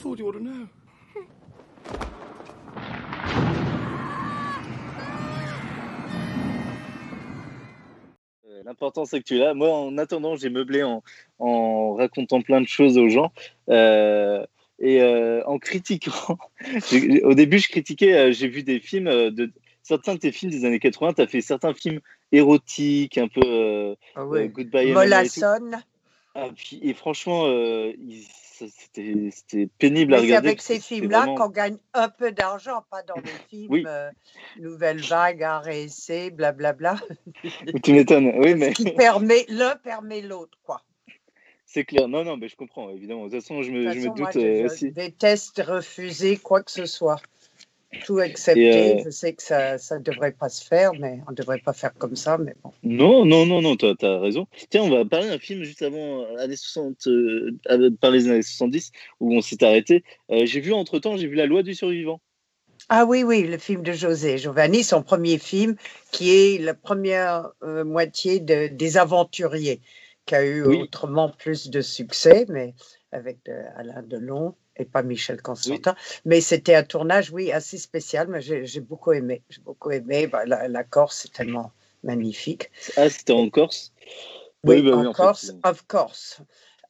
Thought you ought to know. Euh, L'important, c'est que tu es là. Moi, en attendant, j'ai meublé en, en racontant plein de choses aux gens. Euh, et euh, en critiquant, au début, je critiquais, euh, j'ai vu des films, euh, de certains de tes films des années 80, tu as fait certains films érotiques, un peu euh, Ah euh, oui. Goodbye Emma et. Ah, puis- et franchement, euh, il- ça, c'était pénible à Mais c'est regarder. avec ces films-là vraiment- qu'on gagne un peu d'argent, pas dans les films Oui. euh, Nouvelle Vague, Essai, blablabla. Tu m'étonnes, oui, mais Ce qui permet, l'un permet l'autre, quoi. c'est clair. Non, non, mais je comprends, évidemment. De toute façon, je me, De je me moi, doute je, euh, je aussi. déteste refuser quoi que ce soit. Tout accepter. euh, Je sais que ça ne devrait pas se faire, mais on ne devrait pas faire comme ça. Mais bon. Non, non, non, non, tu as, raison. Tiens, on va parler d'un film juste avant euh, années 60, euh, parler des années 70, où on s'est arrêté. Euh, j'ai vu entre-temps, j'ai vu La loi du survivant. Ah oui, oui, le film de José Giovanni, son premier film, qui est la première moitié de, des Aventuriers, qui a eu Oui. autrement plus de succès, mais avec de- Alain Delon et pas Michel Constantin. Mais c'était un tournage, oui, assez spécial, mais j'ai beaucoup aimé. J'ai beaucoup aimé. Bah, la, la Corse, c'est tellement magnifique. Ah, c'était en Corse? Oui, bah en en fait, Corse, c'est- of course.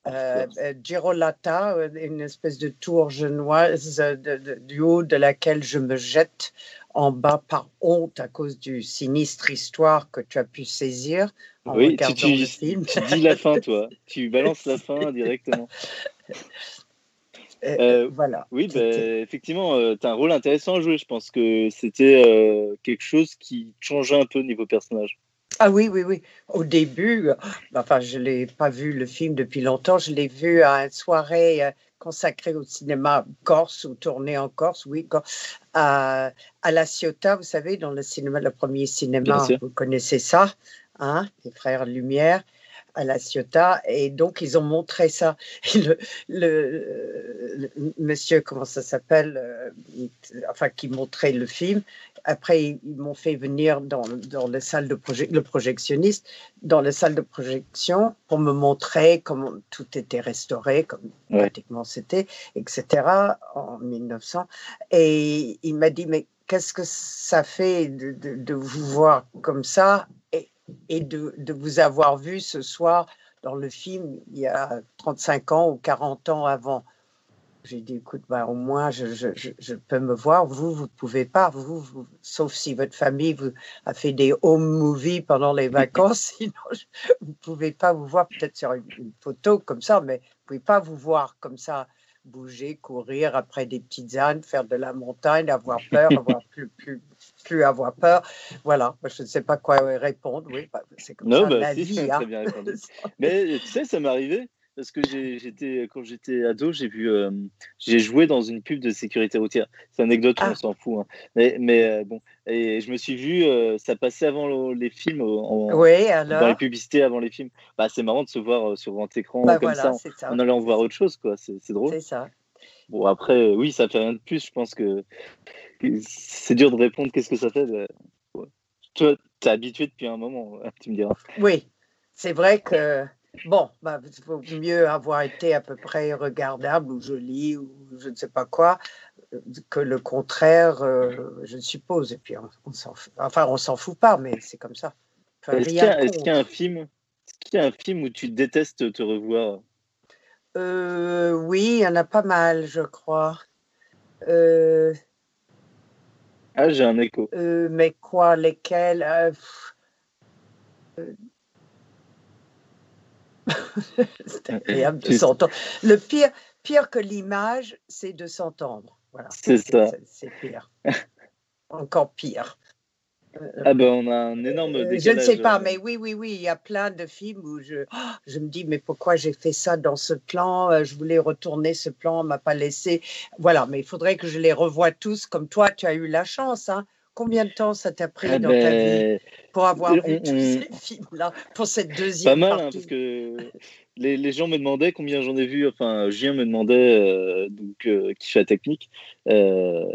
Euh, Corse. euh, Girolata, euh, une espèce de tour genoise euh, de- de- du haut de laquelle je me jette en bas par honte à cause du sinistre histoire que tu as pu saisir en Oui, tu, regardant tu, le film. tu dis la fin, toi. Tu balances la fin directement. Euh, Euh, voilà. Oui, bah, C'était- effectivement, tu as un rôle intéressant à jouer. Je pense que c'était euh, quelque chose qui changeait un peu niveau personnage. Ah oui, oui, oui. Au début, euh, enfin, je ne l'ai pas vu le film depuis longtemps. Je l'ai vu à une soirée euh, consacrée au cinéma corse ou tournée en Corse, oui, à, à La Ciotat, vous savez, dans le cinéma, le premier cinéma, vous connaissez ça, hein, les frères Lumière à La Ciotat, et donc ils ont montré ça. Et le, le- le monsieur, comment ça s'appelle, euh, enfin, qui montrait le film, après, ils, ils m'ont fait venir dans, dans la salle de projection, le projectionniste, dans la salle de projection pour me montrer comment tout était restauré, comme Ouais. pratiquement c'était, etc., en 1900. Et il m'a dit, mais qu'est-ce que ça fait de, de- de vous voir comme ça et, de, de vous avoir vu ce soir dans le film il y a 35 ans ou 40 ans avant j'ai dit, écoute, bah, au moins, je, je, je, je peux me voir. Vous, vous ne pouvez pas. Vous, vous, sauf si votre famille vous a fait des home movies pendant les vacances. Sinon, je- vous ne pouvez pas vous voir peut-être sur une, une photo comme ça, mais vous ne pouvez pas vous voir comme ça, bouger, courir après des petites ânes, faire de la montagne, avoir peur, avoir plus, plus, plus avoir peur. Voilà, je ne sais pas quoi répondre. Oui, bah, c'est comme Non, ça bah, la si, vie. hein. bien répondu. Mais tu sais, ça m'est arrivé parce que j'étais quand j'étais ado, j'ai vu, euh, j'ai joué dans une pub de sécurité routière. C'est anecdote, Ah. on s'en fout. hein. Mais, mais euh, bon, et je me suis vu, euh, ça passait avant le- les films, en- Oui, dans alors. les publicités avant les films. Bah, c'est marrant de se voir sur grand écran Bah, comme voilà, ça, en allant voir autre chose, quoi. C'est drôle. C'est ça. Bon, après, oui, ça fait rien de plus. Je pense que c'est dur de répondre. Qu'est-ce que ça fait de- ouais. Toi, t'es habitué depuis un moment, hein, tu me diras. Oui, c'est vrai que, bon, bah, il vaut mieux avoir été à peu près regardable ou joli ou je ne sais pas quoi euh, que le contraire, euh, je suppose. Et puis, on, on s'en fout. Enfin, on s'en fout pas, mais c'est comme ça. Enfin, Est-ce qu'il y, a- est-ce qu'il y a contre. un film, est-ce qu'il y a un film où tu détestes te revoir? Euh, oui, il y en a pas mal, je crois. Euh, Ah, j'ai un écho. euh, mais quoi, lesquels? C'est agréable de s'entendre. Le pire, pire que l'image, c'est de s'entendre. Voilà. C'est ça. C'est- pire. Encore pire. Ah ben, on a un énorme Euh, décalage. je ne sais pas, euh, mais oui, oui, oui, il y a plein de films où je, oh, je me dis, mais pourquoi j'ai fait ça dans ce plan Euh, Je voulais retourner ce plan, on m'a pas laissé. Voilà, mais il faudrait que je les revoie tous, comme toi, tu as eu la chance. Hein. Combien de temps ça t'a pris ah dans ta vie ben, pour avoir on- vu tous ces films-là, pour cette deuxième Pas mal, hein, parce que les, les gens me demandaient combien j'en ai vu. Enfin, Julien me demandait, euh, donc, euh, qui fait la technique, euh,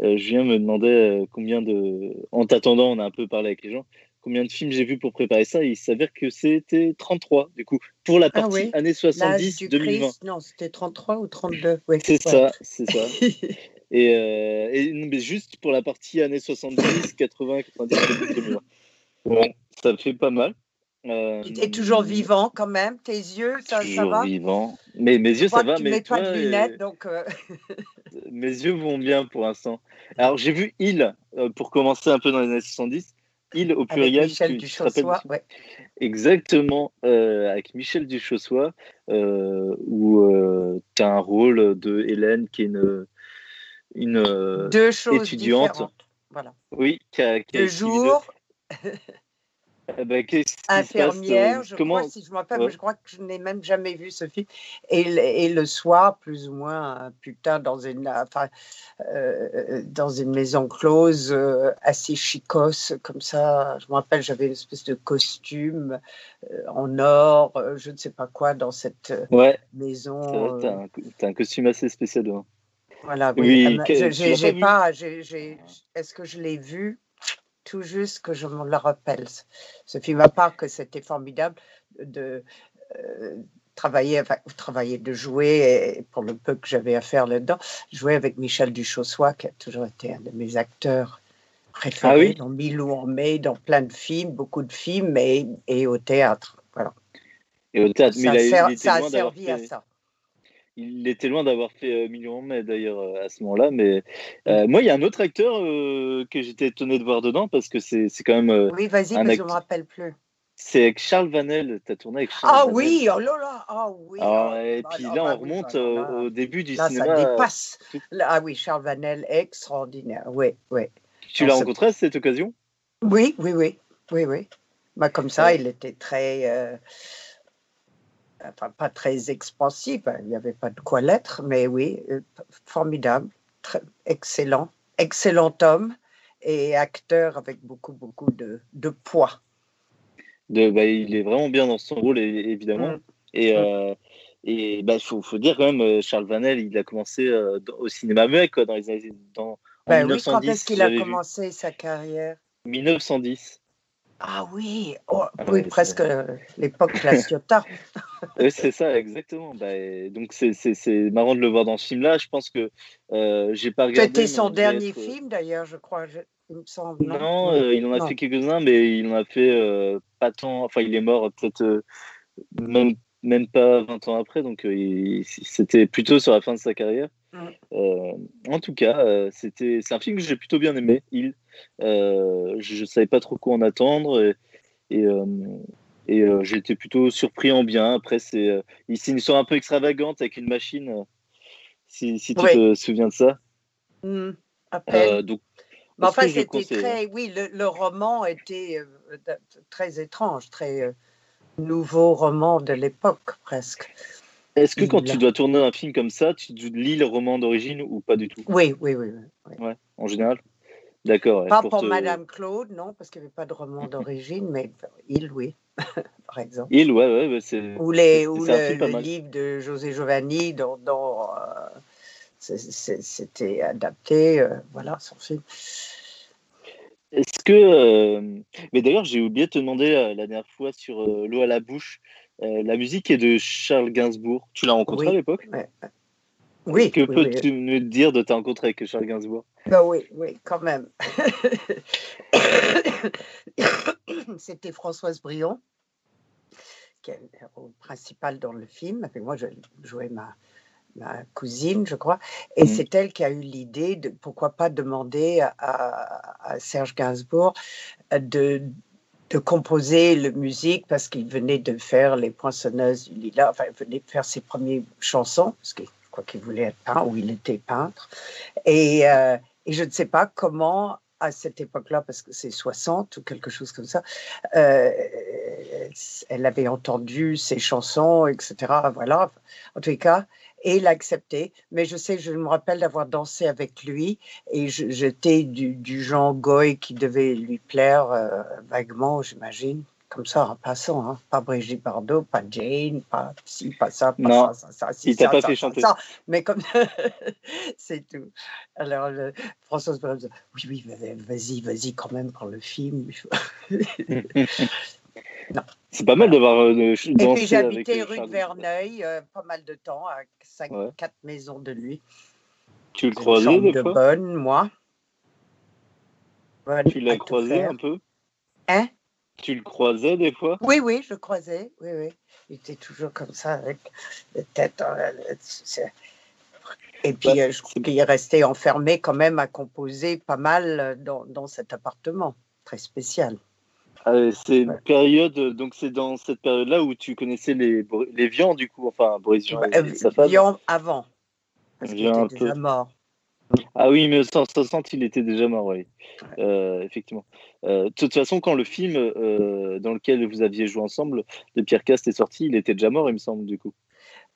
Julien me demandait combien de. En t'attendant, on a un peu parlé avec les gens. Combien de films j'ai vu pour préparer ça Il s'avère que c'était 33, du coup, pour la Ah partie oui. années L'âge 70, du 2020. Christ, non, c'était 33 ou 32. Oui, C'est ouais. ça, c'est ça. Et, euh, et mais juste pour la partie années 70, 80, 90, 2020. Bon, ça fait pas mal. Euh, Tu es toujours vivant quand même, tes yeux, ça, ça Toujours va? vivant. Mais mes yeux, ça va, tu mais mets tu pas de euh, lunettes, donc euh, mes yeux vont bien pour l'instant. Alors, j'ai vu Il, pour commencer un peu dans les années 70. Il au avec pluriel. Michel te rappelles Duchossois. Ouais. Exactement, euh, avec Michel Duchossois, euh, où tu as un rôle de Hélène qui est une. Une euh, Deux choses étudiante. différentes. Voilà. oui, qui a, qui a De écrit jour. Eh ben, passe, infirmière, euh, je comment... crois, si je me rappelle, Ouais. je crois que je n'ai même jamais vu ce film. Et, le- et le soir, plus ou moins, un putain, dans une, enfin, euh, dans une maison close, euh, assez chicos, comme ça. Je me rappelle, j'avais une espèce de costume euh, en or, euh, je ne sais pas quoi, dans cette euh, Ouais, maison. euh, un, t'as un costume assez spécial. hein. Voilà, Oui, j'ai pas est-ce que je l'ai vu? Tout juste que je me le rappelle. ce- film, à part que c'était formidable de euh, travailler, enfin, travailler, de jouer, et pour le peu que j'avais à faire là-dedans, jouer avec Michel Duchossois, qui a toujours été un de mes acteurs préférés, Ah oui? dans Milou en mai, dans plein de films, beaucoup de films, et, et au théâtre. Voilà. Et au théâtre, Ça, a- ser- ça servi à ça. Il était loin d'avoir fait euh, Million en mai d'ailleurs euh, à ce moment-là. Mais euh, moi, il y a un autre acteur euh, que j'étais étonné de voir dedans parce que c'est quand même. euh, Oui, vas-y, que je me rappelle plus. c'est avec Charles Vanel. Tu as tourné avec Charles Ah Vanel. oui, oh là là, ah oui. Alors, ah, et bah puis là, bah on remonte bah au, là, au début du Là, cinéma. ça dépasse. ah oui, Charles Vanel, extraordinaire. Oui, oui. Tu l'as rencontré à cette occasion? Oui, oui, oui. Oui, oui. Bah, comme ça, Ouais. il était très. Enfin, pas très expansif, hein, il n'y avait pas de quoi l'être, mais oui, euh, formidable, très, excellent, excellent homme et acteur avec beaucoup, beaucoup de, de poids. de, bah, Il est vraiment bien dans son rôle, évidemment. Mm. Et, Mm. euh, et bah, faut, faut dire quand même, euh, Charles Vanel, il a commencé euh, au cinéma muet quoi, dans les années. Dans, en Ben oui, quand 1910. est-ce qu'il a vu. commencé sa carrière? 1910. Ah oui, oh, Ah oui, presque euh, l'époque La Ciotat. Oui, c'est ça, exactement. Bah, donc, c'est- marrant de le voir dans ce film-là. Je pense que euh, j'ai pas regardé. C'était son dernier être, euh, film d'ailleurs, je crois, je- il me semble. Non, Non, euh, il en a Non. fait quelques-uns, mais il en a fait pas tant. Enfin, il est mort peut-être même, même pas 20 ans après, donc c'était plutôt sur la fin de sa carrière. Mm. Euh, en tout cas, c'était c'est un film que j'ai plutôt bien aimé. Il, je, je savais pas trop quoi en attendre et, et, euh, et, euh, j'ai été plutôt surpris en bien. Après, c'est euh, une histoire un peu extravagante avec une machine. euh, si, si tu te souviens de ça. Hmm. Euh, donc, Mais enfin, c'était très. Oui, le, le roman était euh, très étrange, très euh, nouveau roman de l'époque, presque. Est-ce que quand tu dois tourner un film comme ça, tu lis le roman d'origine ou pas du tout? Oui, oui, oui. oui, oui. Ouais, en général? D'accord. ouais, Pas pour te- Madame Claude, non, parce qu'il n'y avait pas de roman d'origine, mais il, oui, par exemple. Il, ouais, ouais, ouais, c'est. Ou, les, ou le, livre de José Giovanni, dont, dont, euh, c'était adapté, euh, voilà, son film. Est-ce que. euh, Mais d'ailleurs, j'ai oublié de te demander la dernière fois sur L'eau à la bouche. La musique est de Charles Gainsbourg. Tu l'as rencontré Oui. à l'époque? Oui, Que oui, oui. peux-tu me dire de ta rencontre avec Charles Gainsbourg? Ben oui, oui, quand même. C'était Françoise Brion, qui est le rôle principal dans le film. Avec moi, je jouais ma, ma cousine, je crois. Et Mhm. c'est elle qui a eu l'idée de pourquoi pas demander à, Serge Gainsbourg de, de composer la musique parce qu'il venait de faire Les Poinçonneuses du Lilas, enfin, il venait de faire ses premières chansons, parce que crois qu'il voulait être peintre ou il était peintre. Et, euh, et je ne sais pas comment, à cette époque-là, parce que c'est 60 ou quelque chose comme ça, euh, elle avait entendu ses chansons, etc. Voilà, en tous les cas, et il a accepté. Mais je sais, je me rappelle d'avoir dansé avec lui et j'étais du, du genre goy qui devait lui plaire euh, vaguement, j'imagine, comme ça en passant, hein. pas Brigitte Bardot, pas Jane, pas si, pas ça, pas Non, ça, ça, ça, si, il t'a pas ça, fait chanter. ça. mais comme c'est tout. Alors le- Françoise oui, oui, vas-y, vas-y quand même pour le film. C'est pas mal d'avoir euh, Et puis j'habitais euh, rue de. Verneuil euh, pas mal de temps, à 5, Ouais. 4 maisons de lui. Tu le croisais des de fois? bonne, moi. Bonne Tu l'as croisé un peu? Hein? Tu le croisais des fois? Oui, oui, je croisais. Oui, oui. Il était toujours comme ça, avec la tête. dans la- c'est- Et puis, Bah, euh, je crois qu'il est resté enfermé quand même à composer pas mal euh, dans, dans cet appartement. Très spécial. Ah, C'est une Ouais. période, euh, donc c'est dans cette période-là où tu connaissais les, les Vians, du coup, enfin Boris Vian Bah, euh. Vian avant. Parce qu'il était peu. déjà mort. Ah oui, 1960, il était déjà mort, oui. Euh, effectivement. Euh, de toute façon, quand le film euh, dans lequel vous aviez joué ensemble de Pierre Cast est sorti, il était déjà mort, il me semble, du coup.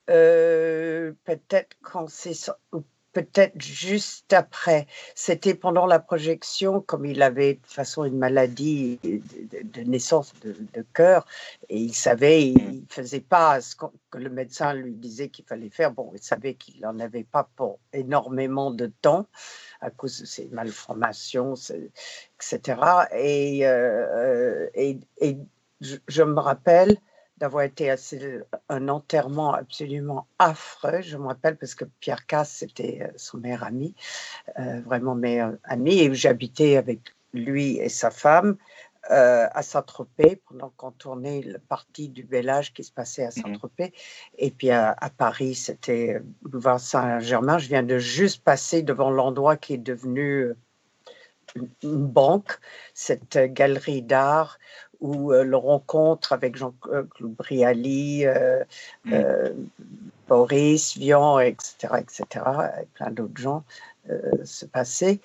Euh, peut-être quand c'est so- ou peut-être juste après. C'était pendant la projection, comme il avait de toute façon une maladie de, naissance de, cœur, et il savait, il faisait pas ce que le médecin lui disait qu'il fallait faire. Bon, il savait qu'il n'en avait pas pour énormément de temps à cause de ses malformations, etc. Et, euh, je me rappelle d'avoir été à ce- un enterrement absolument affreux. Je me rappelle parce que Pierre Casse, c'était euh, son meilleur ami, euh, vraiment meilleur ami, et j'habitais avec lui et sa femme euh, à Saint-Tropez pendant qu'on tournait le parti du bel âge qui se passait à Saint-Tropez. Et puis à, à Paris, c'était euh, boulevard Saint-Germain. Je viens de juste passer devant l'endroit qui est devenu euh, une- banque, cette euh, galerie d'art où euh, le rencontre avec Jean-Claude Brialy, euh, Mm. euh, Boris, Vian, etc., etc., et plein d'autres gens euh, se passait.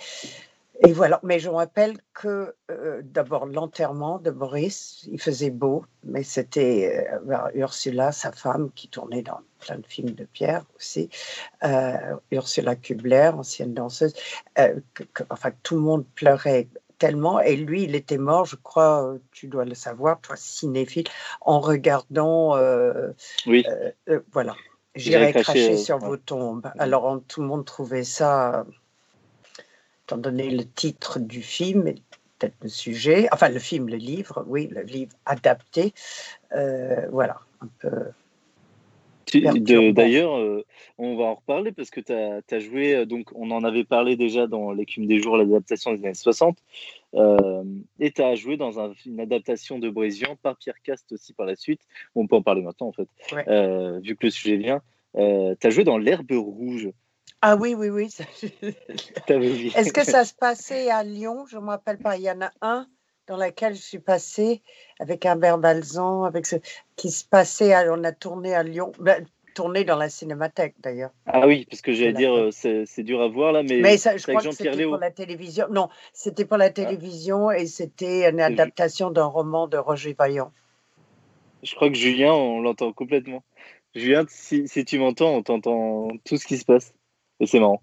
Et voilà, mais je me rappelle que euh, d'abord l'enterrement de Boris, il faisait beau, mais c'était euh, Ursula, sa femme, qui tournait dans plein de films de Pierre aussi, euh, Ursula Kubler, ancienne danseuse, euh, que- que- enfin tout le monde pleurait tellement, et lui, il était mort, je crois, euh, tu dois le savoir, toi cinéphile, en regardant, euh, Oui. euh, voilà, J'irai cracher, sur ouais. vos tombes. Alors on- tout le monde trouvait ça, étant donné le titre du film, et peut-être le sujet, enfin le film, le livre, oui, le livre adapté, euh, voilà, un peu. D'ailleurs, euh, on va en reparler parce que tu as, joué, euh, donc on en avait parlé déjà dans L'écume des jours, l'adaptation des années 60, euh, et tu as joué dans un- une adaptation de Brésian par Pierre Cast aussi par la suite. On peut en parler maintenant en fait, Ouais. euh, vu que le sujet vient. tu as joué dans L'herbe rouge. Ah oui, oui, oui. Est-ce que ça se passait à Lyon? Je ne me rappelle pas. Il y en a un dans lequel je suis passée avec Herbert Balzan, avec ce, qui se passait, à- on a tourné à Lyon, ben, tourné dans la cinémathèque d'ailleurs. Ah oui, parce que j'allais dire, c'est dur à voir là, mais, Mais ça, je crois que c'était pour la télévision. Non, c'était pour la télévision et c'était une adaptation d'un roman de Roger Vaillant. Je crois que Julien, on l'entend complètement. Julien, si, si tu m'entends, on t'entend tout ce qui se passe. Et c'est marrant.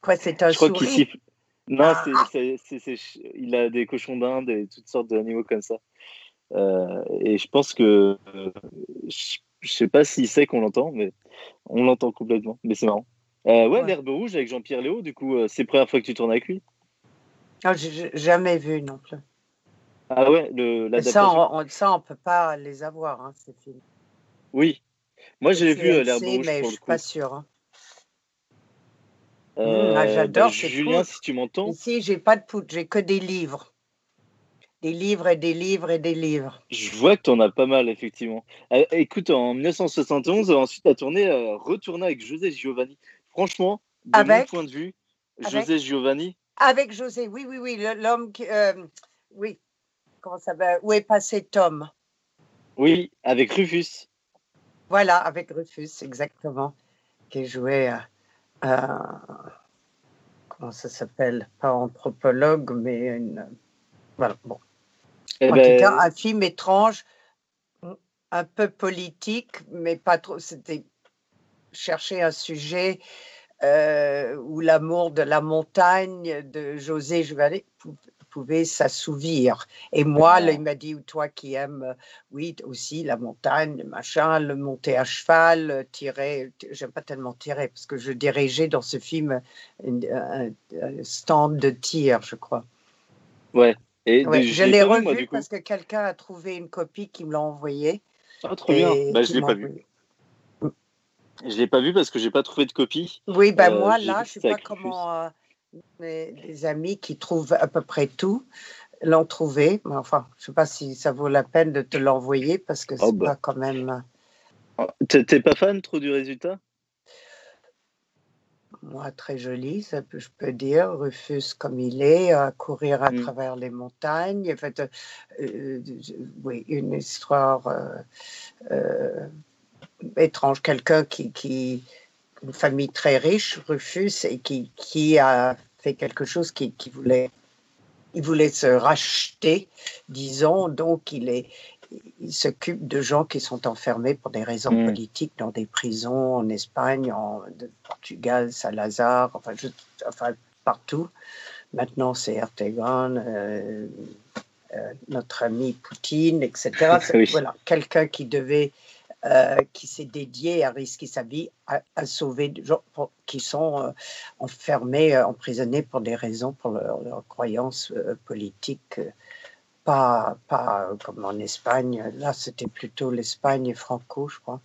Quoi, c'est un Je crois qu'il souris siffle. Non, Ah. c'est, il a des cochons d'Inde et toutes sortes d'animaux comme ça. Euh, et je pense que. euh, je, je sais pas s'il sait qu'on l'entend, mais on l'entend complètement. Mais c'est marrant. Euh, ouais, Ouais. l'herbe rouge avec Jean-Pierre Léo, du coup, euh, c'est la première fois que tu tournes avec lui? Ah, j'ai jamais vu non plus. Ah ouais, le, Ça, on, on- ça, on peut pas les avoir, hein, ces films. Oui. Moi, j'ai vu l'herbe rouge mais pour je suis pas sûre. hein. Euh, ah, j'adore bah, Julien, si tu m'entends, Ici, j'ai pas de poutre, j'ai que des livres. Des livres et des livres et des livres. Je vois que tu en as pas mal, effectivement. Euh, écoute, en 1971, euh, ensuite, tu as tourné, euh, retourné avec José Giovanni. Franchement, de mon point de vue, Avec? José Giovanni, Avec José, oui, oui, oui, l'homme qui. euh, oui, comment ça va? Où est passé Tom? Oui, avec Rufus. Voilà, avec Rufus, exactement, qui jouait. Euh, comment ça s'appelle? Pas anthropologue, mais une. Voilà, bon. Eh En ben, tout cas, un film étrange, un peu politique, mais pas trop. C'était chercher un sujet euh, où l'amour de la montagne de José pou- pouvait s'assouvir. Et moi, là, il m'a dit, toi qui aimes, euh, oui, aussi la montagne, le machin, le monter à cheval, euh, tirer, j'aime pas tellement tirer, parce que je dirigeais dans ce film un, stand de tir, je crois. Ouais. Et je l'ai revu parce que quelqu'un a trouvé une copie qui me l'a envoyé. Ah, trop bien. Bah, je l'ai pas vu. Je l'ai pas vu parce que j'ai pas trouvé de copie. Oui, ben moi là, je sais pas comment mes, amis qui trouvent à peu près tout l'ont trouvé. Mais enfin, je ne sais pas si ça vaut la peine de te l'envoyer parce que oh, c'est bah. pas quand même. Oh, t'es pas fan trop du résultat? Moi, très joli, ça je peux dire. Rufus comme il est, à courir à mm. travers les montagnes. En fait, euh, euh, oui, une histoire euh, étrange. Quelqu'un qui, qui une famille très riche, Rufus, et qui, qui a fait quelque chose qui, qui voulait, il voulait se racheter, disons, donc il est, il s'occupe de gens qui sont enfermés pour des raisons mm. politiques dans des prisons en Espagne, en Portugal, Salazar, enfin, enfin partout. Maintenant, c'est Erdogan, euh, euh, notre ami Poutine, etc. Voilà, quelqu'un qui devait euh, qui s'est dédié à risquer sa vie, à, sauver des gens qui sont euh, enfermés, euh, emprisonnés pour des raisons, pour leurs leur croyances politiques. Pas, pas comme en Espagne. Là, c'était plutôt l'Espagne et Franco, je crois.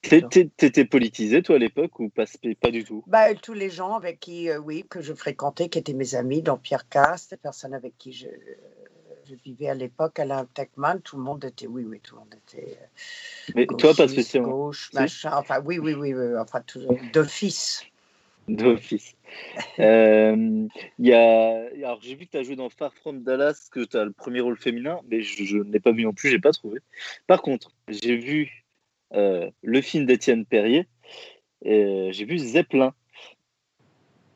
T'étais politisé, toi, à l'époque, ou pas, pas du tout? Bah, Tous les gens avec qui, oui, que je fréquentais, qui étaient mes amis, dont Pierre Cast, les personnes avec qui je, je vivais à l'époque à la Techman, tout le monde était, oui, oui, tout le monde était. Euh, Mais toi, pas spécialement. Gauche, machin, enfin, oui, oui, oui, enfin, d'office. D'office. euh, y a... Alors, j'ai vu que tu as joué dans Far From Dallas, que tu as le premier rôle féminin, mais je, ne l'ai pas vu non plus, j'ai pas trouvé. Par contre, j'ai vu euh, le film d'Étienne Perrier, j'ai vu Zeppelin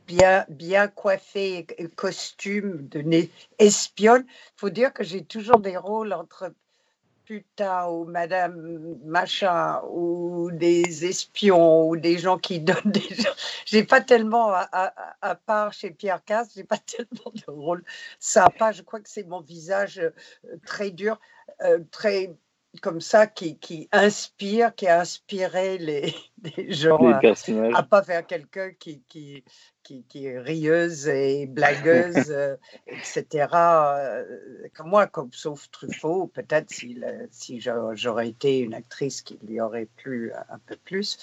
bien, bien coiffé, costume de espionne. Il faut dire que j'ai toujours des rôles entre putain ou madame machin ou des espions ou des gens qui donnent des gens. J'ai pas tellement, à, part chez Pierre Casse, j'ai pas tellement de rôle sympa. Je crois que c'est mon visage euh, très dur, euh, très comme ça qui, qui, inspire, qui a inspiré les, gens à, à, pas faire quelqu'un qui, qui, qui, est rieuse et blagueuse, euh, etc. Euh, comme moi, comme, sauf Truffaut, peut-être si, si j'aurais été une actrice qui lui aurait plu un peu plus.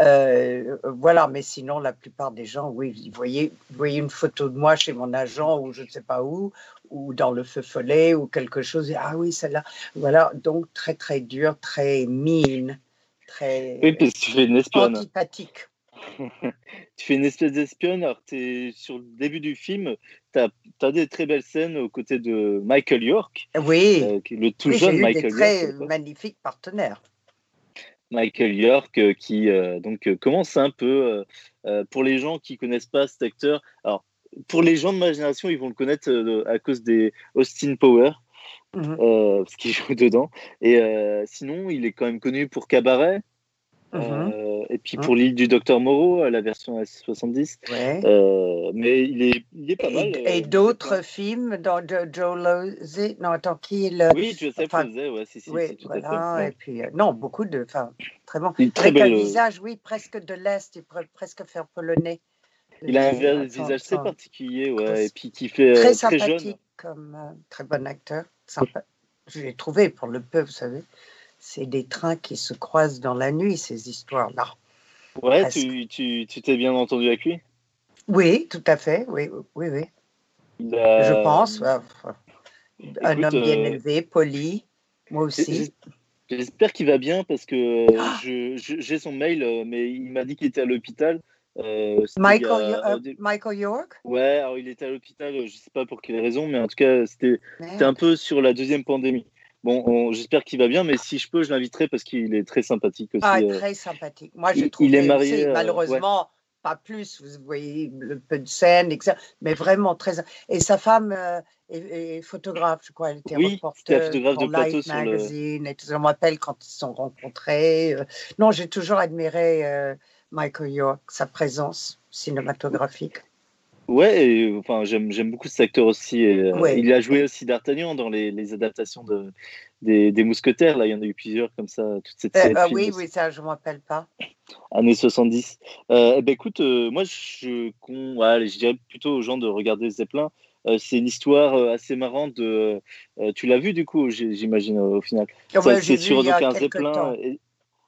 Euh, voilà, mais sinon, la plupart des gens, oui, vous voyez, vous voyez une photo de moi chez mon agent ou je ne sais pas où, ou dans le feu follet ou quelque chose. ah oui, celle-là. Voilà, donc très, très dur, très mine, très oui, parce que tu fais une espionne. antipathique. tu fais une espèce d'espionne, alors es, sur le début du film, tu as, as, des très belles scènes aux côtés de Michael York. Oui, euh, le tout jeune Michael des très magnifique partenaire. Michael York euh, qui euh, donc commence un peu pour les gens qui connaissent pas cet acteur. Alors pour les gens de ma génération, ils vont le connaître à cause des Austin Power. Mhm. parce qu'il joue dedans. Et sinon, il est quand même connu pour Cabaret, Mhm. Euh, et puis pour l'île du Docteur Moreau, la version S70. Euh, mais il est, il est pas mal. Et, euh, d'autres films dans Joe Losey. Non, attends, qui est le. Oui, Joseph enfin, Losey, ouais, si, si. Oui, voilà. Et puis, non, beaucoup de. Enfin, très bon. Très Avec un visage, oui, presque de l'Est, il pourrait presque faire polonais. Il a un visage assez particulier, ouais, et puis qui fait très, très sympathique comme très bon acteur. Sympa. Je l'ai trouvé pour le peu, vous savez c'est des trains qui se croisent dans la nuit, ces histoires-là. Ouais, tu, tu, tu t'es bien entendu avec lui? Oui, tout à fait, oui, oui, oui. Je pense. un homme bien euh, élevé, poli, moi aussi. J'espère qu'il va bien parce que ah j'ai son mail, euh, mais il m'a dit qu'il était à l'hôpital. Euh, Michael, Michael, York? Ouais, alors il était à l'hôpital, je ne sais pas pour quelle raison, mais en tout cas, c'était un peu sur la deuxième pandémie. Bon, j'espère qu'il va bien, mais si je peux, je l'inviterai parce qu'il est très sympathique aussi. Ah, euh. très sympathique. Moi, je trouve il est marié, euh, malheureusement, pas plus. Vous voyez le peu de scènes, etc. Mais vraiment très. Et sa femme euh, est, photographe, je crois. Elle était oui, photographe de plateau sur Magazine. Le... Et tout ça. Je me rappelle quand ils se sont rencontrés. Non, j'ai toujours admiré Michael York, sa présence cinématographique. Ouais, et, enfin, j'aime, j'aime beaucoup cet acteur aussi. et, euh. Il a joué aussi d'Artagnan dans les, les adaptations de, des, des Mousquetaires. Là, il y en a eu plusieurs comme ça, toute cette Euh, série films oui, aussi, oui, ça, je ne me rappelle pas. années 70. Euh, eh ben, écoute, euh, moi, je, con, ouais, je dirais plutôt aux gens de regarder Zeppelin. Euh, c'est une histoire assez marrante. De, tu l'as vu du coup, j'imagine, au final. Ouais, c'est sur donc, un Zeppelin. et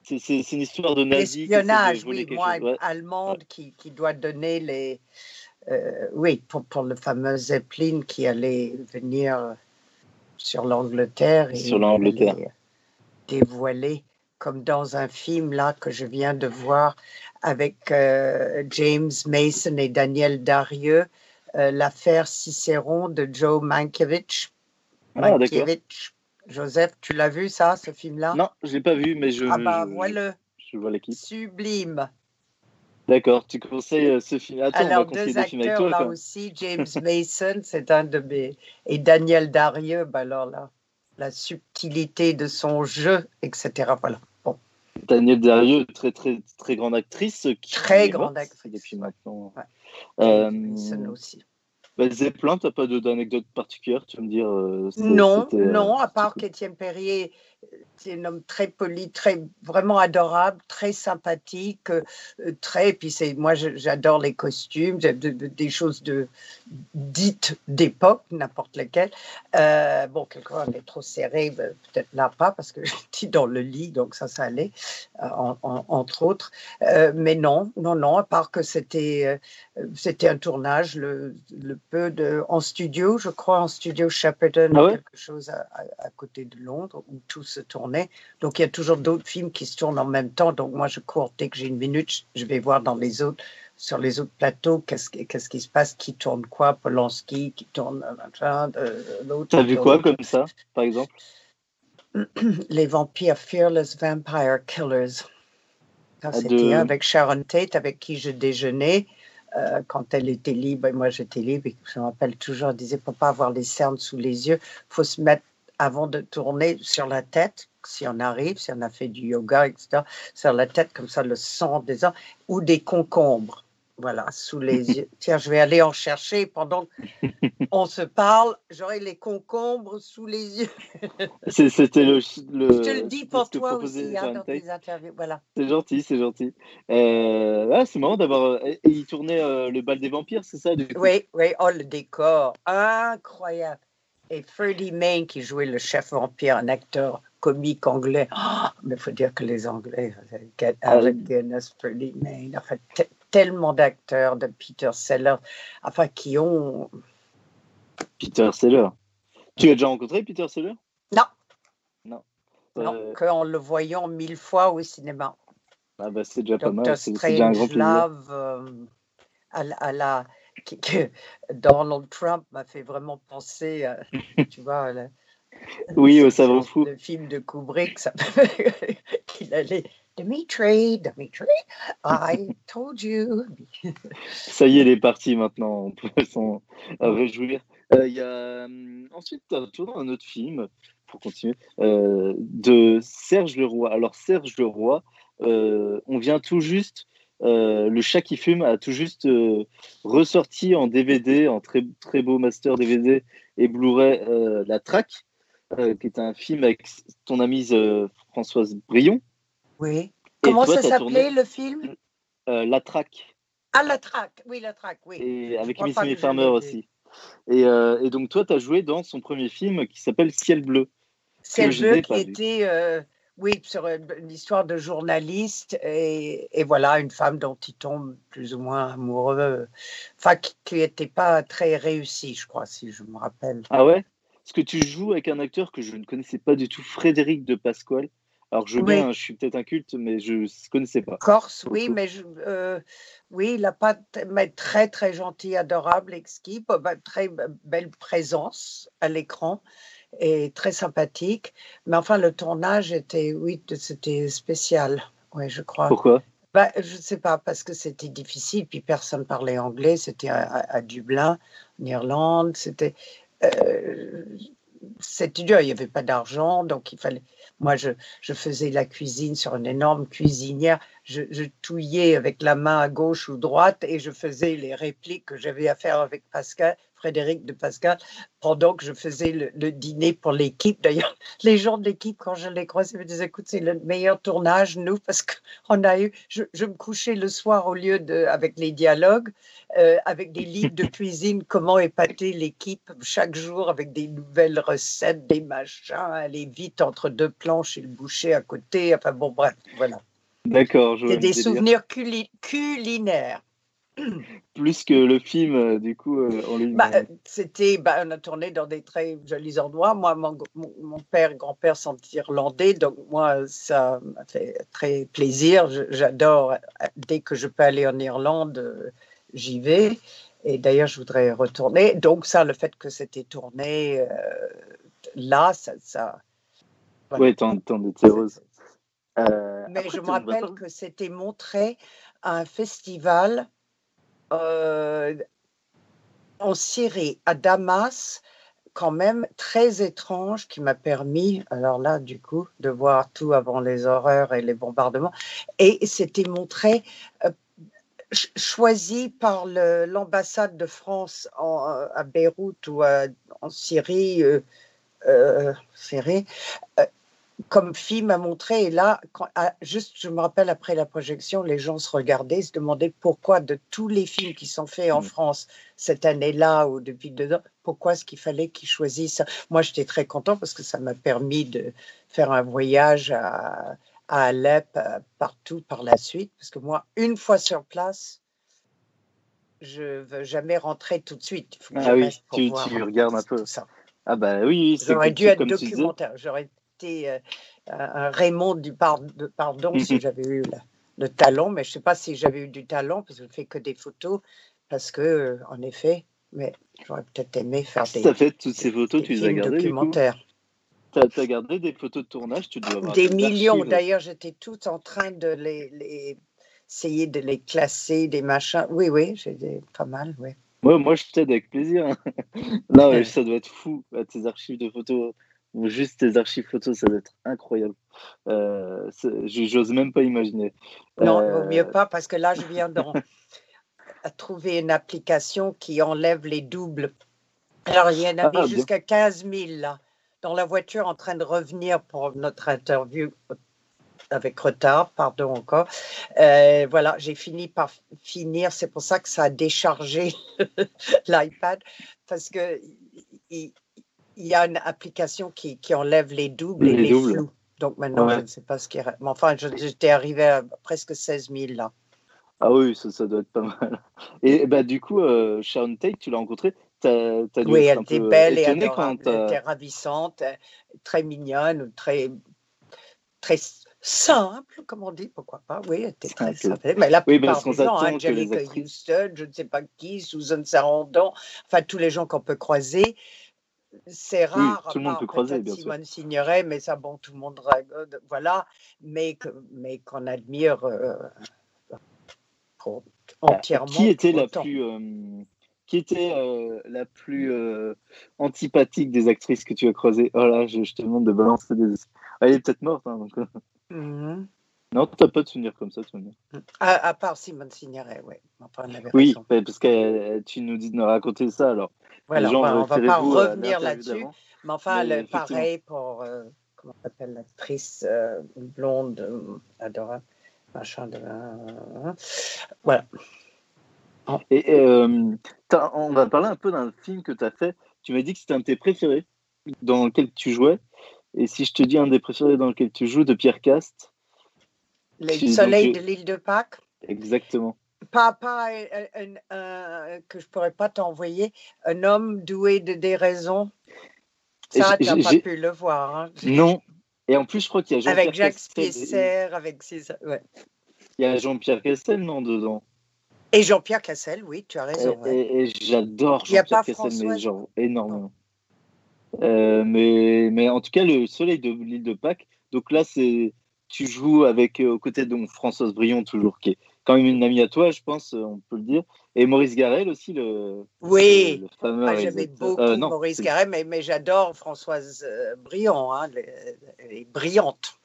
C'est, une histoire de nazis. voler oui, quelque moi, chose. Ouais. allemande, qui, qui doit donner les. euh, oui, pour, pour le fameux Zeppelin qui allait venir sur l'Angleterre et Sur l'Angleterre. dévoiler, comme dans un film là que je viens de voir avec euh, James Mason et Daniel Darieux, euh, l'affaire Cicéron de Joe Mankiewicz. Ah, d'accord. Mankiewicz. Joseph, tu l'as vu ça, ce film-là? Non, je l'ai pas vu, mais je, Ah bah voilà, je vois l'équipe. sublime. D'accord, tu conseilles euh, ce film. Attends, on va Alors, conseiller deux des films avec acteurs toi. là quoi. aussi, James Mason, c'est un de mes. Et Daniel Darieux, bah alors là, la subtilité de son jeu, etc. Voilà. Bon, Daniel Darieux, très très très grande actrice. Qui Très grande actrice, Depuis maintenant. Ouais. Euh, James Mason aussi. Bah, Zeppelin, t'as pas de- d'anecdote particulière, tu vas me dire. euh, Non, euh, non, à part qu'Étienne Perrier, c'est un homme très poli, très vraiment adorable, très sympathique, euh, très. Puis c'est, moi, j'adore les costumes, des choses de dites d'époque, n'importe lesquelles. Euh, bon, quelquefois on est trop serré, ben, peut-être là pas parce que j'étais dans le lit, donc ça, ça allait, euh, en- en- entre autres. Euh, mais non, non, non, à part que c'était, c'était un tournage, le, le peu de, en studio, je crois, en studio Shepperton, Ah ouais? quelque chose à, à- à côté de Londres où tout se tournait. Donc il y a toujours d'autres films qui se tournent en même temps. Donc moi, je cours dès que j'ai une minute, je vais voir dans les autres, sur les autres plateaux, qu'est-ce qui, qu'est-ce qui se passe, qui tourne quoi, Polanski, qui tourne euh, euh, l'autre. T'as vu quoi comme ça, par exemple? Les vampires, Fearless Vampire Killers. Ah, c'était de- avec Sharon Tate, avec qui je déjeunais euh, quand elle était libre et moi j'étais libre. Et je me rappelle toujours, elle disait faut pas avoir les cernes sous les yeux, faut se mettre avant de tourner sur la tête, si on arrive, si on a fait du yoga, etc., sur la tête, comme ça, le sang des ans, ou des concombres. Voilà, sous les yeux. Tiens, je vais aller en chercher pendant qu'on se parle. J'aurai les concombres sous les yeux. C'était le, le. Je te le dis pour toi aussi, hein, dans tes interviews. Voilà. C'est gentil, c'est gentil. Euh, ah, c'est marrant d'avoir. euh, il tournait euh, le bal des vampires, c'est ça du coup? Oui, oui, oh, le décor, incroyable. Et Freddie Main, qui jouait le chef vampire, un acteur comique anglais. Ah, mais il faut dire que les Anglais, Get- Ah, Guinness, Freddie Main, enfin, te- tellement d'acteurs de Peter Sellers, enfin, qui ont. Peter Seller. Tu as déjà rencontré Peter Seller Non, Non. non, Euh, qu'en le voyant mille fois au cinéma. ah bah, c'est déjà pas mal. C'est déjà un grand plaisir. Strangelove, euh, à, la- à la, qui- que Donald Trump m'a fait vraiment penser, à, tu vois, la- Oui, au savant fou. Le film de Kubrick, ça qu'il allait. Dimitri, Dimitri, I told you. Ça y est, elle est partie maintenant. On peut s'en réjouir. Euh, Il y a hum, ensuite tourné un autre film pour continuer euh, de Serge Leroy. Alors Serge Leroy, euh, on vient tout juste. Euh, le chat qui fume a tout juste euh, ressorti en DVD, en très très beau master DVD et Blu-ray, euh, La Traque, qui est un film avec ton amie Françoise Brion. Oui. Et Comment toi, ça s'appelait le film? La Traque. Ah, la traque. Oui, la traque, oui. et avec Miss Farmer aussi. Et, et donc toi, tu as joué dans son premier film qui s'appelle Ciel bleu. Jeu n'ai qui était, oui, sur une, une histoire de journaliste et, et voilà, une femme dont il tombe plus ou moins amoureux, enfin, qui n'était pas très réussie, je crois, si je me rappelle. Ah ouais? Parce que tu joues avec un acteur que je ne connaissais pas du tout, Frédéric de Pasquale. Alors je Oui. bien, hein, je suis peut-être un culte, mais je ne connaissais pas. Corse, oui, mais je- euh, oui, il n'a pas, mais très, très gentil, adorable, exquis, bah, bah, très b- belle présence à l'écran et très sympathique. Mais enfin, le tournage était, oui, c'était spécial, oui, je crois. Pourquoi? Bah, je ne sais pas, parce que c'était difficile, puis personne parlait anglais, c'était à Dublin, en Irlande, c'était... euh, c'était dur, il n'y avait pas d'argent, donc il fallait. Moi, je, je, faisais la cuisine sur une énorme cuisinière. Je, je, touillais avec la main à gauche ou droite et je faisais les répliques que j'avais à faire avec Pascal. Frédéric de Pascal, pendant que je faisais le, dîner pour l'équipe. D'ailleurs, les gens de l'équipe, quand je les croisais, me disaient, écoute, c'est le meilleur tournage, nous, parce qu'on a eu, je, me couchais le soir au lieu de, avec les dialogues, euh, avec des livres de cuisine, comment épater l'équipe chaque jour avec des nouvelles recettes, des machins, aller vite entre deux planches et le boucher à côté. Enfin bon, bref, voilà. D'accord. C'est des souvenirs culinaires. Plus que le film, euh, du coup, euh, on bah, euh, C'était, bah, on a tourné dans des très jolis endroits. Moi, mon, mon père, grand-père sont irlandais, donc moi, ça m'a fait très plaisir. J'adore, dès que je peux aller en Irlande, j'y vais. Et d'ailleurs, je voudrais retourner. Donc ça, le fait que c'était tourné là, ça... ça Oui, t'en étais heureuse. Mais je me rappelle que c'était montré à un festival en Syrie, à Damas, quand même très étrange, qui m'a permis, alors là, du coup, de voir tout avant les horreurs et les bombardements. Et c'était montré, euh, choisi par l'ambassade de France à Beyrouth ou en Syrie. Euh, Syrie comme film à montrer. Et là, ah, juste, je me rappelle après la projection, les gens se regardaient, se demandaient pourquoi de tous les films qui sont faits en mm. France cette année-là ou depuis deux ans, pourquoi est-ce qu'il fallait qu'ils choisissent Moi, j'étais très content parce que ça m'a permis de faire un voyage à, Alep, euh, partout par la suite. Parce que moi, une fois sur place, je veux jamais rentrer tout de suite. ah oui, tu, regardes un peu. Ça. Ah bah oui, J'aurais dû être documentaire. J'aurais euh, un Raymond du pardon si j'avais eu le talent, mais je ne sais pas si j'avais eu du talent parce que je ne fais que des photos, parce que, euh, en effet, mais j'aurais peut-être aimé faire des. Ça fait toutes ces photos, tu les as gardées documentaires. Tu as, gardé des photos de tournage tu dois Des millions. D'ailleurs, j'étais toute en train de les, essayer de les classer, des machins. Oui, oui, j'ai des... pas mal, oui. Ouais, moi, je t'aide avec plaisir. Hein. Là, ça doit être fou, tes archives de photos juste tes archives photos, ça va être incroyable. Euh, J'ose même pas imaginer. Non, euh... vaut mieux pas parce que là, je viens de trouver une application qui enlève les doubles. Alors, il y en avait ah, jusqu'à 15 000 là, dans la voiture en train de revenir pour notre interview avec retard, pardon encore. Euh, voilà, j'ai fini par finir. C'est pour ça que ça a déchargé l'iPad parce que il, il y a une application qui, qui enlève les doubles et les, flous. Donc maintenant, je ne sais pas ce qui est. Mais enfin, j'étais arrivé à presque 16 000 là. Ah oui, ça, ça doit être pas mal. Et bah, du coup, euh, Sharon Tate, tu l'as rencontrée? Oui, elle était belle et adorable. Elle était ravissante, très mignonne, très, très simple, comme on dit, pourquoi pas. Oui, elle était très simple. Mais la oui, plupart des gens, hein, Angelica Houston, je ne sais pas qui, Susan Sarandon, enfin tous les gens qu'on peut croiser, c'est rare. tout le monde peut croiser, bien Simone Signoret, mais ça, bon, tout le monde, voilà, mais mais qu'on admire euh, entièrement. Qui était la plus, euh, qui était euh, la plus antipathique des actrices que tu as croisées? Oh là, je, te demande de balancer des. Elle est peut-être morte, hein, donc. Mmh non, tu n'as pas de souvenir comme ça, Sonia mmh. à, à, part Simone Signoret, ouais. enfin, oui. parce que tu nous dis de nous raconter ça, alors. Voilà, on ne va pas revenir là-dessus. Mais enfin, pareil pour, euh, comment s'appelle l'actrice euh, blonde, euh, adorable, machin de. voilà. Et on va parler un peu d'un film que tu as fait. Tu m'as dit que c'était un de tes préférés dans lequel tu jouais. Et si je te dis un des préférés dans lequel tu joues, de Pierre Cast Le soleil de l'île de Pâques Exactement pas, pas un, que je pourrais pas t'envoyer, un homme doué de des raisons. Ça, tu n'as pas pu le voir. Hein. Non. Et en plus, je crois qu'il y a Jean-Pierre Avec Jacques Spiesser, avec ses... ouais. Il y a Jean-Pierre Cassel, non, dedans Et Jean-Pierre Cassel, oui, tu as raison. Et, j'adore Jean-Pierre Cassel, mais genre énormément. Euh, mais, mais en tout cas, le soleil de l'île de Pâques, donc là, c'est tu joues avec, euh, aux côtés de Françoise Brion, toujours, qui est, quand même une amie à toi, je pense, euh, on peut le dire. Et Maurice Garel aussi, le, Oui, le fameux Ah, J'aimais beaucoup Euh, non, Maurice Garret, mais, mais j'adore Françoise euh, Briand. hein, elle est- elle est brillante.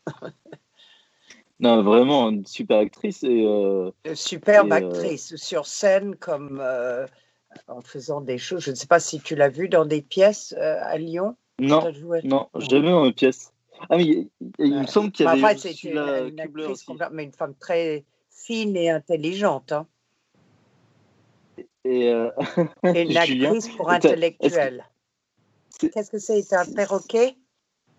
Non, vraiment une super actrice. Et, euh, Une superbe Et, euh, actrice sur scène, comme en faisant des choses. Je ne sais pas si tu l'as vu dans des pièces à Lyon. non, non, jamais dans une pièce. Ah, mais il, il me semble qu'il y Mais avait enfin, une, une Kubler actrice, mais une femme très fine et intelligente. hein. Et, euh, Et une Julien, actrice pour c'est- Qu'est-ce que c'est C'est un perroquet?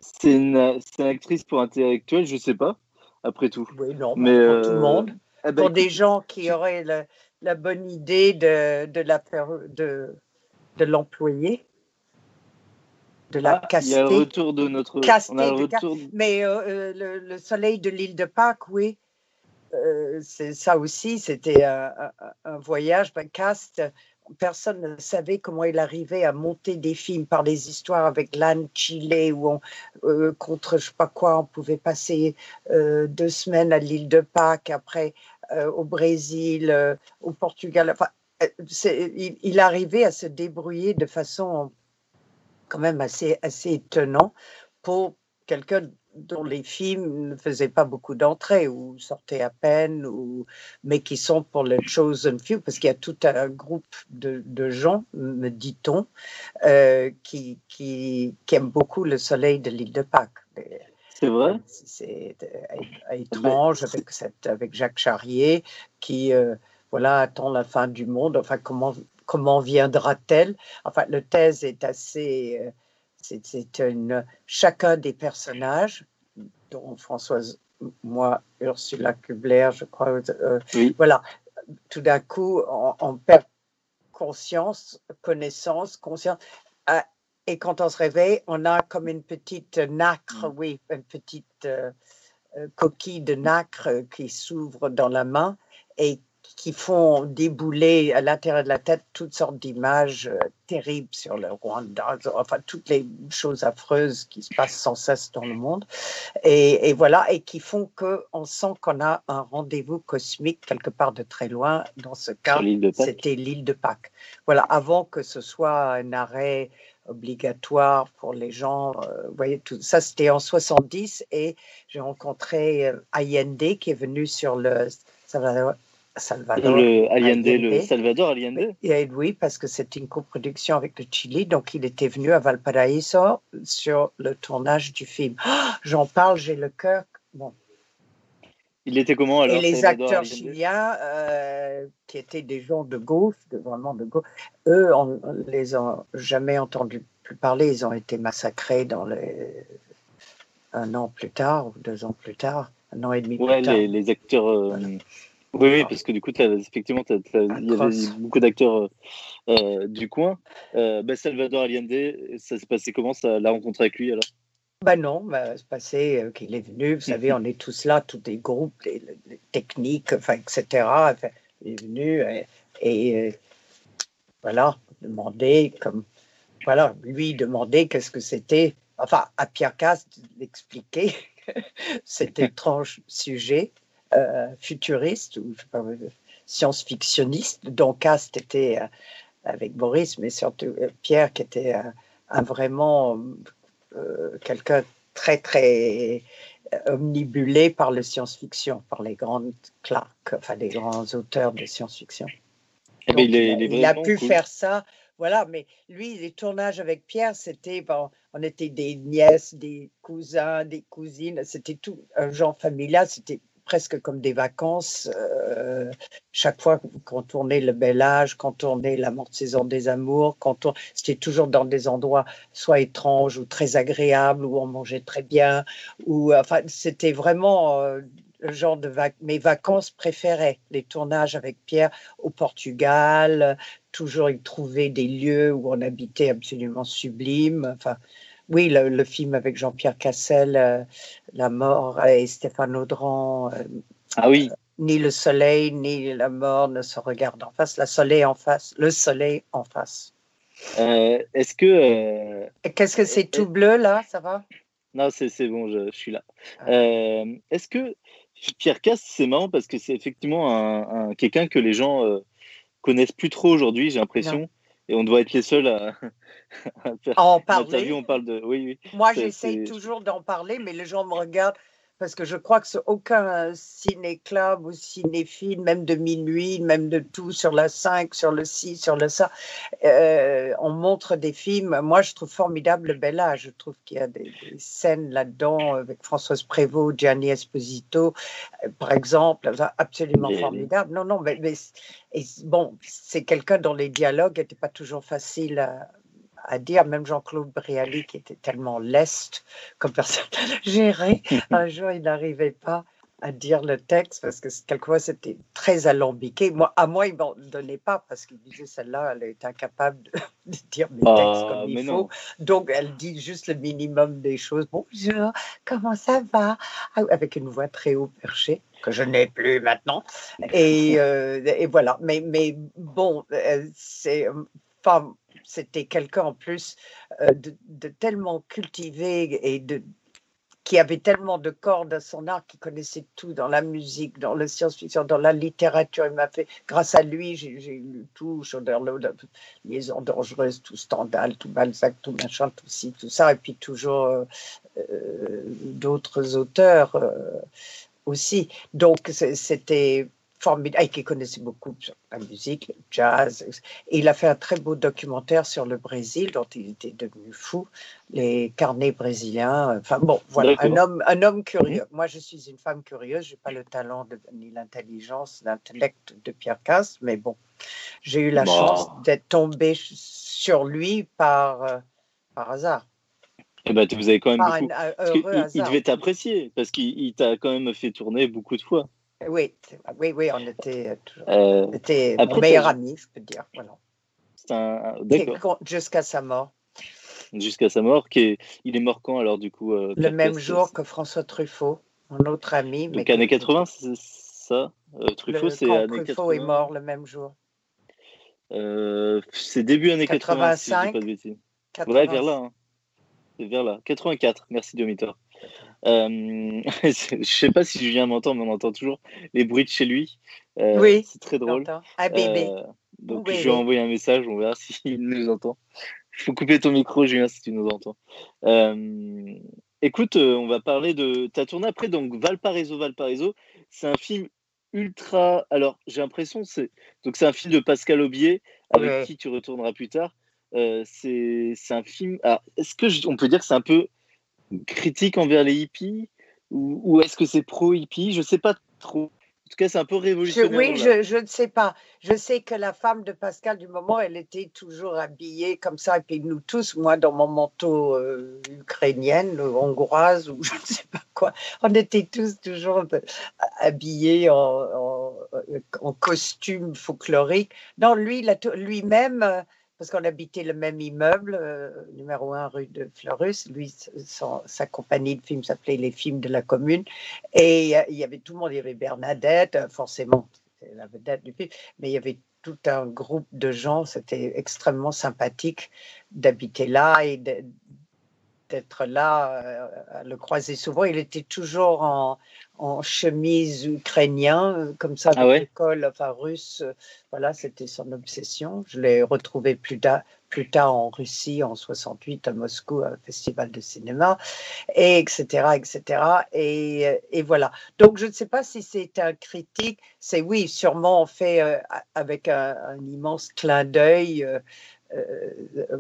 C'est une, une actrice pour intellectuel, je sais pas, après tout. Oui, non, Mais, pour tout euh, le monde. eh ben, pour écoute, des gens qui auraient la, la bonne idée de, de, l'employer, de la ah, il y a le caster. retour de notre. Caster on a le de ca- retour. Mais euh, euh, le, le soleil de l'île de Pâques, oui, euh, ça aussi, c'était un, un- un voyage, ben, cast. Personne ne savait comment il arrivait à monter des films par des histoires avec l'âne Chile où euh, contre je sais pas quoi, on pouvait passer euh, deux semaines à l'île de Pâques, après au Brésil, au Portugal. Enfin, il, arrivait à se débrouiller de façon quand même assez, assez étonnant pour quelqu'un dont les films ne faisaient pas beaucoup d'entrées ou sortaient à peine, ou, mais qui sont pour le chosen few, parce qu'il y a tout un groupe de, de gens, me dit-on, euh, qui, qui, qui aiment beaucoup le soleil de l'île de Pâques. C'est vrai? C'est euh, étrange avec, cette, avec Jacques Charrier qui euh, voilà, attend la fin du monde. Enfin, comment, comment viendra-t-elle? Enfin, le thèse est assez. euh, c'est une, chacun des personnages, dont Françoise, moi, Ursula Kubler, je crois, euh, Oui. voilà, tout d'un coup, on, on perd conscience, connaissance, conscience. Ah, et quand on se réveille, on a comme une petite nacre, oui, une petite euh, euh, coquille de nacre qui s'ouvre dans la main et qui font débouler à l'intérieur de la tête toutes sortes d'images euh, terribles sur le Rwanda, enfin toutes les choses affreuses qui se passent sans cesse dans le monde. Et, et voilà, et qui font qu'on sent qu'on a un rendez-vous cosmique quelque part de très loin. Dans ce cas, c'était l'île de Pâques. Voilà, avant que ce soit un arrêt obligatoire pour les gens. euh, vous voyez, tout ça, c'était en 70 et j'ai rencontré euh, Allende qui est venu sur le Salvador. Salvador. Le Allende, le Allende. Salvador Allende. Et oui, parce que c'était une coproduction avec le Chili, donc il était venu à Valparaiso sur le tournage du film. Ah, J'en parle, j'ai le cœur. Bon. Il était comment alors Et les Salvador acteurs Allende? chiliens, euh, qui étaient des gens de gauche, de, vraiment de gauche, eux, on on les a jamais entendus plus parler. Ils ont été massacrés dans les... un an plus tard, ou deux ans plus tard, un an et demi Ouais, plus tard. les, les acteurs. euh, Oui, oui, parce que du coup, effectivement, il y avait beaucoup d'acteurs euh, euh, du coin. Euh, bah, Salvador Allende, ça s'est passé comment? Ça, la rencontre avec lui alors? Ben non, ben, c'est passé euh, qu'il est venu. Vous savez, on est tous là, tous des groupes, les, techniques, enfin, etc. Enfin, il est venu et, et, voilà, demander comme voilà, lui demander qu'est-ce que c'était. Enfin, à Pierre Cast d'expliquer cet étrange sujet euh, futuriste ou euh, science-fictionniste dont Cast était euh, avec Boris, mais surtout Pierre qui était un vraiment quelqu'un très très omnibulé par le science-fiction, par les grandes Clark, enfin les grands auteurs de science-fiction. Eh ben, Donc, il, est, il a- il est il a vraiment pu cool. faire ça, voilà. Mais lui, les tournages avec Pierre, c'était bon, on était des nièces, des cousins, des cousines, c'était tout un genre familial. C'était presque comme des vacances. euh, chaque fois qu'on tournait le bel âge, quand on tournait la morte saison des amours, quand on, c'était toujours dans des endroits soit étranges ou très agréables où on mangeait très bien. Ou enfin, c'était vraiment euh, le genre de mes vacances préférées, les tournages avec Pierre au Portugal. Toujours, il trouvait des lieux où on habitait absolument sublimes. Enfin, oui, le, le film avec Jean-Pierre Cassel, euh, La mort et Stéphane Audran, euh, Ah oui, ni le soleil ni la mort ne se regardent en face, la soleil en face, le soleil en face. euh, est-ce que. euh, qu'est-ce que c'est tout bleu là, ça va? Non, c'est bon, je, je suis là. Ah. Euh, est-ce que Pierre Casse, c'est marrant parce que c'est effectivement un, un- quelqu'un que les gens euh, connaissent plus trop aujourd'hui, j'ai l'impression. Et on doit être les seuls à, faire en parler. On parle de... Oui, oui. Moi, j'essaye toujours d'en parler, mais les gens me regardent parce que je crois que aucun ciné-club ou cinéphile, même de minuit, même de tout, sur la 5, sur le 6, sur le ça, euh, on montre des films. Moi, je trouve formidable le bel âge. Je trouve qu'il y a des, scènes là-dedans avec Françoise Prévost, Gianni Esposito, euh, par exemple, absolument formidable. Non, non, mais, mais bon, c'est quelqu'un dont les dialogues n'étaient pas toujours faciles à à dire, même Jean-Claude Brialy, qui était tellement leste comme personne à gérer, un jour, il n'arrivait pas à dire le texte parce que quelquefois c'était très alambiqué. Moi, à moi, il m'en donnait pas parce qu'il disait celle-là, elle est incapable de, dire mes textes ah, comme il faut. Donc, elle dit juste le minimum des choses. Bonjour, comment ça va? Ah, Avec une voix très haut perchée que je n'ai plus maintenant. Et, euh, et, voilà. Mais, mais bon, euh, c'est. Enfin, c'était quelqu'un en plus euh, de, tellement cultivé et de, qui avait tellement de cordes à son art, qui connaissait tout dans la musique, dans la science-fiction, dans la littérature. Il m'a fait, grâce à lui, j'ai lu tout, Chauderlot, Liaison dangereuse, tout Stendhal, tout Balzac, tout machin, tout ci, tout ça, et puis toujours euh, euh, d'autres auteurs aussi. Donc c'était formidable, et qui connaissait beaucoup la musique, le jazz. Et il a fait un très beau documentaire sur le Brésil, dont il était devenu fou, les carnets brésiliens. Enfin bon, voilà, un homme, un homme curieux. Moi, je suis une femme curieuse, je n'ai pas le talent ni l'intelligence, l'intellect de Pierre Casse, mais bon, j'ai eu la chance d'être tombée sur lui par, euh, par hasard. Eh ben, vous avez quand même beaucoup... il, il, devait t'apprécier parce qu'il t'a quand même fait tourner beaucoup de fois. Oui, oui, oui, on était, euh, était meilleur ami, je peux dire. Voilà. Un... Jusqu'à sa mort. Jusqu'à sa mort, qui est... il est mort quand alors du coup euh, Le même jour que François Truffaut, mon autre ami. Donc années 80, c'est ça? Euh, Truffaut, c'est années Truffaut est mort le même jour. c'est début années 85. 80, si pas de bêtises. Ouais, vers là. Hein. C'est vers là. 84, merci Domitor. Euh, je sais pas si Julien m'entend, mais on entend toujours les bruits de chez lui. Euh, oui. C'est très drôle. Ah, bébé. Euh, donc, je vais envoyer un message, on verra s'il nous entend. Il faut couper ton micro, Julien, si tu nous entends. écoute, on va parler de. Tu as tourné après, donc Valparaiso, Valparaiso. C'est un film ultra. Alors, j'ai l'impression, c'est. Donc, c'est un film de Pascal Aubier, avec qui tu retourneras plus tard. c'est un film. Est-ce que on peut dire que c'est un peu critique envers les hippies ou, est-ce que c'est pro-hippie? Je ne sais pas trop. En tout cas, c'est un peu révolutionnaire. oui, je, je, ne sais pas. Je sais que la femme de Pascal du moment, elle était toujours habillée comme ça. Et puis nous tous, moi, dans mon manteau euh, ukrainienne, hongroise, ou je ne sais pas quoi, on était tous toujours habillés en, en, costume folklorique. Non, lui, lui-même. Euh, parce qu'on habitait le même immeuble, euh, numéro 1 rue de Fleurus. Lui, sa compagnie de films s'appelait Les Films de la Commune. Et il y avait tout le monde, il y avait Bernadette, euh, forcément, la vedette du film, mais il y avait tout un groupe de gens, c'était extrêmement sympathique d'habiter là et d'être là, euh, à le croiser souvent. Il était toujours en, en chemise ukrainien, euh, comme ça, ah dans l'école, enfin russe. Voilà, c'était son obsession. Je l'ai retrouvé plus, plus, tard en Russie, en 68, à Moscou, à un festival de cinéma, et etc., etc. Et, euh, et voilà. Donc, je ne sais pas si c'est un critique. C'est oui, sûrement fait avec un, immense clin d'œil. Euh,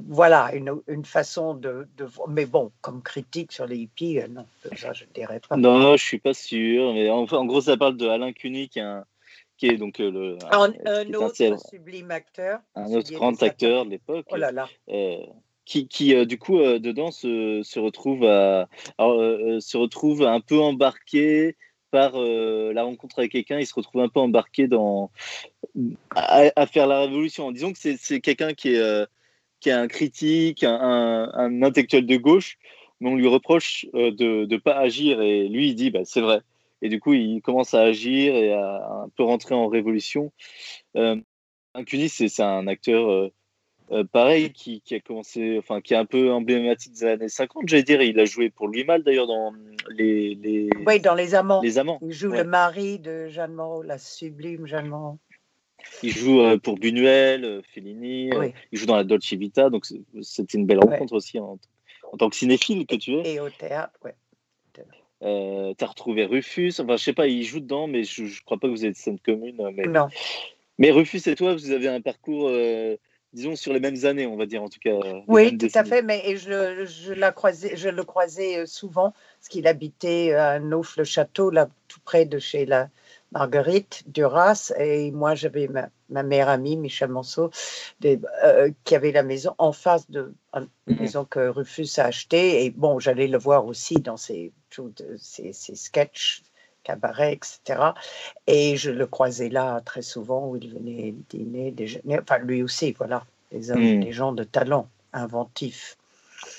voilà, une, façon de, Mais bon, comme critique sur les hippies, euh, non, ça je ne dirais pas. Non, je suis pas sûr. Mais en, en gros, ça parle de Alain Cuny, qui, est, donc euh, le. Un, autre sublime acteur. Un autre grand acteur de l'époque. Oh là là. qui, qui du coup, dedans, se, se retrouve, à, se retrouve un peu embarqué par la rencontre avec quelqu'un, il se retrouve un peu embarqué dans à, faire la révolution. Disons que c'est quelqu'un qui est euh, qui est un critique, un, intellectuel de gauche, mais on lui reproche euh, de ne pas agir et lui il dit bah, c'est vrai. Et du coup il commence à agir et à, un peu rentrer en révolution. Euh, Cunis c'est un acteur euh, pareil qui, qui, a commencé, enfin qui est un peu emblématique des années 50, j'allais dire. Il a joué pour lui mal d'ailleurs dans les, les, Oui, dans Les Amants. Les Amants. Il joue le mari de Jeanne Moreau, la sublime Jeanne Moreau. Il joue euh, pour Buñuel, euh, Fellini, euh, Oui. il joue dans la Dolce Vita, donc c'est- c'était une belle Ouais. rencontre aussi en, en tant que cinéphile que tu es. Et au théâtre, ouais. Euh, T'as retrouvé Rufus, enfin je sais pas, il joue dedans, mais je, je crois pas que vous êtes scène commune. Mais, Non, mais Rufus et toi, vous avez un parcours, euh, disons, sur les mêmes années, on va dire en tout cas. Oui, tout à fait, mais et je, je, la croisais, je le croisais souvent, parce qu'il habitait à Nauf-le-Château, là, tout près de chez la Marguerite Duras, et moi j'avais ma, ma meilleure amie, Michel Monceau, des- euh, qui avait la maison en face de une Mhm. maison que Rufus a achetée, et bon, j'allais le voir aussi dans ses, ses, ses sketchs, cabarets, etc. Et je le croisais là très souvent, où il venait dîner, déjeuner, enfin lui aussi, voilà, des hommes, Mhm. des gens de talent, inventifs.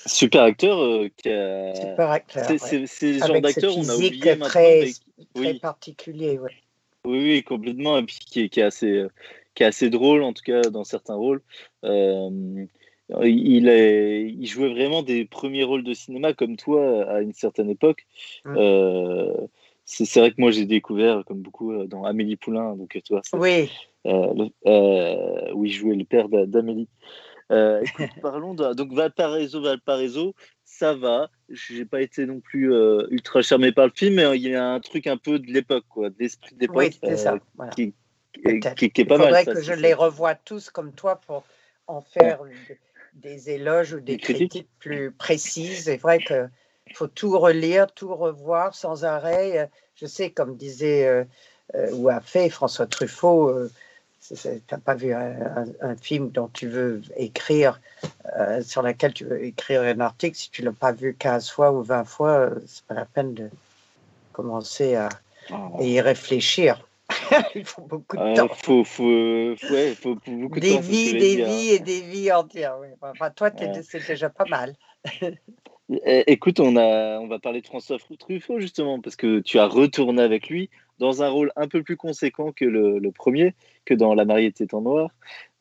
Super acteur euh, qui a. Super acteur. C'est ouais. le genre ce d'acteur on a oublié maintenant. très, mais- très oui. particulier. Ouais. Oui, oui, complètement. Et puis qui est, qui est assez, euh, qui est assez drôle, en tout cas dans certains rôles. Euh, il, est, il jouait vraiment des premiers rôles de cinéma comme toi à une certaine époque. Mm. Euh, c'est vrai que moi j'ai découvert, comme beaucoup, euh, dans Amélie Poulain, donc toi, Oui, où il jouait le père d'A- d'Amélie. Euh, écoute, parlons de donc Valparaiso, Valparaiso, ça va. J'ai pas été non plus euh, ultra charmé par le film, mais il y a un truc un peu de l'époque, quoi, de l'esprit de l'époque. oui, c'est euh, ça. Voilà. qui, qui, Peut-être. qui- qui est Il pas faudrait mal. que je les revoie tous comme toi pour en faire des éloges ou des Des critiques. critiques plus précises. C'est vrai qu'il faut tout relire, tout revoir sans arrêt. Euh, Je sais, comme disait euh, euh, ou a fait François Truffaut, n'as pas vu un, un- un film dont tu veux écrire, euh, sur lequel tu veux écrire un article, si tu ne l'as pas vu 15 fois ou 20 fois, euh, c'est pas la peine de commencer à, Oh. à y réfléchir. Il faut beaucoup de Euh, temps. faut, faut, euh, ouais, faut faut beaucoup de Des temps. ce que vies, des dire. vies et des vies entières. oui. Enfin, toi, Ouais. c'est déjà pas mal. Eh, Écoute, on, a, on va parler de François Truffaut justement, parce que tu as retourné avec lui dans un rôle un peu plus conséquent que le, le premier, que dans La mariée était en noir,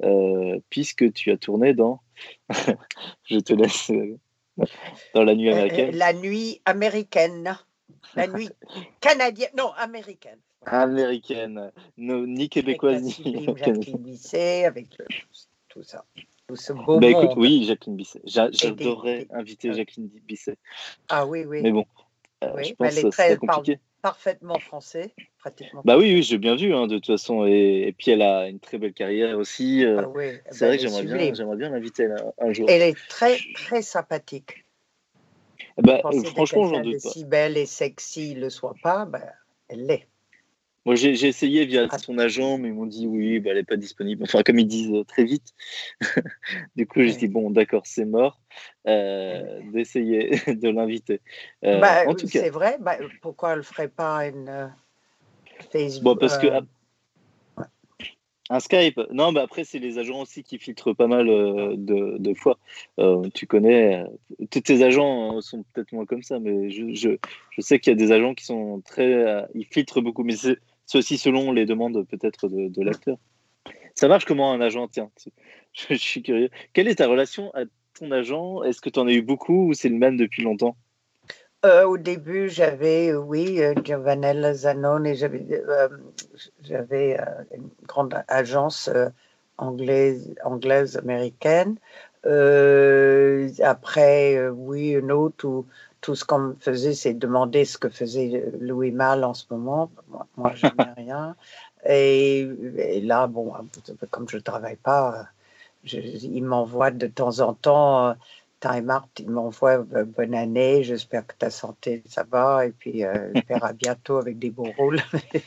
euh, puisque tu as tourné dans. Je te laisse. euh, dans La nuit Euh, américaine. la nuit américaine. La nuit canadienne. Non, américaine. Américaine, no- ni québécoise ni. Jacqueline Bisset, avec le- tout ça. Tout ce beau Bah écoute, oui, Jacqueline Bisset. J'adorerais inviter. Jacqueline Bisset. Ah oui, oui. Mais bon, Oui, je pense elle est que c'est compliqué. Parfaitement français, pratiquement. Bah oui, oui, j'ai bien vu, hein, de toute façon. Et, et puis elle a une très belle carrière aussi. euh, Ah c'est vrai que j'aimerais bien, j'aimerais bien l'inviter un jour. Elle est très, très sympathique. Bah, franchement, j'en quelqu'un de doute pas. si belle et sexy le soit pas, ben, elle l'est. Moi, j'ai j'ai essayé via Ah. son agent, mais ils m'ont dit oui, bah, elle n'est pas disponible. Enfin, comme ils disent euh, très vite. du coup, j'ai dit bon, d'accord, c'est mort. Euh, D'essayer de l'inviter. Euh, Bah, en tout cas, c'est vrai. bah, pourquoi elle ne ferait pas une Facebook bon, parce que euh, Un Skype Non, mais après, c'est les agents aussi qui filtrent pas mal euh, de, de fois. Euh, tu connais, euh, tous tes agents euh, sont peut-être moins comme ça, mais je, je, je sais qu'il y a des agents qui sont très. ils filtrent beaucoup, mais c'est aussi selon les demandes peut-être de, l'acteur. Ça marche comment un agent? Tiens, je, suis curieux. Quelle est ta relation à ton agent? Est-ce que tu en as eu beaucoup ou c'est le même depuis longtemps? Euh, Au début, j'avais, oui, euh, Giovanella j'avais euh, j'avais, euh, une grande agence anglaise, anglaise américaine. Euh, après, oui, une autre où tout ce qu'on me faisait, c'est demander ce que faisait Louis Malle en ce moment. Moi, moi je n'ai rien. Et, et là, bon, comme je ne travaille pas, je, il m'envoie de temps en temps. euh, Time il m'envoie euh, bonne année, j'espère que ta santé ça va, et puis euh, à bientôt avec des beaux rôles.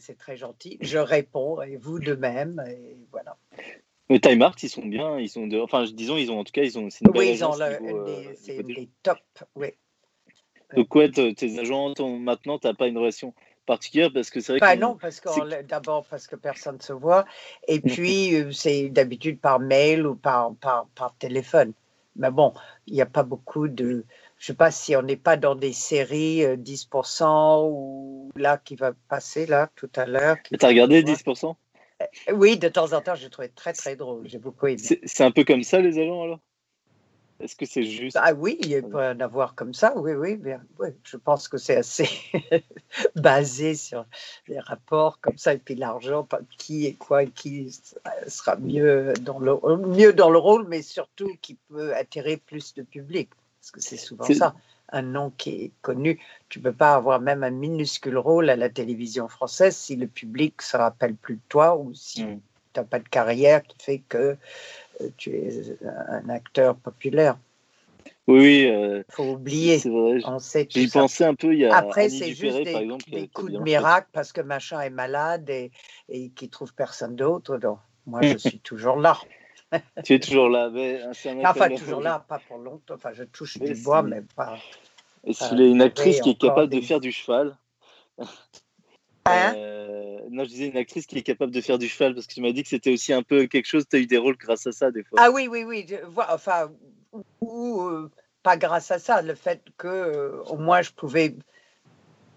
c'est très gentil. Je réponds, et vous de même, et voilà. Mais Time Art, ils sont bien, ils sont de... enfin, disons, ils ont en tout cas, ils ont, une Oui, ils ont le- niveau, des- euh, top, oui. Donc ouais, tes agents, ton- maintenant, tu n'as pas une relation particulière parce que c'est vrai Bah que non, parce que d'abord parce que personne ne se voit, et puis euh, c'est d'habitude par mail ou par, par, par téléphone. Mais bon, il n'y a pas beaucoup de. Je sais pas si on n'est pas dans des séries euh, 10% ou là qui va passer là tout à l'heure. qui- tu as regardé Ouais. 10% Oui, de temps en temps, j'ai trouvé très très drôle. J'ai beaucoup aimé. C'est un peu comme ça les agents alors? Est-ce que c'est juste? Ah oui, il peut en avoir comme ça, oui, oui, oui. Je pense que c'est assez basé sur les rapports comme ça, et puis l'argent, qui et quoi, et qui sera mieux dans le, mieux dans le rôle, mais surtout qui peut attirer plus de public, parce que c'est souvent ça. Un nom qui est connu, tu peux pas avoir même un minuscule rôle à la télévision française si le public se rappelle plus de toi ou si Mm. tu n'as pas de carrière qui fait que euh, tu es un acteur populaire. Oui, oui, euh, faut oublier. vrai. On sait J'y pensais un peu. Il y a Après, c'est juste par des, exemple, coups de miracle parce que machin est malade et, et qui trouve personne d'autre. Donc, moi, je suis toujours là. Tu es toujours là. Mais Enfin, toujours là, pas pour longtemps. Enfin, je touche Mais du bois, mais pas. Et si vous voulez une actrice qui est capable de faire du cheval. Hein Euh, non, je disais une actrice qui est capable de faire du cheval parce que tu m'as dit que c'était aussi un peu quelque chose. Tu as eu des rôles grâce à ça des fois. Ah oui, oui, oui. je vois, enfin, ou, euh, pas grâce à ça, le fait que euh, au moins je pouvais,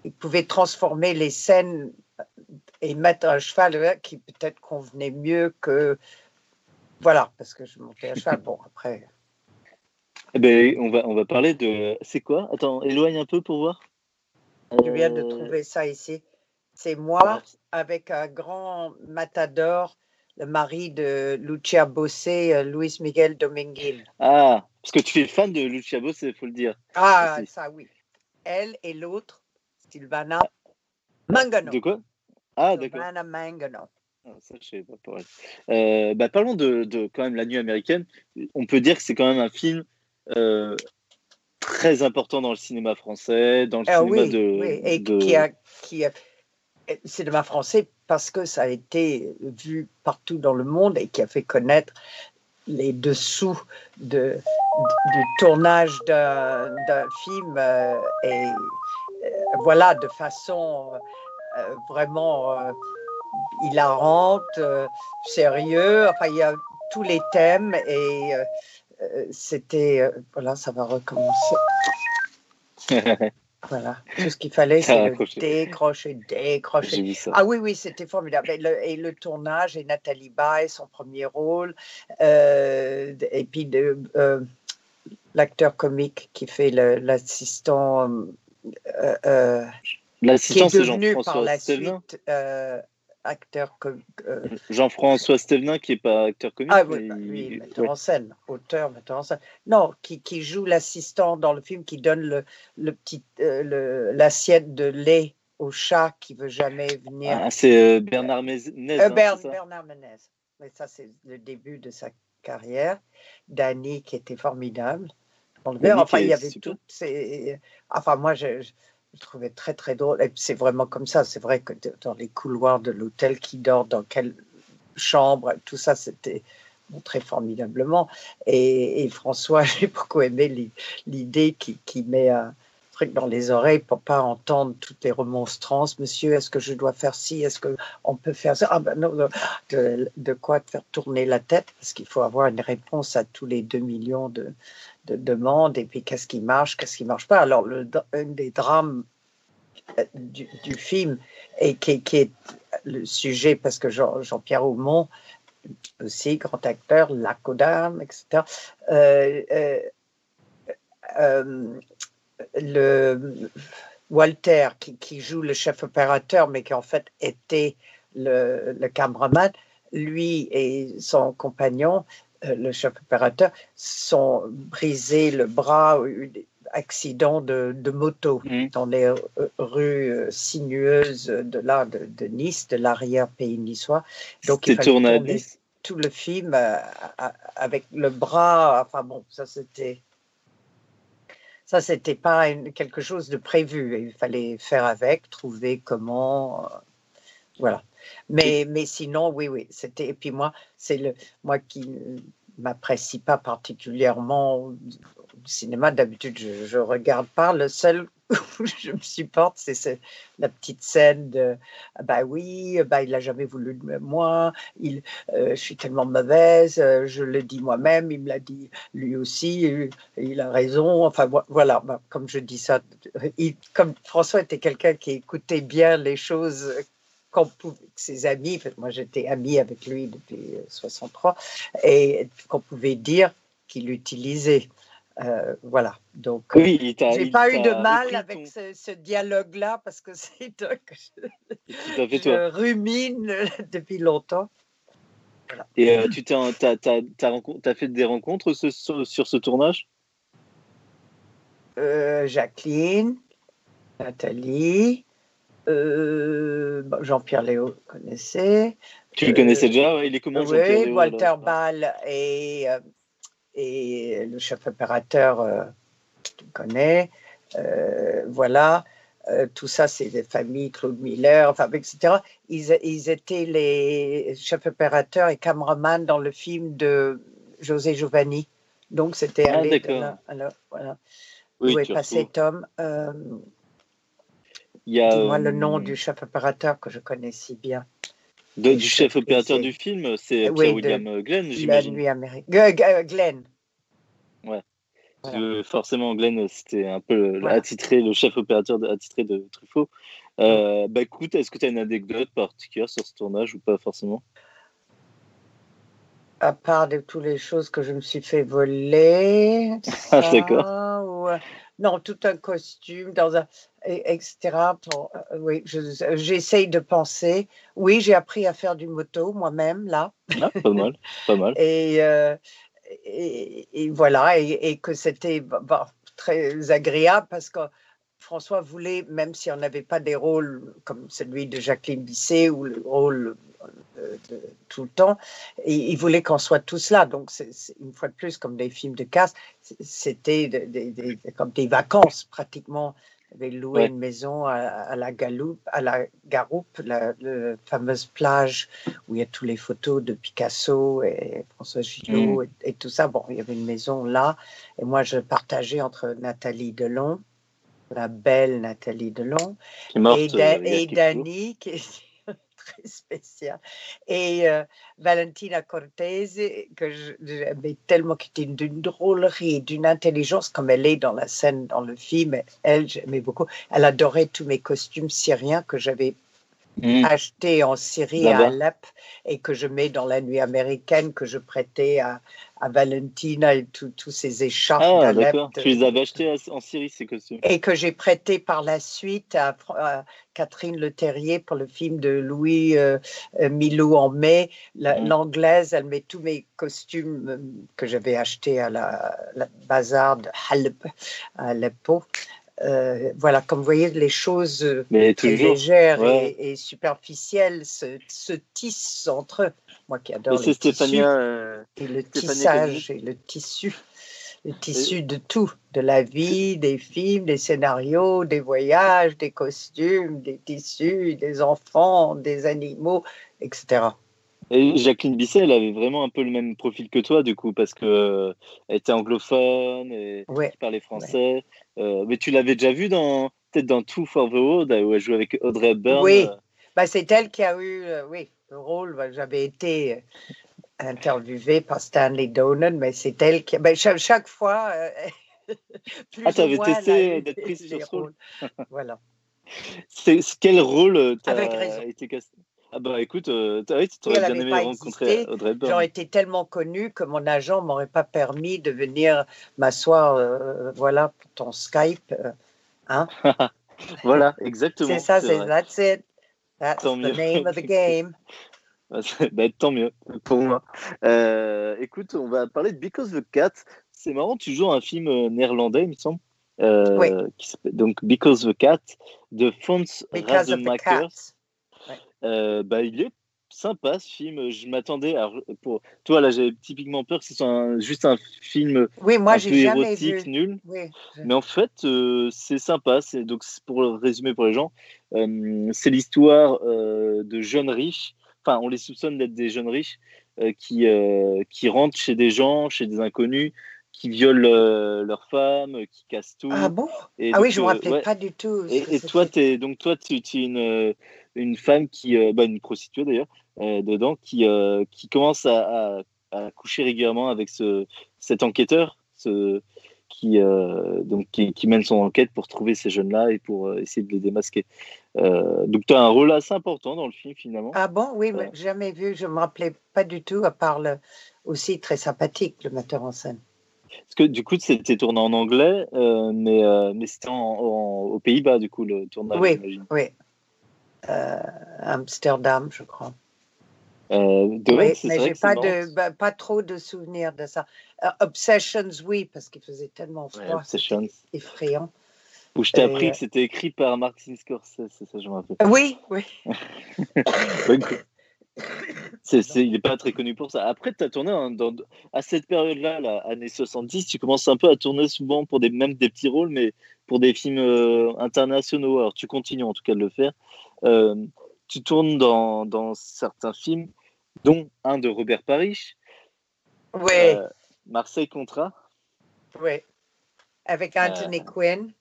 il pouvait transformer les scènes et mettre un cheval qui peut-être convenait mieux que. Voilà, parce que je montais à cheval. Bon, après. Eh ben, on va on va parler de. C'est quoi? Attends, éloigne un peu pour voir. Je viens de Euh, trouver ça ici. C'est moi avec un grand matador, le mari de Lucia Bossé, euh, Luis Miguel Dominguez. Ah, parce que tu es fan de Lucia Bosse, il faut le dire. Ah, Aussi. ça oui. Elle et l'autre, Sylvana Mangano. De quoi? Ah, d'accord. Sylvana Mangano. Ah, Ça, je sais pas pour elle. Euh, bah, parlons de, de quand même la nuit américaine. On peut dire que c'est quand même un film euh, très important dans le cinéma français, dans le Ah cinéma oui, de. oui, et de- qui a, qui a euh, cinéma français parce que ça a été vu partout dans le monde et qui a fait connaître les dessous de, du tournage d'un film euh, et voilà de façon vraiment hilarante, euh, sérieux. Enfin, il y a tous les thèmes et euh, euh, c'était euh, voilà, ça va recommencer. Voilà, tout ce qu'il fallait, c'est décrocher, décrocher. Ah oui, oui, c'était formidable. Et le, et le tournage, et Nathalie Baye, son premier rôle, euh, et puis de, euh, l'acteur comique qui fait l'assistant, euh, qui L'assistant, est c'est devenu par Jean-François la Euh, acteur comique. Jean-François Stévenin, qui n'est pas acteur comique. Ah oui, bah, il- metteur ouais. en scène, auteur, metteur en scène. Non, qui, qui joue l'assistant dans le film, qui donne le, le petit, euh, l'assiette de lait au chat qui veut jamais venir. Ah, c'est euh, Bernard Ménez. Euh, hein, Bern- Bernard Menez. Mais ça, c'est le début de sa carrière. Danny, qui était formidable. Le. Enfin, il y avait super. toutes ces. Enfin, moi, je, je le trouvais très, très drôle. Et c'est vraiment comme ça. C'est vrai que dans les couloirs de l'hôtel, qui dort dans quelle chambre, tout ça, c'était montré formidablement. Et, François, j'ai beaucoup aimé l'i- l'idée qui, met un truc dans les oreilles pour pas entendre toutes les remonstrances. Monsieur, est-ce que je dois faire ci? Est-ce qu'on peut faire ça? Ah ben non. De, quoi faire tourner la tête? Parce qu'il faut avoir une réponse à tous les 2 millions de, de demandes et puis qu'est-ce qui marche, qu'est-ce qui marche pas. Alors, le, un des drames euh, du, film et qui, est le sujet parce que Jean- Jean-Pierre Aumont aussi grand acteur, Lacodarme, etc. Euh, euh, euh, le Walter qui, joue le chef opérateur, mais qui en fait était le, le cameraman, lui et son compagnon, le chef opérateur, sont brisés le bras, accidents de, de moto Mhm. dans les euh, rues euh, sinueuses de là, de, de Nice, de l'arrière-pays niçois. Donc, il tourné à Nice. tout le film euh, avec le bras. Enfin bon, ça c'était. Ça, c'était pas une- quelque chose de prévu. Il fallait faire avec, trouver comment. Voilà. Mais, mais sinon, oui, oui. C'était. Et puis moi, c'est le moi qui m'apprécie pas particulièrement au cinéma. D'habitude, je, je regarde pas. Le seul où je me supporte, c'est ce- la petite scène de ah bah oui, bah il a jamais voulu de moi. Il, euh, je suis tellement mauvaise, euh, je le dis moi-même, il me l'a dit lui aussi, il a raison. Enfin vo- voilà, bah, comme je dis ça, il- comme François était quelqu'un qui écoutait bien les choses qu'on pouvait, ses amis, moi j'étais amie avec lui depuis euh, 63, et qu'on pouvait dire qu'il utilisait. Euh, voilà. Donc, Oui, j'ai pas eu de mal avec ce, ce dialogue-là parce que c'est que je, rumine depuis longtemps. Et euh, tu t'as fait des rencontres ce- sur, sur ce tournage? Euh, Jacqueline, Nathalie, euh, bon, Jean-Pierre Léo connaissait. Tu le Euh, connaissais déjà ouais, Il est comment Jean-Pierre Oui, Léo, Walter Ball et, euh, et le chef opérateur, euh, tu connais. Euh, voilà. Euh, tout ça, c'est des familles, Claude Miller, enfin, etc. Ils, ils étaient les chefs opérateurs et caméramans dans le film de José Giovanni. Donc, c'était Ah, allé voilà. Oui, Où est passé. Tom Euh, Il y a, Dis-moi le euh, nom du chef opérateur que je connais si bien. de- du chef opérateur du film, c'est Oui, Pierre-William Glenn, La j'imagine. nuit américaine. Glenn. Que forcément, Glenn, c'était un peu Voilà. attitré, le chef opérateur de- attitré de Truffaut. Euh, bah écoute, est-ce que tu as une anecdote particulière sur ce tournage ou pas forcément? À part de toutes les choses que je me suis fait voler. Ah, d'accord. ou, euh, non, tout un costume, dans un, et- etc. Pour- euh, oui, je- j'essaye de penser. Oui, j'ai appris à faire du moto moi-même, là. Ah, Pas mal, pas mal. Et, euh, et, et voilà, et, que c'était bah, très agréable parce que François voulait, même si on n'avait pas des rôles comme celui de Jacqueline Bisset ou le rôle euh, de, tout le temps, et il voulait qu'on soit tous là. Donc, une fois de plus, comme des films de casse, c'était de- comme des vacances pratiquement. On avait loué Ouais. une maison à, à la Galoupe, à la Garoupe, la, la fameuse plage où il y a toutes les photos de Picasso et François Gillot et, et tout ça. Bon, il y avait une maison là, et moi je partageais entre Nathalie Delon, la belle Nathalie Delon, morte. et, euh, Da- et. Dani, qui est très spécial, et euh, Valentina Cortese, que j'aimais tellement, qui était d'une drôlerie, d'une intelligence, comme elle est dans la scène, dans le film. Elle, j'aimais beaucoup. Elle adorait tous mes costumes syriens que j'avais Mm. achetés en Syrie à. Alep et que je mets dans la nuit américaine, que je prêtais à, à Valentina et tous ces écharpes Ah, d'accord. de- Tu les avais achetés à- en Syrie, ces costumes. et que j'ai prêté par la suite à, Catherine Le Terrier pour le film de Louis euh, euh, Milou en mai. La- Mhm. L'anglaise, elle met tous mes costumes euh, que j'avais achetés à la, la bazar de Halep, à Aleppo. Euh, voilà, comme vous voyez, les choses euh, Mais légères ouais. et, et superficielles se, se tissent entre eux. Moi qui adore les tissus euh, et le Stéphanie tissage et le tissu. Le tissu de tout, de la vie, des films, des scénarios, des voyages, des costumes, des tissus, des enfants, des animaux, etc. Et Jacqueline Bisset, elle avait vraiment un peu le même profil que toi, du coup, parce que euh, elle était anglophone et Ouais. parlait français. Euh, mais tu l'avais déjà vu dans peut-être dans Two for the Road, où elle jouait avec Audrey Hepburn. Oui. euh, Bah, c'est elle qui a eu, euh, oui, le rôle. Bah, J'avais été interviewée par Stanley Donen, mais c'est elle qui. bah, chaque, chaque fois. plus Ah, t'avais testé d'être prise sur ce rôle. voilà. C'est quel rôle t'as été casté Ah bah écoute, euh, t'aurais bien aimé rencontrer existé, Audrey Hepburn. J'aurais été tellement connue que mon agent m'aurait pas permis de venir m'asseoir, euh, voilà, pour ton Skype. euh, hein. Voilà, exactement. C'est ça, c'est that's it. That's Tant the mieux. name of the game. bah, tant mieux pour moi. Euh, écoute, on va parler de Because the Cat. C'est marrant, tu joues un film néerlandais, il me semble. Euh, Oui. qui donc Because the Cat de Fons Because of the Rademakers. cats. Euh, bah, il est sympa ce film. Je m'attendais à. Pour... Toi, là, j'avais typiquement peur que ce soit un- juste un film Oui, moi, un peu jamais érotique, vu. nul. Oui, je- Mais en fait, euh, c'est sympa. C'est donc pour le résumer pour les gens, euh, c'est l'histoire euh, de jeunes riches. Enfin, on les soupçonne d'être des jeunes riches qui qui rentrent chez des gens, chez des inconnus, qui violent euh, leurs femmes, euh, qui cassent tout. Ah bon? Et Ah donc, oui, je ne me euh, rappelais ouais. pas du tout. Et, toi, es, donc toi, tu, es une, une femme qui, bah, une prostituée d'ailleurs, dedans, qui, qui commence à, à, à coucher régulièrement avec ce, cet enquêteur, ce, qui, euh, donc, qui, qui mène son enquête pour trouver ces jeunes-là et pour euh, essayer de les démasquer. Euh, donc tu as un rôle assez important dans le film finalement. Ah bon? Oui, mais jamais vu. Je ne me rappelais pas du tout, à part le, aussi très sympathique, le metteur en scène. Parce que du coup, c'était tourné en anglais, euh, mais, euh, mais c'était en, en- aux Pays-Bas, du coup, le tournage, Oui. Oui. Euh, Amsterdam, je crois. De Oui, mais j'ai pas de bah, pas trop de souvenirs de ça. Obsessions, oui, parce qu'il faisait tellement Ouais, froid, Obsessions. effrayant. Où je t'ai appris que c'était écrit par Martin Scorsese, c'est ça, je me rappelle. Oui, oui. Ouais, écoute, c'est, c'est- il n'est pas très connu pour ça. Après, tu as tourné hein, dans, à cette période-là, là, années 70, tu commences un peu à tourner souvent pour des, même des petits rôles, mais pour des films euh, internationaux. Alors, tu continues en tout cas de le faire. Euh, tu tournes dans, dans certains films, dont un de Robert Parrish, Oui, euh, Marseille Contrat. oui. Avec Anthony Euh, Quinn,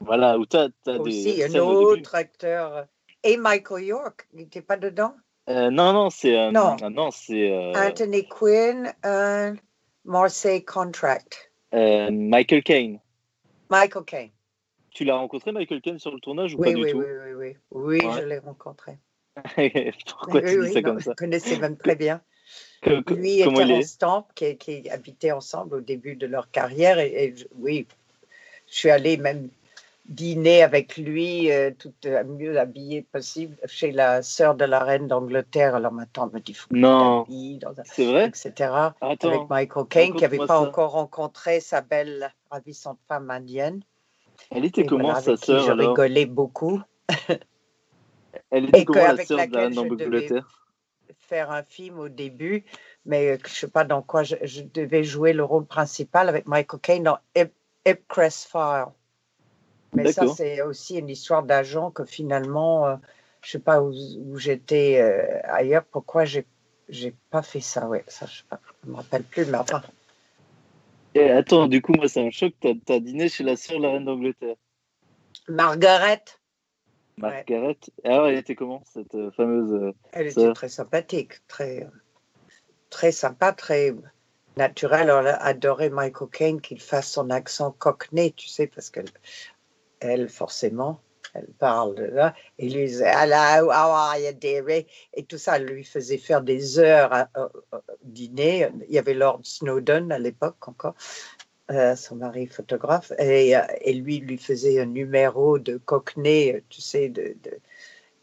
Voilà, où tu as, des aussi un début. autre acteur. Et Michael York, il n'était pas dedans? Euh, non, non, c'est. euh, Non. ah non, c'est euh, Anthony Quinn, Marseille Contract. euh, Michael Caine. Michael Caine. Tu l'as rencontré, Michael Caine, sur le tournage ou Oui, pas du oui, tout? oui, oui, oui. Oui, Ouais. je l'ai rencontré. Pourquoi oui, tu oui, dis ça non, comme ça? Je connaissais même très bien. Que- que- Lui Terence est? Stamp, qui, qui habitaient ensemble au début de leur carrière. Et, et oui, je suis allée même dîner avec lui, euh, tout euh, mieux habillée possible, chez la sœur de la reine d'Angleterre. Alors ma tante me dit, faut Non. un- C'est vrai? etc. Attends. avec Michael Caine, qui n'avait pas ça. encore rencontré sa belle, ravissante femme indienne. Elle était Et comment voilà, sa sœur je rigolais beaucoup. Elle était et comment la sœur de la reine d'Angleterre? faire un film au début, mais euh, je ne sais pas dans quoi je, je devais jouer le rôle principal avec Michael Caine dans Hip, Hipcrest File. Mais ça, c'est aussi une histoire d'agent que finalement, euh, je ne sais pas où, où j'étais euh, ailleurs, pourquoi j'ai j'ai pas fait ça. Ouais, ça, je ne me rappelle plus, mais enfin, Eh, Attends, du coup, moi, ça me choque. T'as as dîné chez la sœur de la reine d'Angleterre, Margaret, Ouais. Margaret. Alors, elle était comment, cette euh, fameuse. euh, elle était très sympathique, très, très sympa, très naturelle. On a adoré Michael Caine qu'il fasse son accent cockney, tu sais, parce qu'elle, elle, forcément, elle parle de là. Et lui disait Hello, how are you, dearie? Et tout ça, elle lui faisait faire des heures à- au- au dîner. Il y avait Lord Snowdon à l'époque encore. euh, son mari photographe, et, euh, et lui lui faisait un numéro de Cockney, euh, tu sais, de, de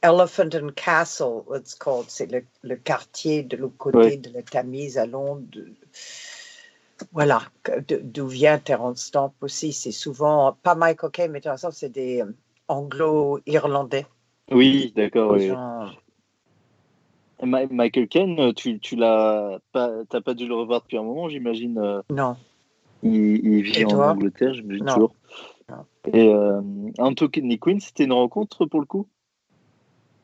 Elephant and Castle, it's called, c'est le, le quartier de l'autre côté de la Tamise à Londres. Voilà, d'où vient Terence Stamp aussi. C'est souvent, pas Michael Caine, mais Terence Stamp, c'est des euh, anglo-irlandais. Oui, d'accord. oui. Ma- Michael Caine, euh, tu, tu l'as pas, t'as pas dû le revoir depuis un moment, j'imagine. euh, Non, Il, il vit en Angleterre, j'imagine Non. toujours. Non. Et euh, Anthony Quinn, c'était une rencontre pour le coup?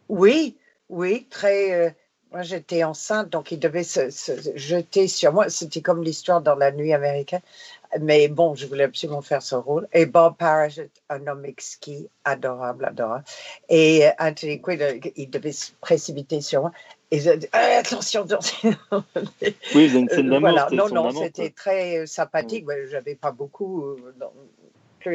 Oui, oui, très. euh, moi, j'étais enceinte, donc il devait se, se jeter sur moi. C'était comme l'histoire dans la nuit américaine. Mais bon, je voulais absolument faire ce rôle. Et Bob Parrish, un homme exquis, adorable, adorable. Et euh, Anthony Quinn, euh, il devait se précipiter sur moi. Et je dis, Ah, attention, attention. Oui, avez une Euh, voilà, non, non, c'était très sympathique. Ouais, J'avais pas beaucoup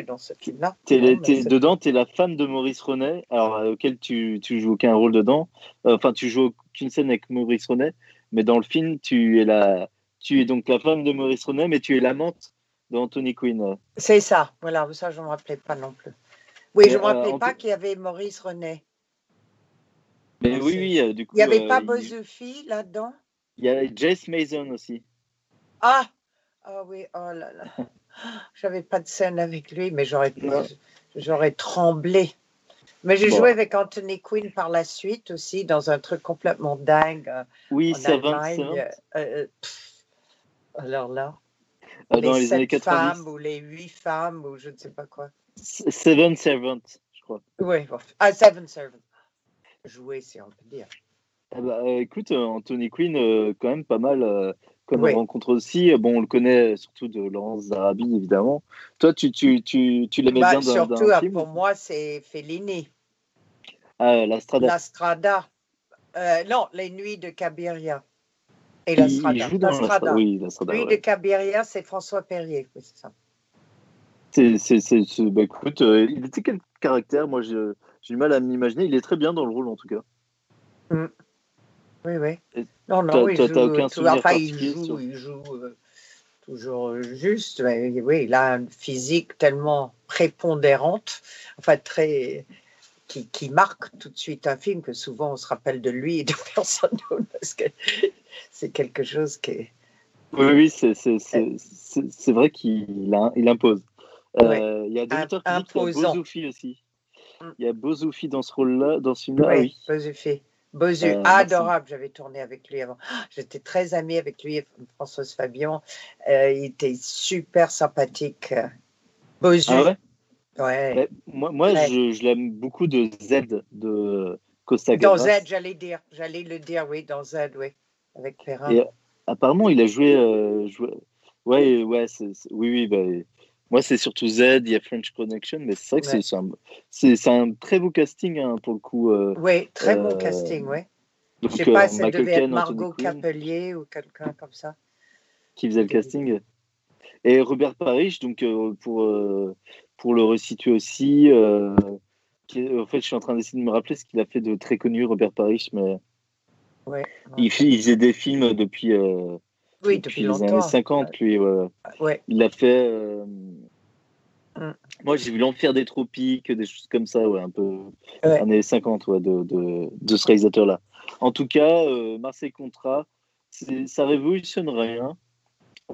dans, ce film-là. T'es- t'es- dedans, tu es la femme de Maurice Renet, alors, euh, auquel tu, tu joues aucun rôle dedans. Euh, Enfin, tu joues aucune scène avec Maurice Renet, mais dans le film, tu es, la, tu es donc la femme de Maurice Renet, mais tu es l'amante d'Anthony Quinn. C'est ça, voilà, ça je ne me rappelais pas non plus. Oui, je ne me Euh, rappelais pas qu'il y avait Maurice René. Mais oui, oui, du coup. Il n'y avait pas il- Bozufi là-dedans? Il y a Jace Mason aussi. Ah Ah oui, oh là là. J'avais pas de scène avec lui, mais j'aurais j'aurais tremblé. Mais j'ai Bon. joué avec Anthony Quinn par la suite aussi dans un truc complètement dingue euh, Oui, Servant, Allemagne. Servant. euh, euh, alors là, Euh, dans les années 90. femmes ou les huit femmes ou je ne sais pas quoi. Seven Servant, je crois. Oui, bon. ah, Seven Servants. Jouer, si on peut dire. Euh, écoute, Anthony Quinn, quand même pas mal euh, comme Oui. rencontre aussi. Euh, Bon, on le connaît surtout de Laurence Zarabi, évidemment. Toi, tu, tu, tu, tu l'aimais Bah, bien dans, surtout, dans film pour moi, c'est Fellini. Ah, La Strada. La Strada. Euh, non, Les Nuits de Cabiria. Et Il- La il, Strada. joue dans La Strada. Oui, La Strada. Nuits ouais. de Cabiria, c'est François Perrier. Oui, c'est ça. C'est, bah, écoute, euh, il était quel caractère? Moi, j'ai j'ai du mal à m'imaginer. Il est très bien dans le rôle, en tout cas. Oui, oui. Non, non, il joue. aucun tout- enfin, il joue, il joue. euh, toujours juste. Mais oui, il a une physique tellement prépondérante, enfin très. Qui, qui marque tout de suite un film, que souvent on se rappelle de lui et de personne d'autre, parce que c'est quelque chose qui est. Oui, oui, c'est- vrai qu'il il impose. Euh. Il y a auteurs qui y a. Bozoufi aussi. Mm. Il y a Bozoufi dans ce rôle-là, dans ce film-là, Oui, oui. Bozufi. Bozu, Euh, adorable. J'avais tourné avec lui avant. Ah, J'étais très amie avec lui, et Françoise Fabian. Euh, il était super sympathique. Bozu. Ah ouais? Ouais. Moi, moi Ouais. je, je l'aime beaucoup de Z de Costa Dans. Z, j'allais dire. J'allais le dire, oui, dans Z, oui. Avec Perrin. Et apparemment, il a joué. euh, joué- Ouais, ouais, oui, oui. Bah, moi, c'est surtout Z, il y a French Connection, mais c'est vrai que c'est- Ouais. c'est un, c'est- c'est un très beau casting hein, pour le coup. euh, Oui, très bon euh, casting, oui. Je sais pas, euh, ça Michael devait être Margot Capelier ou quelqu'un comme ça. qui faisait le casting. Et Robert Parrish, donc euh, pour, euh, pour le resituer aussi, euh, qui en fait, je suis en train d'essayer de me rappeler ce qu'il a fait de très connu, Robert Parrish, mais Ouais. il, faisait des films depuis, euh, Oui, depuis les longtemps. années 50, lui. ouais. Ouais. Il a fait. euh, Mm. Moi, j'ai vu l'Enfer des Tropiques, des choses comme ça, ouais, un peu. Ouais. Années 50, ouais, de, de, de ce réalisateur-là. En tout cas, euh, Marseille Contrat, ça révolutionne rien,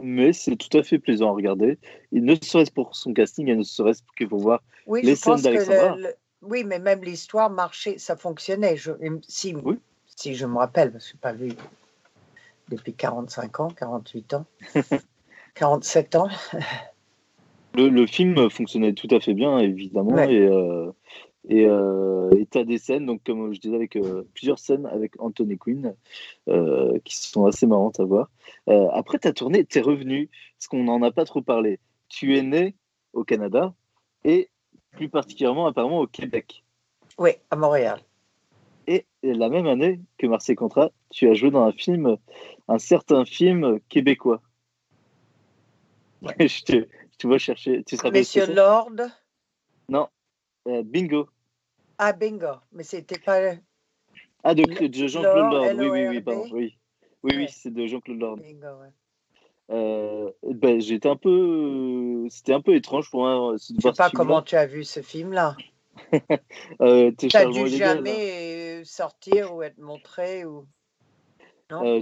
mais c'est tout à fait plaisant à regarder. Et ne serait-ce pour son casting, et ne serait-ce que pour voir. Oui, Les scènes d'Alexandra. le- le- oui, mais même l'histoire marchait, ça fonctionnait. Je, si, Oui. si je me rappelle, parce que je n'ai pas vu depuis 45 ans, 48 ans, 47 ans. Le, le film fonctionnait tout à fait bien, évidemment, Ouais. et euh, et euh, des scènes, donc comme je disais, avec euh, plusieurs scènes avec Anthony Quinn euh, qui sont assez marrantes à voir. Après, t'as tourné, t'es revenu, parce qu'on n'en a pas trop parlé. Tu es né au Canada et plus particulièrement apparemment au Québec. Oui, à Montréal. Et la même année que Marseille Contrat, tu as joué dans un film, un certain film québécois. je, te, je te vois chercher. Tu Monsieur Lord. Non. Euh, bingo. Ah, bingo. Mais c'était pas Ah, de, de Jean-Claude Lord. Oui, oui, oui, pardon. Oui, oui, oui c'est de Jean-Claude Lord. bingo. ouais. Euh, ben, j'étais un peu. C'était un peu étrange pour moi. euh, de Je sais pas comment tu as vu ce film-là. Euh, Tu n'as dû jamais euh, sortir ou être montré ou. Non? Euh,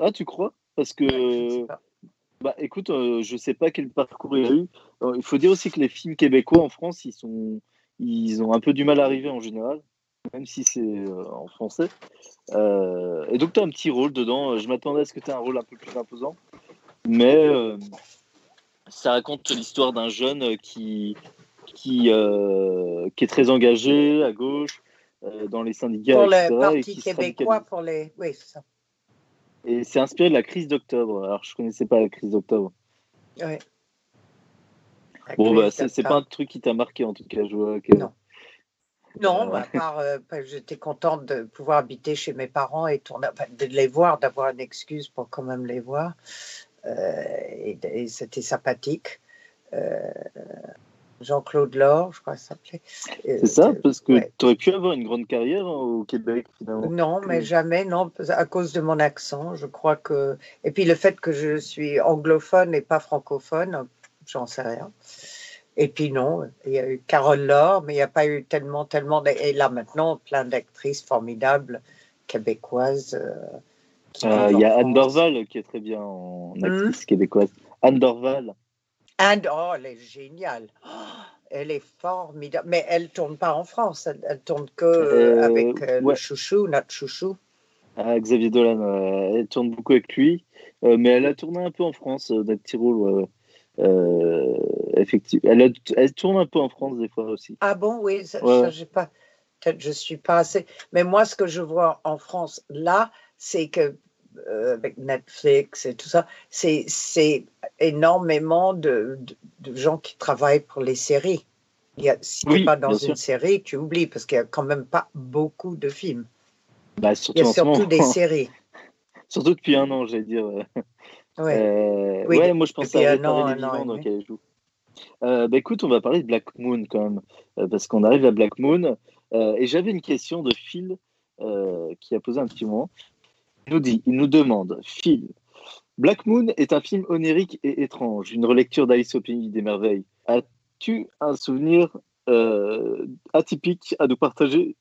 ah, tu crois? Parce que. Je. Bah écoute, euh, je sais pas quel parcours il a eu. Euh, il faut dire aussi que les films québécois en France, ils sont, ils ont un peu du mal à arriver en général, même si c'est euh, en français. Euh, et donc tu as un petit rôle dedans. Je m'attendais à ce que tu aies un rôle un peu plus imposant, mais ça raconte l'histoire d'un jeune qui, qui, euh, qui est très engagé à gauche euh, dans les syndicats, Pour etc. le et Parti québécois, pour les. Oui, c'est ça. Et c'est inspiré de la crise d'octobre. Alors je connaissais pas la crise d'octobre. Ouais. Bon, bah, c'est pas un truc qui t'a marqué en tout cas, je vois que. Non. Non, Euh, bah, à part, euh, bah, j'étais contente de pouvoir habiter chez mes parents et tourner, enfin, de les voir, d'avoir une excuse pour quand même les voir. Euh, et et c'était sympathique. Euh, Jean-Claude Laure, je crois que ça s'appelait. Euh, C'est ça, parce que ouais. tu aurais pu avoir une grande carrière hein, au Québec finalement. Non, mais jamais, non, à cause de mon accent. Je crois que. Et puis le fait que je suis anglophone et pas francophone, j'en sais rien. Et puis non, il y a eu Carole Laure, mais il n'y a pas eu tellement, tellement. Et là maintenant, plein d'actrices formidables québécoises. euh, Euh, vivent Il y a en Anne France. Dorval qui est très bien en Hmm. actrice québécoise. Anne Dorval. Oh, elle est géniale. Oh, elle est formidable. Mais elle tourne pas en France. Elle, elle tourne que euh, Euh, avec euh, le ouais. chouchou, notre chouchou. Ah, Xavier Dolan, elle tourne beaucoup avec lui, Euh, mais elle a tourné un peu en France, euh, ouais. Euh, effectivement, elle, a- elle tourne un peu en France des fois aussi. Ah bon, oui, ça, Ouais. ça, j'ai pas. Peut-être je suis pas assez. Mais moi, ce que je vois en France là, c'est que euh, avec Netflix et tout ça, c'est énormément de, de, de gens qui travaillent pour les séries. Il y a, si tu n'es pas dans une sûr. série, tu oublies parce qu'il y a quand même pas beaucoup de films. Bah, Il y a surtout moment. des séries. surtout depuis un an, j'allais dire. Ouais. Euh, Oui, ouais, moi je pensais à un an, un an quel elle joue. Euh, bah écoute, on va parler de Black Moon quand même, euh, parce qu'on arrive à Black Moon. Et j'avais une question de Phil qui a posé un petit moment. Nous dit, il nous demande, Phil, Black Moon est un film onirique et étrange, une relecture d'Alice au pays des merveilles. As-tu un souvenir euh, atypique à nous partager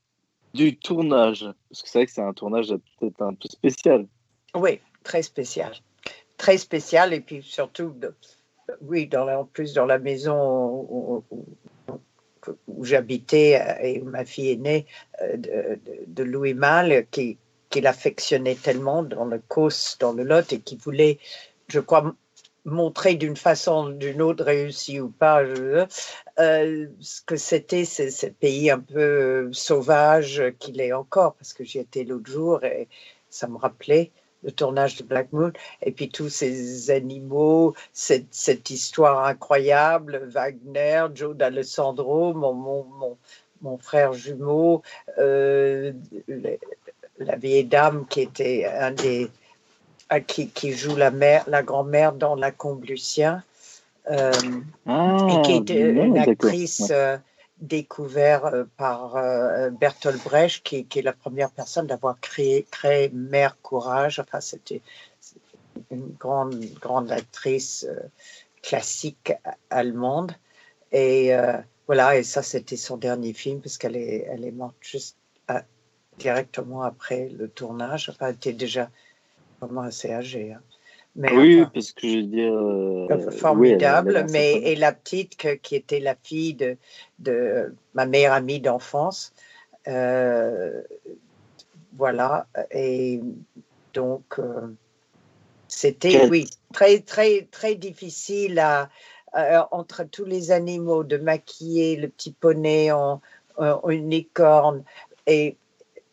du tournage? Parce que c'est vrai que c'est un tournage peut-être un peu spécial. Oui, très spécial. Très spécial, et puis surtout, oui, en plus dans la maison où, j'habitais euh, et où ma fille est née, euh, de, de Louis Malle, qui, qu'il affectionnait tellement dans le Causse, dans le Lot, et qui voulait, je crois, montrer d'une façon ou d'une autre, réussi ou pas, euh, ce que c'était ce, pays un peu sauvage qu'il est encore, parce que j'y étais l'autre jour et ça me rappelait le tournage de Black Moon, et puis tous ces animaux, cette, histoire incroyable, Wagner, Joe d'Alessandro, mon, frère jumeau, euh, la vieille dame qui était un des euh, qui, qui joue la mère, la grand-mère dans La Combe Lucien, euh, ah, et qui était une actrice euh, découverte par Bertolt Brecht, qui, qui, est la première personne d'avoir créé, créé Mère Courage. Enfin, c'était une grande, grande actrice classique allemande. Et voilà, et ça, c'était son dernier film, parce qu'elle est, elle est morte juste directement après le tournage. Enfin, elle était déjà vraiment assez âgée. Hein. Mais, oui, parce que je veux dire. Euh, formidable, mais et la petite qui était la fille de, de ma meilleure amie d'enfance. Euh, voilà, et donc euh, c'était, oui, très, très, très difficile à, entre tous les animaux de maquiller le petit poney en, en une licorne et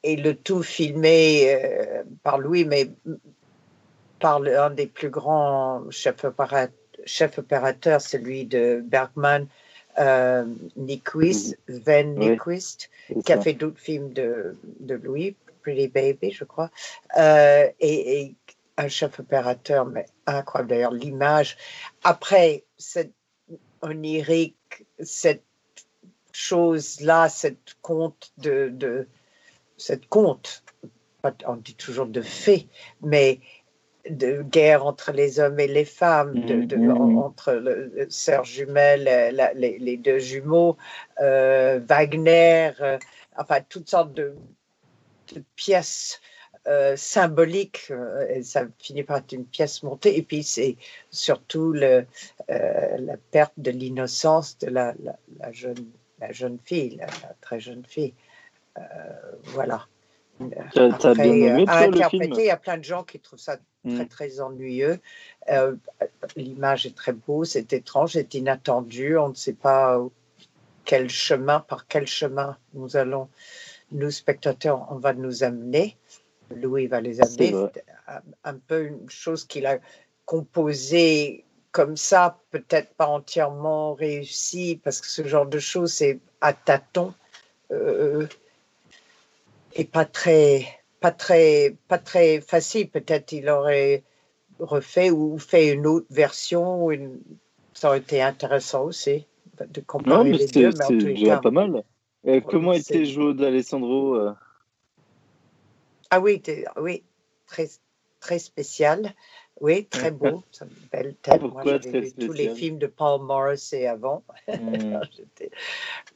et le tout filmé euh, par Louis, mais par un des plus grands chefs, opérateurs, celui de Bergman, euh, Nyquist, Sven Nyquist, qui a fait d'autres films de, de, Louis, Pretty Baby, je crois, euh, et, un chef opérateur, mais incroyable. D'ailleurs, l'image. Après, cette onirique, cette chose-là, cette conte de, de cette conte, on dit toujours de fait, mais de guerre entre les hommes et les femmes, de, mm, mm, mm. entre le, sœurs jumelles, les, deux jumeaux, euh, Wagner, euh, enfin toutes sortes de, pièces euh, symboliques. et ça finit par être une pièce montée. Et puis c'est surtout le, la perte de l'innocence de la, jeune, la jeune fille, la très jeune fille. Euh, voilà. Après, bien aimé, à interpréter, il y a plein de gens qui trouvent ça très mm. très ennuyeux. Euh, l'image est très beau, c'est étrange, c'est inattendu. On ne sait pas quel chemin, par quel chemin nous allons, nous spectateurs, on va nous amener. Louis va les amener. Un peu une chose qu'il a composée comme ça, peut-être pas entièrement réussi, parce que ce genre de choses, c'est à tâtons. Euh, et pas très, pas très, pas très facile. Peut-être il aurait refait ou fait une autre version. Une... Ça aurait été intéressant aussi de comparer les deux. déjà pas mal. Euh, comment était joué d'Alessandro euh? Ah oui, oui, très, très spécial. Oui, très beau. C'est une belle tête. Moi, j'avais vu tous les films de Paul Morrissey avant. Hmm.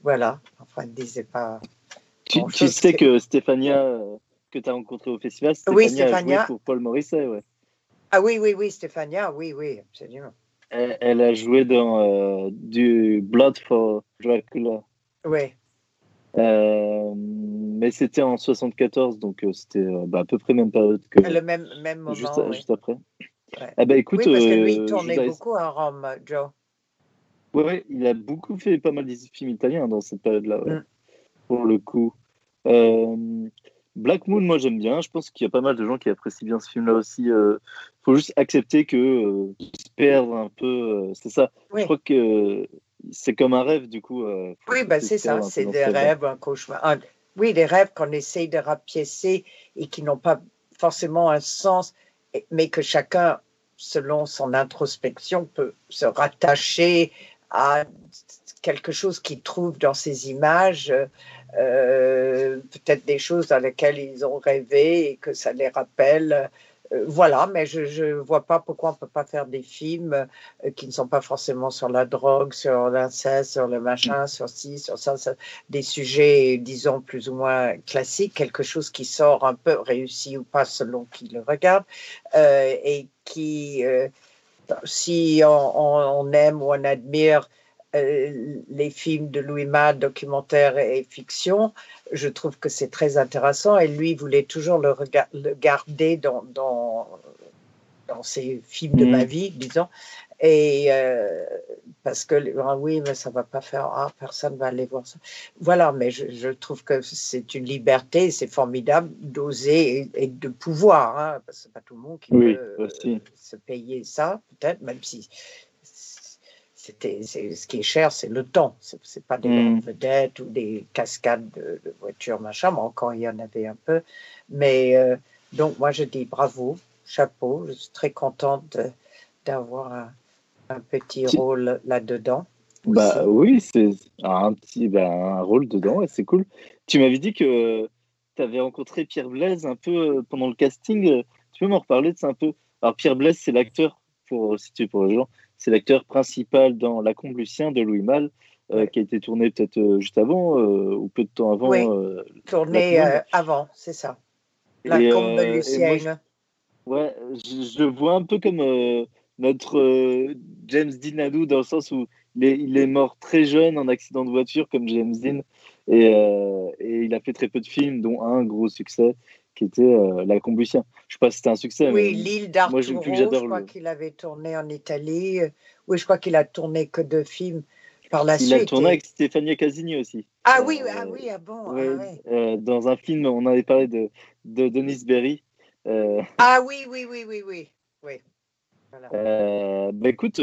voilà. Enfin, ne disait pas tu, sais que, Stéphania, euh, que tu as rencontré au festival, Stéphania, a joué pour Paul Morisset. Ouais. Ah oui, oui, oui, Stéphania, oui, oui, absolument. Elle, a joué dans euh, du Blood for Dracula. Oui. Euh, mais c'était en 74, donc c'était bah, à peu près même période que. Le même, même moment. Juste, oui. juste après. Eh ben, écoute, oui, parce que lui, il tournait beaucoup à Rome, Joe. Oui, ouais, il a beaucoup fait pas mal de films italiens dans cette période-là, mm. pour le coup. Euh, Black Moon, moi j'aime bien. Je pense qu'il y a pas mal de gens qui apprécient bien ce film-là aussi. Il euh, faut juste accepter que euh, se perdre un peu, c'est ça. Je crois que c'est comme un rêve du coup. oui, bah, c'est ça. C'est des rêves, un cauchemar. oui, des rêves qu'on essaye de rapiécer et qui n'ont pas forcément un sens, mais que chacun, selon son introspection, peut se rattacher à quelque chose qu'il trouve dans ces images. Euh, peut-être des choses dans lesquelles ils ont rêvé et que ça les rappelle. Euh, voilà, mais je ne vois pas pourquoi on ne peut pas faire des films euh, qui ne sont pas forcément sur la drogue, sur l'inceste, sur le machin, sur ci, sur ça, des sujets, disons, plus ou moins classiques, quelque chose qui sort un peu réussi ou pas selon qui le regarde, et qui, si on, aime ou on admire les films de Louis Malle, documentaire et fiction, je trouve que c'est très intéressant et lui voulait toujours le, le garder dans, dans, dans, ses films de ma mm. vie, disons. Et euh, parce que ah oui, mais ça va pas faire, ah, personne va aller voir ça. Voilà, mais je, je trouve que c'est une liberté, c'est formidable d'oser et, de pouvoir, hein, parce que c'est pas tout le monde qui peut se payer ça, peut-être, même si c'était ce qui est cher, c'est le temps. C'est pas des mm. vedettes ou des cascades de, voitures, machin. Mais encore, il y en avait un peu. Mais euh, donc, moi, je dis bravo, chapeau. Je suis très contente d'avoir un, petit rôle là-dedans. Bah oui, c'est un petit ben, un rôle dedans et c'est cool. Tu m'avais dit que tu avais rencontré Pierre Blaise un peu euh, pendant le casting. Tu peux m'en reparler de ça un peu? Alors, Pierre Blaise, c'est l'acteur, pour situer pour les gens, c'est l'acteur principal dans La Combe Lucien de Louis Malle, euh, qui a été tourné peut-être euh, juste avant euh, ou peu de temps avant. Oui, tourné avant, c'est ça. La Combe Lucienne. ouais, je, le vois un peu comme notre James Dean à dans le sens où il est, mort très jeune en accident de voiture, comme James Dean, et, et il a fait très peu de films, dont un gros succès qui était euh, La Combustion. Je ne sais pas si c'était un succès. Oui, l'île d'Arturo, je, crois qu'il avait tourné en Italie. Oui, je crois qu'il a tourné que deux films par la suite. Il a tourné avec Stéphanie Casini aussi. Ah oui, ah oui, ah bon. Ah euh, dans un film, on avait parlé de, de Denis Berry. Euh, ah oui, oui, oui, oui, oui. oui. bah écoute,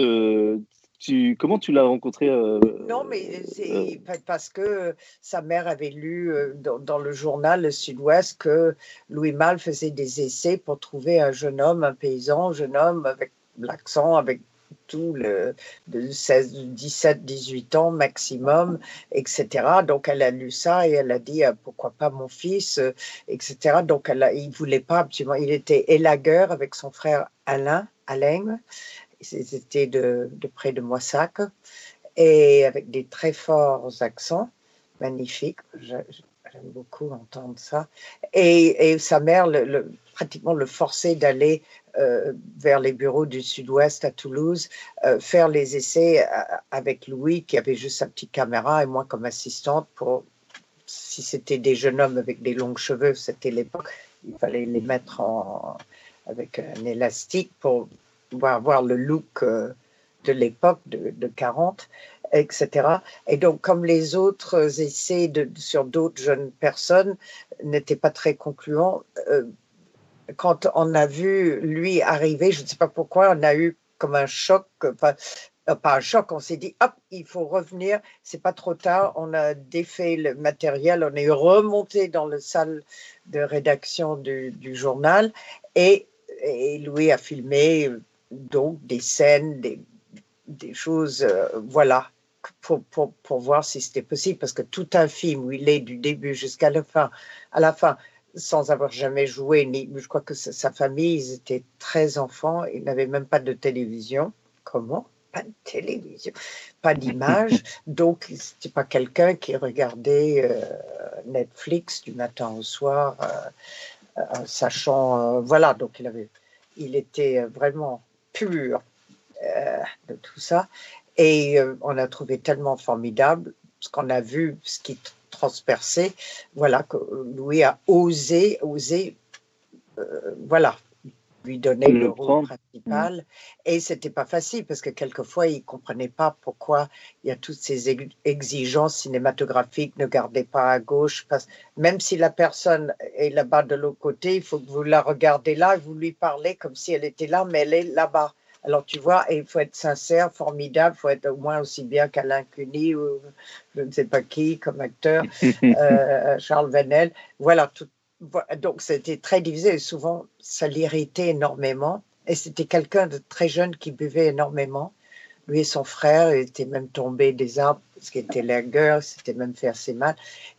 comment tu l'as rencontré euh, Non, mais c'est euh, parce que sa mère avait lu euh, dans, le journal Le Sud-Ouest que Louis Malle faisait des essais pour trouver un jeune homme, un paysan, un jeune homme avec l'accent, avec tout le de 16, 17, 18 ans maximum, etc. Donc elle a lu ça et elle a dit pourquoi pas mon fils, etc. Donc elle il voulait pas absolument. Il était élagueur avec son frère Alain, Alain, c'était de, près de Moissac, et avec des très forts accents, magnifiques. J'aime beaucoup entendre ça. Et, sa mère, pratiquement le forçait d'aller euh, vers les bureaux du Sud-Ouest à Toulouse, euh, faire les essais euh, avec Louis, qui avait juste sa petite caméra, et moi comme assistante pour si c'était des jeunes hommes avec des longs cheveux, c'était l'époque, il fallait les mettre avec un élastique pour va avoir le look euh, de l'époque de, de, 40, etc. Et donc, comme les autres essais de, sur d'autres jeunes personnes n'étaient pas très concluants, euh, quand on a vu lui arriver, je ne sais pas pourquoi, on a eu comme un choc, pas, euh, pas un choc, on s'est dit, hop, il faut revenir, c'est pas trop tard, on a défait le matériel, on est remonté dans le salle de rédaction du, du journal et, et Louis a filmé donc des scènes, des, des choses, euh, voilà, pour, pour, pour, voir si c'était possible, parce que tout un film où il est du début jusqu'à la fin, à la fin, sans avoir jamais joué, ni, je crois que sa, famille, ils étaient 13 enfants, ils n'avaient même pas de télévision. Comment? Pas de télévision, pas d'image, donc c'était pas quelqu'un qui regardait euh, Netflix du matin au soir, euh, sachant, voilà, donc il avait, il était vraiment pur euh, de tout ça. Et euh, on a trouvé tellement formidable ce qu'on a vu, ce qui transperçait, voilà, que Louis a osé, osé, euh, voilà, lui donner le, rôle principal. Mm. Et c'était pas facile parce que quelquefois, il comprenait pas pourquoi il y a toutes ces exigences cinématographiques, ne gardez pas à gauche. Parce, même si la personne est là-bas de l'autre côté, il faut que vous la regardez là et vous lui parlez comme si elle était là, mais elle est là-bas. Alors, tu vois, il faut être sincère, formidable, il faut être au moins aussi bien qu'Alain Cuny ou je ne sais pas qui comme acteur, euh, Charles Venel. Voilà, tout, donc c'était très divisé et souvent ça l'irritait énormément. Et c'était quelqu'un de très jeune qui buvait énormément. lui et son frère étaient même tombés des arbres parce qu'il était guerre, c'était même fait assez mal.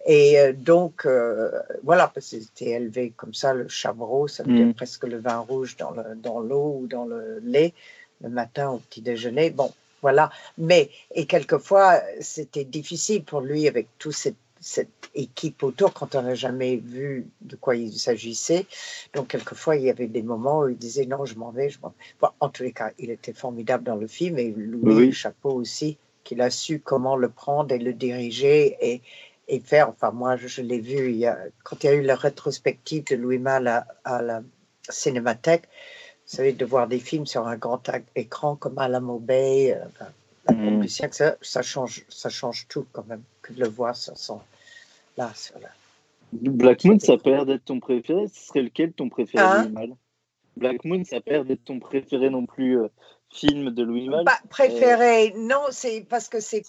Et euh, donc, euh, voilà, parce qu'ils étaient élevés comme ça, le chavreau, ça veut dire Mm. presque le vin rouge dans le- dans l'eau ou dans le lait le matin au petit déjeuner. Bon, voilà. Mais, et quelquefois, c'était difficile pour lui avec toute cette, cette équipe autour quand on n'a jamais vu de quoi il s'agissait. Donc, quelquefois, il y avait des moments où il disait non, je m'en vais, je m'en vais. Bon, en tous les cas, il était formidable dans le film et Louis, Oui. chapeau aussi, qu'il a su comment le prendre et le diriger et, et faire. Enfin, moi, je, l'ai vu il y a, quand il y a eu la rétrospective de Louis Malle à, à la Cinémathèque. Vous savez, de voir des films sur un grand écran comme Alamo Bay, enfin, la ça, ça, change, ça change tout quand même, que de le voir sur son. Là, sur la- Black Moon, ça pas l'air d'être ton préféré. Ce serait lequel ton préféré, Hein Louis Malle Black Moon, ça l'air d'être ton préféré non plus euh, film de Louis Malle. Bah, préféré, non, c'est parce que c'est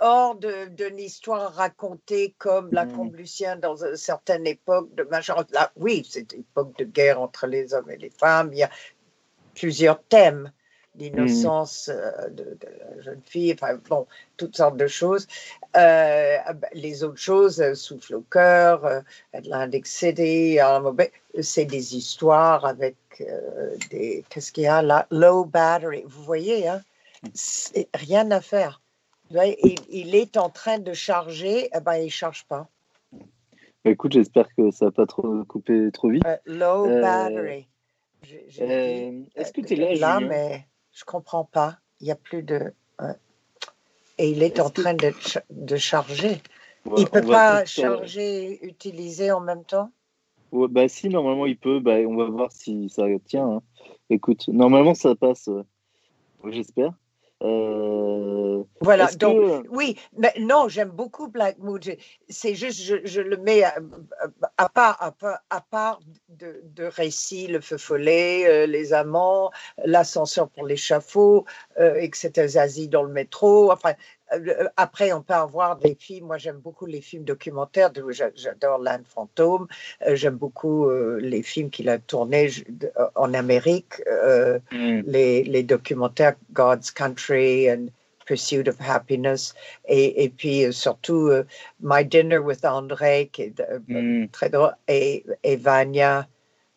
hors de- d'une histoire racontée comme la Mm. Comblucien dans une certaine époque de machin. Là, oui, c'est une époque de guerre entre les hommes et les femmes. Il y a plusieurs thèmes l'innocence euh, de, de la jeune fille, enfin bon, toutes sortes de choses. Euh, ah ben, les autres choses, euh, Souffle au cœur, euh, Atlantic City, Alamo Bay, c'est des histoires avec euh, des. Qu'est-ce qu'il y a là? Low battery. Vous voyez, hein? Rien à faire. Il, il est en train de charger, eh ben, il ne charge pas. Bah, écoute, j'espère que ça va pas trop couper trop vite. Low battery. Est-ce que tu es là, Là, Julien? mais je comprends pas. Il n'y a plus de. ouais. Et il est en que- train de, ch- de charger. Il peut on va pas euh, charger, utiliser en même temps? Ouais, bah si, normalement il peut. Bah, on va voir si ça tient. hein. Écoute, normalement ça passe. euh, J'espère. Euh, Voilà, donc que- oui, mais non, j'aime beaucoup Black Moon. Je- C'est juste, je, je le mets à, part, à part, à part de, de récits, le feu follet, euh, les amants, l'ascenseur pour l'échafaud, euh, etc. Zazie dans le métro. Enfin, euh, après, on peut avoir des films. Moi, j'aime beaucoup les films documentaires. J'adore L'Inde fantôme. J'aime beaucoup les films qu'il a tournés en Amérique. Hmm. les, les documentaires God's Country and Pursuit of Happiness et, et puis euh, surtout euh, My Dinner with André qui est euh, Hmm. très drôle et, et Vanya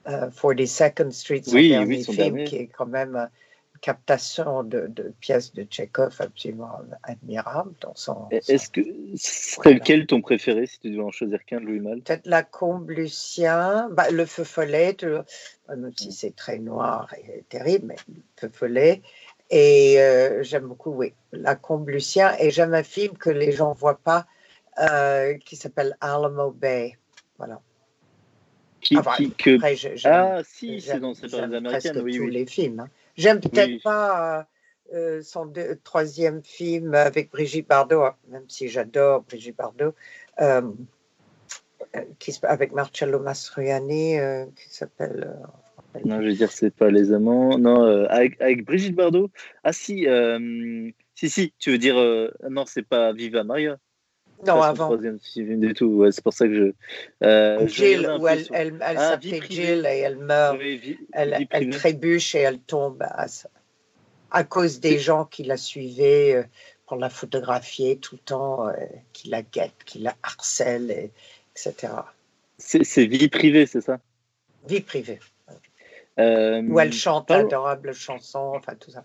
euh, 42nd Street son Oui, oui, dernier son film dernier. qui est quand même une captation de, de pièces de Tchekhov absolument admirable dans son, son- Est-ce que ce serait Voilà. lequel ton préféré si tu devais en choisir qu'un de Louis Malle? Peut-être la combe Lucien, bah, le feu follet, même Mm. si c'est très noir et terrible, mais le feu follet. Et euh, j'aime beaucoup, oui, la combe Lucien. Et j'aime un film que les gens ne voient pas, euh, qui s'appelle Alamo Bay. Voilà. qui, Ah, qui- que... Après, Ah si, c'est dans cette période américaine. Oui, tous oui. les films. hein. J'aime peut-être Oui. pas euh, son deux- troisième film avec Brigitte Bardot, hein, même si j'adore Brigitte Bardot, qui, avec Marcello Mastroianni, qui s'appelle. Non, je veux dire, c'est pas les amants. Non, euh, avec, avec Brigitte Bardot. Ah si, euh, si, si. Tu veux dire, euh, non, c'est pas Viva Maria. non, avant. troisième film du tout. Ouais, c'est pour ça que je. Euh, je Jill, où peu elle, sur- elle, elle Ah, s'appelait. Jill et elle meurt. Oui, vie- elle, vie elle trébuche et elle tombe à, à cause des gens qui la suivaient pour la photographier tout le temps, qui la guettent, qui la harcèlent, et- etc. C'est vie privée, c'est ça? Vie privée. Euh, Où elle chante parlons- d'adorable chansons, enfin tout ça.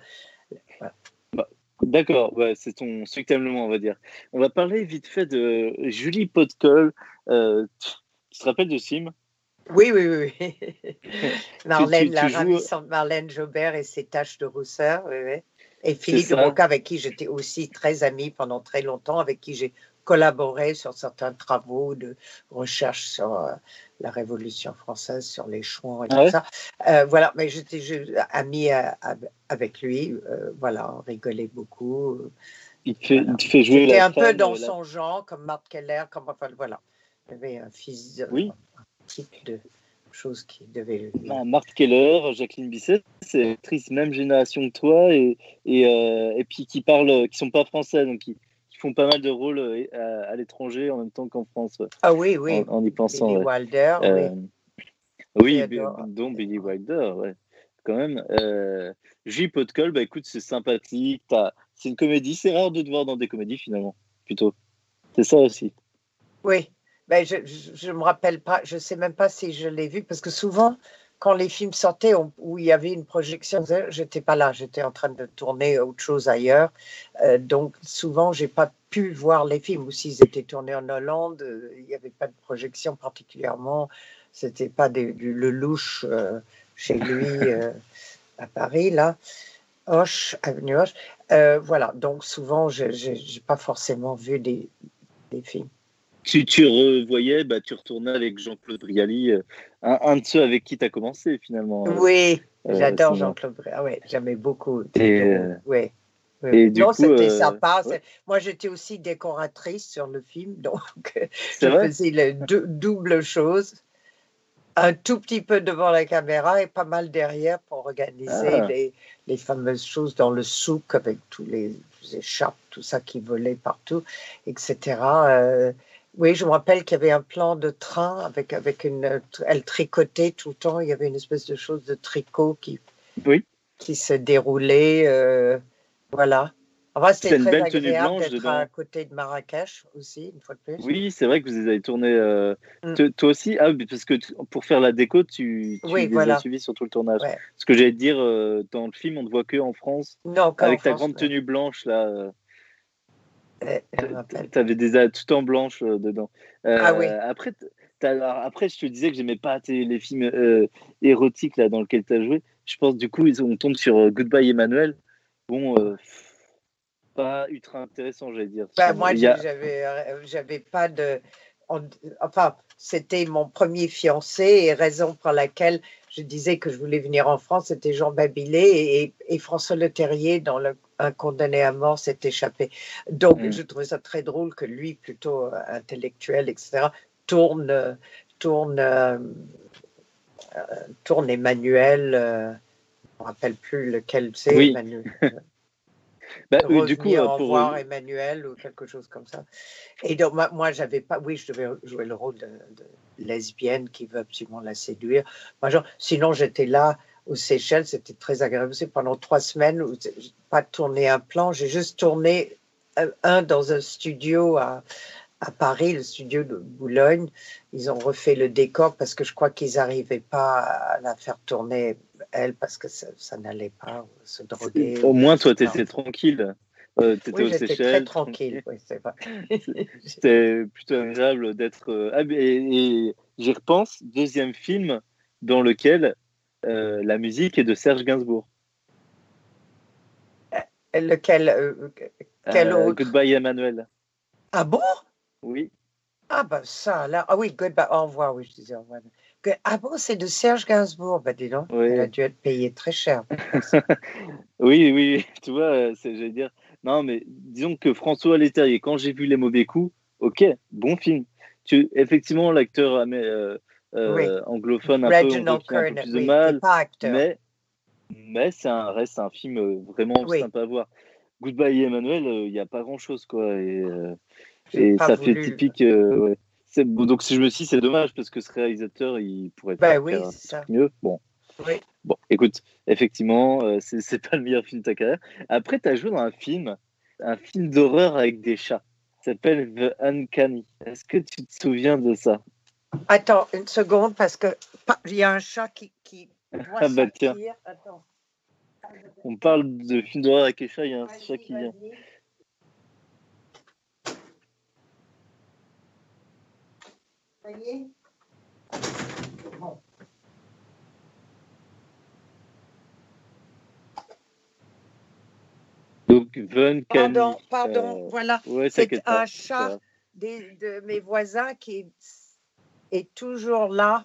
D'accord, ouais, c'est ton moins, on va dire. On va parler vite fait de Julie Potcol. Euh, tu te rappelles de film Oui, oui, oui. oui. Marlène, tu la ravissante Marlène Jobert et ses taches de rousseur. Oui, oui. Et Philippe ça. Broca, avec qui j'étais aussi très amie pendant très longtemps, avec qui j'ai collaboré sur certains travaux de recherche sur euh, la Révolution française, sur les chouans et tout ouais ça. Euh, voilà, mais j'étais amie euh, av- avec lui. euh, voilà, on rigolait beaucoup. il te, fait, Voilà. il te fait jouer la un peu dans la- son genre, comme Marc Keller, comme enfin voilà. Il avait un fils, de- Oui. un type de choses qui devait. Ah, Marthe Keller, Jacqueline Bisset, c'est actrice même génération que toi et, et, et puis qui parlent, qui sont pas français, donc qui, qui font pas mal de rôles euh, à, à l'étranger en même temps qu'en France, Ah oui, oui. en, en y pensant. Billy ouais. Wilder, Euh, oui. oui, Billy Wilder, ouais. quand même. Euh, J. Podcol, bah écoute, c'est sympathique. C'est une comédie. C'est rare de te voir dans des comédies finalement, plutôt. C'est ça aussi. Oui, ben, je ne me rappelle pas, je ne sais même pas si je l'ai vu, parce que souvent, quand les films sortaient où il y avait une projection, j'étais pas là, j'étais en train de tourner autre chose ailleurs. Euh, donc souvent, j'ai pas pu voir les films. Ou s'ils étaient tournés en Hollande, euh, il n'y avait pas de projection particulièrement. C'était pas des, du le louche euh, chez lui à Paris là. Hoche, avenue Hoche. voilà, donc souvent, je n'ai pas forcément vu des, des films tu, tu revoyais, bah, tu retournais avec Jean-Claude Brialy, euh, un, de ceux avec qui tu as commencé finalement. Euh, oui, euh, j'adore Jean-Claude Brialy. Ah, ouais, j'aimais beaucoup. Et, oui. Et non, c'était sympa. Moi, j'étais aussi décoratrice sur le film, donc je faisais la double chose. Un tout petit peu devant la caméra et pas mal derrière pour organiser ah. les, les, fameuses choses dans le souk avec tous les, échappes, tout ça qui volait partout, etc. Oui, je me rappelle qu'il y avait un plan de train avec, avec une. Elle tricotait tout le temps. Il y avait une espèce de chose de tricot qui, oui. qui se déroulait. Euh, voilà. Enfin, c'était très belle agréable d'être à côté de Marrakech aussi, une fois de plus. Oui, c'est vrai que vous avez tourné. Euh, mm. Toi aussi, ah, parce que pour faire la déco, tu, tu les as suivis sur tout le tournage. Ce que j'allais te dire, euh, dans le film, on ne voit que en France. Non, avec ta grande tenue blanche, là. Tu avais des tout en blanche euh, dedans. ah oui. Euh, après, après, je te disais que j'aimais pas les films euh, érotiques là, dans lesquels tu as joué. Je pense du coup, on tombe sur Goodbye Emmanuel. Bon, pas ultra intéressant, j'allais dire. Bah, moi, j'avais pas de. Enfin, c'était mon premier fiancé et raison pour laquelle je disais que je voulais venir en France, c'était Jean Babilé et, et François Leterrier dans le un condamné à mort s'est échappé. Donc, mm. je trouvais ça très drôle que lui, plutôt euh, intellectuel, etc., tourne, tourne, euh, euh, tourne Emmanuel. je ne me rappelle plus lequel c'est. Oui. Emmanuel. bah, du coup, pour voir Emmanuel ou quelque chose comme ça. Et donc, moi, j'avais pas. Oui, je devais jouer le rôle de, lesbienne qui veut absolument la séduire. Moi, genre, sinon, j'étais là aux Seychelles, c'était très agréable. Pendant trois semaines, je n'ai pas tourné un plan, j'ai juste tourné un dans un studio à, à, Paris, le studio de Boulogne. Ils ont refait le décor parce que je crois qu'ils n'arrivaient pas à la faire tourner, elle, parce que ça, n'allait pas se droguer. Au moins, toi, tu étais tranquille. Euh, oui, j'étais très tranquille. Oui, C'était plutôt agréable d'être. Euh, ah, et j'y repense, deuxième film dans lequel euh, la musique est de Serge Gainsbourg. Euh, lequel euh, quel autre? Goodbye Emmanuel. Ah bon? Oui. Ah ben ça, là, ah oui, Goodbye, au revoir, oui, je disais au revoir. Ah bon, c'est de Serge Gainsbourg, ben dis donc, oui. a dû être payé très cher. oui, oui, tu vois, j'allais dire, non, mais disons que François Leterrier, quand j'ai vu Les Mauvais Coups, ok, bon film. Tu, effectivement, l'acteur euh, anglophone un peu, plus de mal, mais, mais c'est un, reste un film euh, vraiment sympa à voir. Goodbye Emmanuel, euh, il n'y a pas grand chose quoi, et, et ça fait typique. Ouais. donc si je me dis c'est dommage parce que ce réalisateur il pourrait bah, oui, faire mieux. Bon. Bon, écoute, effectivement, c'est pas le meilleur film de ta carrière. Après, tu as joué dans un film, un film d'horreur avec des chats. Ça s'appelle The Uncanny. Est-ce que tu te souviens de ça? Attends une seconde parce que il y a un chat qui, qui doit ah bah tiens. Attends. On parle de film d'horreur avec les chats, il y a un chat qui vient. Ça y est? Bon. Donc, Von Pardon, pardon, euh, voilà. Ouais, c'est un chat des, de mes voisins qui est toujours là,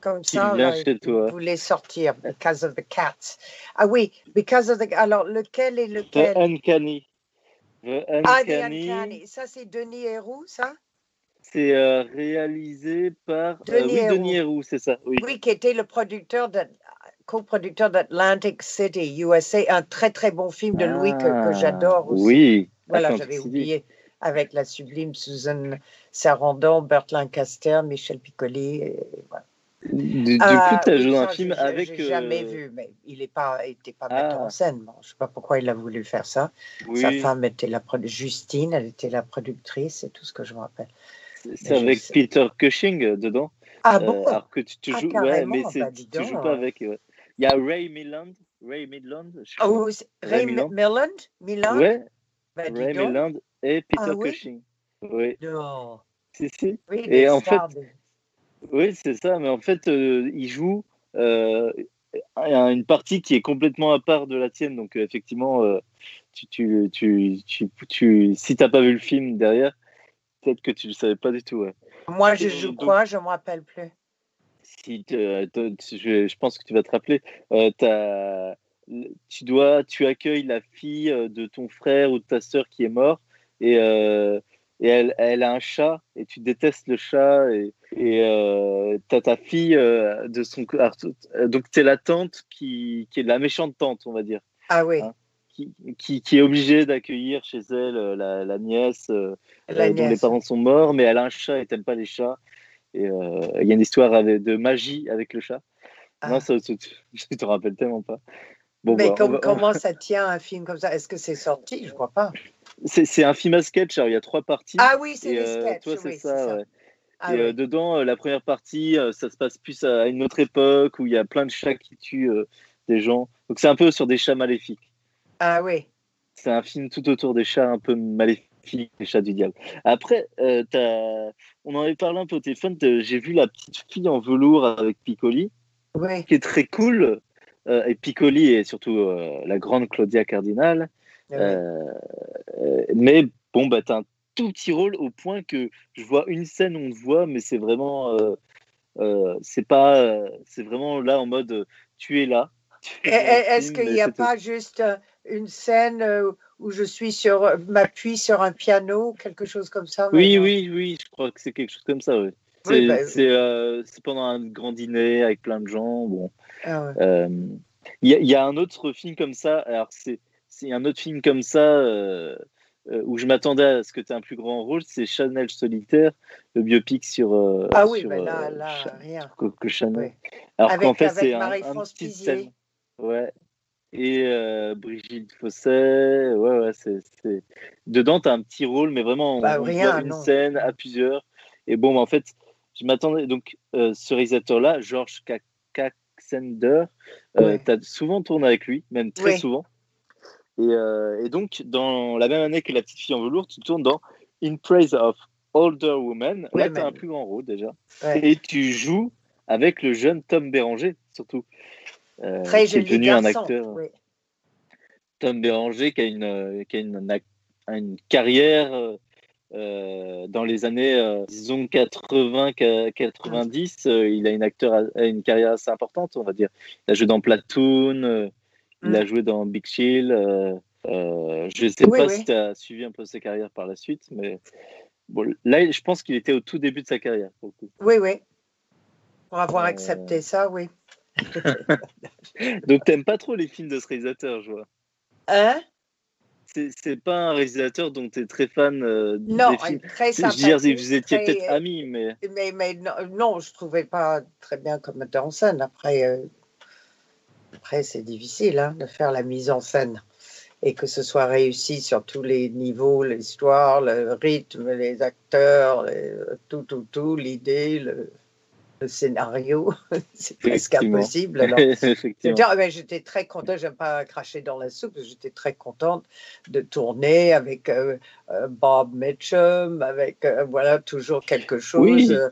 comme ça. Là, toi. voulait sortir, because of the cats. Ah oui, because of the. Alors, lequel est lequel? The Uncanny. The Uncanny. Ah, The Uncanny. Ça, c'est Denis Héroux, ça? C'est euh, réalisé par euh, Denis, oui, Denis Héroux, c'est ça. Oui. oui, qui était le producteur de coproducteur d'Atlantic City, USA, un très très bon film de Louis que, que ah, j'adore aussi. Oui. Voilà, j'avais oublié avec la sublime Susan Sarandon, Bert Lancaster, Michel Piccoli. Et voilà. Du, du Ah, coup, tu as oui, joué dans un film j'ai- avec. J'ai jamais euh, vu, mais il n'est pas, était pas Ah. metteur en scène. Bon, je sais pas pourquoi il a voulu faire ça. Oui, Sa femme était la Justine, elle était la productrice, c'est tout ce que je me rappelle. c'est je avec. Peter Cushing euh, dedans. Ah Euh, bon alors que tu, tu Ah, joues. Ouais, mais bah, tu joues donc, pas euh. avec. ouais. Il y a Ray Milland. Ray Midland. je. Oh, c'est- Ray Ray Milland. Mi- Milland? Milland? Ouais, Bah, Ray. Milland et Peter Ah oui? Cushing. Oui, Non. Si, si. Oui, Et en de- Oui, c'est ça, mais en fait, euh, il joue euh, une partie qui est complètement à part de la tienne. Donc, euh, effectivement, tu, tu, tu, tu, tu- si tu n'as pas vu le film derrière, peut-être que tu ne le savais pas du tout. ouais. Moi, je joue donc- quoi? Je ne me rappelle plus. Si je, je pense que tu vas te rappeler, t'as- tu dois, tu accueilles la fille de ton frère ou de ta sœur qui est mort et, et elle, elle a un chat et tu détestes le chat et, et euh, t'as ta fille euh, de son euh, donc t'es la tante qui, qui est la méchante tante on va dire Ah oui, Hein, qui, qui, qui est obligée d'accueillir chez elle euh, la, la nièce la dont les parents sont morts, mais elle a un chat et t'aimes pas les chats. Et il y a une histoire avec, de magie avec le chat. Ah. Non, ça, ça, tu te rappelle tellement pas. Bon, Mais bah, va- comment ça tient un film comme ça? Est-ce que c'est sorti? Je crois pas. C'est un film à sketch, alors il y a trois parties. Ah oui, c'est les euh, sketchs. toi, c'est ça, ça. ouais. Ah et euh, oui. dedans, euh, la première partie, ça se passe plus à une autre époque où il y a plein de chats qui tuent des gens. Donc c'est un peu sur des chats maléfiques. Ah oui. C'est un film tout autour des chats un peu maléfiques, les chats du diable. Après, euh, on en avait parlé un peu au téléphone. J'ai vu la petite fille en velours avec Piccoli, Oui. qui est très cool. Euh, et Piccoli et surtout euh, la grande Claudia Cardinal. Oui. Euh, euh, mais bon, bah, t'as un tout petit rôle au point que je vois une scène où on te voit, mais c'est vraiment. euh, c'est pas. c'est vraiment là en mode tu es là. Le et- Est-ce qu'il n'y a pas juste une scène où je suis sur, m'appuie sur un piano, quelque chose comme ça Oui, oui, oui, je crois que c'est quelque chose comme ça, oui. C'est Oui, bah, c'est, euh, pendant un grand dîner avec plein de gens. Bon, Ah ouais. Euh, il y, a- il y a un autre film comme ça. Alors c'est c'est un autre film comme ça euh, euh, où je m'attendais à ce que tu aies un plus grand rôle. C'est Chanel solitaire, le biopic sur. euh, Ah oui, sur, mais là, là, rien. Coco Chanel. Oui. Alors qu'en fait c'est un, un petit scène. Ouais. Et euh, Brigitte Fosset, ouais, ouais, c'est. Dedans, tu as un petit rôle, mais vraiment, on, Bah, on rien, voit une non. scène à plusieurs. Et bon, bah, en fait, je m'attendais. Donc, ce réalisateur-là, Georges Ouais. tu as souvent tourné avec lui, même très souvent. Et, euh, et donc, dans la même année que La petite fille en velours, tu tournes dans In Praise of Older Woman. Là, tu as un plus grand rôle déjà. Ouais. Et tu joues avec le jeune Tom Béranger, surtout. euh, Très qui est joli devenu un acteur. oui. Tom Béranger qui a une, euh, qui a une, carrière euh, dans les années, disons, 80, ca- 90. euh, il a une, acteur, une carrière assez importante, on va dire. Il a joué dans Platoon, il a joué dans Big Chill. euh, euh, je ne sais Oui, pas oui. si tu as suivi un peu sa carrière par la suite, mais bon, là, je pense qu'il était au tout début de sa carrière. pour le coup. Oui, oui. Pour avoir Euh, accepté ça, oui. Donc, t'aimes pas trop les films de ce réalisateur, je vois. Hein? C'est pas un réalisateur dont tu es très fan euh, Non, des films. très Je veux dire, vous étiez peut-être amis, mais Mais, mais non, non, je trouvais pas très bien comme metteur en scène. Après, après c'est difficile hein, de faire la mise en scène et que ce soit réussi sur tous les niveaux, l'histoire, le rythme, les acteurs, les- tout, tout, tout, l'idée, le, le scénario. c'est presque impossible. Alors. J'étais- très contente, j'aime pas cracher dans la soupe, j'étais très contente de tourner avec euh, euh, Bob Mitchum, avec euh, voilà, toujours quelque chose Oui. euh,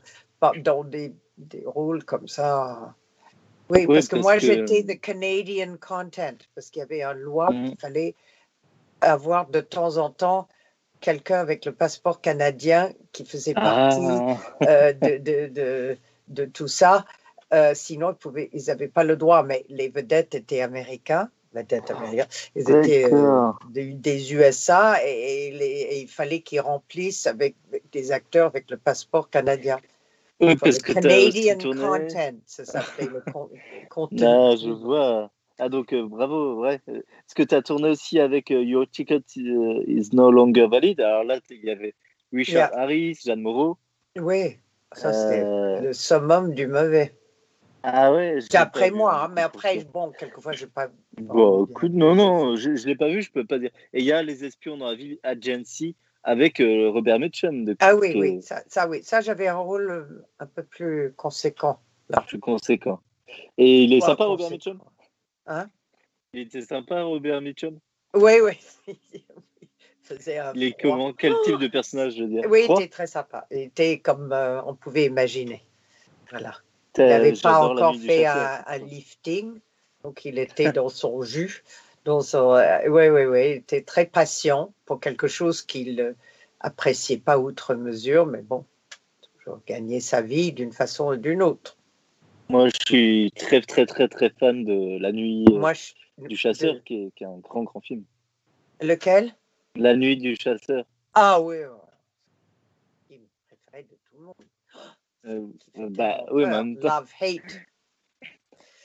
dans des, des rôles comme ça. Oui, Oui, parce que moi que- j'étais the Canadian content, parce qu'il y avait une loi Mhm. qu'il fallait avoir de temps en temps quelqu'un avec le passeport canadien qui faisait partie Ah, euh, de, de, de, de tout ça. Euh, sinon, ils n'avaient pas le droit, mais les vedettes étaient américains. Vedettes américains. Ils étaient euh, des, des USA et, et les- et il fallait qu'ils remplissent avec des acteurs avec le passeport canadien. Oui, parce que Canadian tourné. content, ça s'appelait le con- contenu. Ah, je vois. Ah, donc euh, bravo, ouais. Euh, Est-ce que tu as tourné aussi avec euh, Your Ticket is No Longer Valid? Alors là, il y avait Richard Harris, Jeanne Moreau. Oui, ça c'était Euh, le summum du mauvais. Ah ouais. C'est l'ai après pas vu, moi, hein, hein, mais après, bon, quelquefois, je pas. Bon, écoute, non, non, je, je l'ai pas vu, je peux pas dire. Et il y a Les Espions dans la ville Agency avec euh, Robert Mitchum. Ah oui, oui, ça, ça, oui, ça j'avais un rôle euh, un peu plus conséquent. Là. Suis conséquent. Et il est Ouais, sympa, Robert. Mitchum? Hein? Il était sympa, Robert Mitchum? Oui, oui. Il est comment? Quel type de personnage, je veux dire? Oui, il était très sympa. Il était comme euh, on pouvait imaginer. Voilà. Il n'avait pas encore fait un, un lifting, donc il était dans son jus. Son, euh, oui, oui, oui, il était très patient pour quelque chose qu'il euh, appréciait pas outre mesure, mais bon, toujours gagner sa vie d'une façon ou d'une autre. Moi, je suis très, très, très, très fan de La Nuit euh, Moi, je- du chasseur, de- qui est, qui est un grand, grand film. lequel? La Nuit du chasseur. Ah oui, il me préféré de tout le monde. Euh, bah oui, mais peur. en même temps. Love, hate.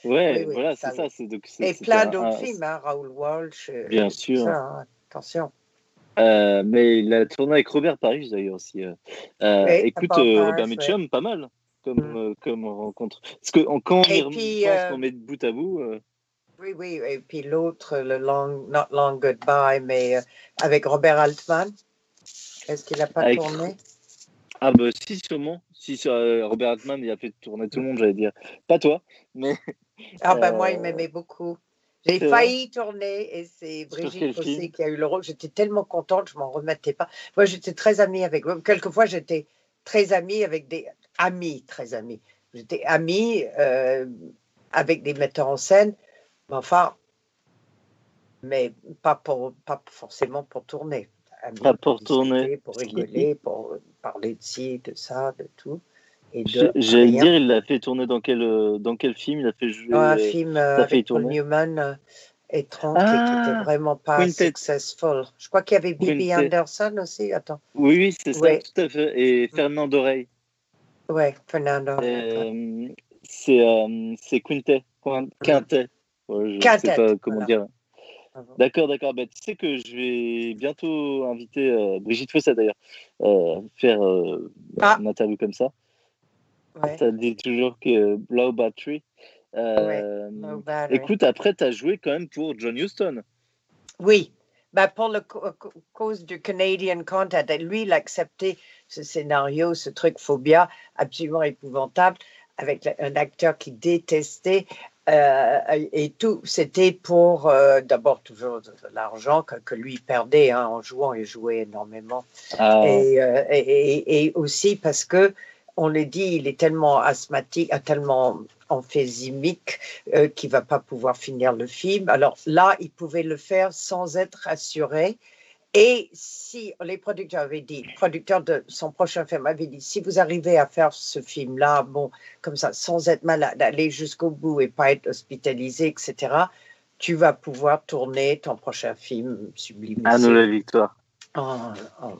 Ouais, Oui, oui, voilà, ça, c'est ça. donc, Et plein d'autres films, hein, Raoul Walsh. euh, Bien sûr. ça, hein, Attention. Euh, mais il a tourné avec Robert Paris d'ailleurs aussi. euh. Oui, écoute, Robert euh, Parrish, Robert ouais. Mitchum, pas mal comme, Mm. euh, comme rencontre. Parce que en- quand on puis, pense met de bout à bout, Oui, oui. Et puis l'autre, le long, Not Long Goodbye, mais avec Robert Altman. Est-ce qu'il n'a pas Avec- tourné? Ah bah si sûrement, si sur, Robert Altman il a fait tourner tout le monde, j'allais dire. Pas toi, mais Ah ben moi, il Euh, m'aimait beaucoup. J'ai failli tourner et c'est Brigitte Fossé qui a eu le rôle. J'étais tellement contente, je m'en remettais pas. Moi, j'étais très amie avec. Quelquefois, j'étais très amie avec des amis, très amie. J'étais amie euh, avec des metteurs en scène, mais enfin, mais pas pour, pas forcément pour tourner. Amie Pas pour tourner. pour rigoler, pour parler de ci, de ça, de tout. Et J'ai- de j'allais dire, il l'a fait tourner dans quel, euh, dans quel film? Il a fait jouer. Dans un film euh, t'as fait avec Paul Newman euh, et Tronc qui Ah, n'était vraiment pas Quintet. successful. Je crois qu'il y avait Bibi. Anderson aussi. Attends. Oui, oui, c'est ça, tout à fait. Et Fernand Dorey. Ouais, Fernando. Euh, c'est euh, Quintet. Quin- Quintet. Ouais, je Quintet, sais pas comment voilà. dire. D'accord, d'accord. Bah, tu sais que je vais bientôt inviter euh, Brigitte Fossat d'ailleurs, euh, faire euh, Ah. une interview comme ça. Ouais. Ça dit toujours que Blow Battery. Euh, battery. écoute, après, tu as joué quand même pour John Huston. Oui. Ben, pour co- cause du Canadian Content, et lui, il a accepté ce scénario, ce truc phobia absolument épouvantable, avec la- un acteur qui détestait. euh, et tout, c'était pour euh, d'abord toujours de, de l'argent que, que lui perdait hein, en jouant. Il jouait énormément. Ah, et, euh, et aussi parce que on le dit, il est tellement asthmatique, euh, tellement emphysimique euh, qu'il va pas pouvoir finir le film. Alors là, il pouvait le faire sans être assuré. Et si les producteurs avaient dit, le producteur de son prochain film avait dit, si vous arrivez à faire ce film-là, bon, comme ça, sans être malade, aller jusqu'au bout et pas être hospitalisé, etc., tu vas pouvoir tourner ton prochain film sublime à nous la victoire. en, en-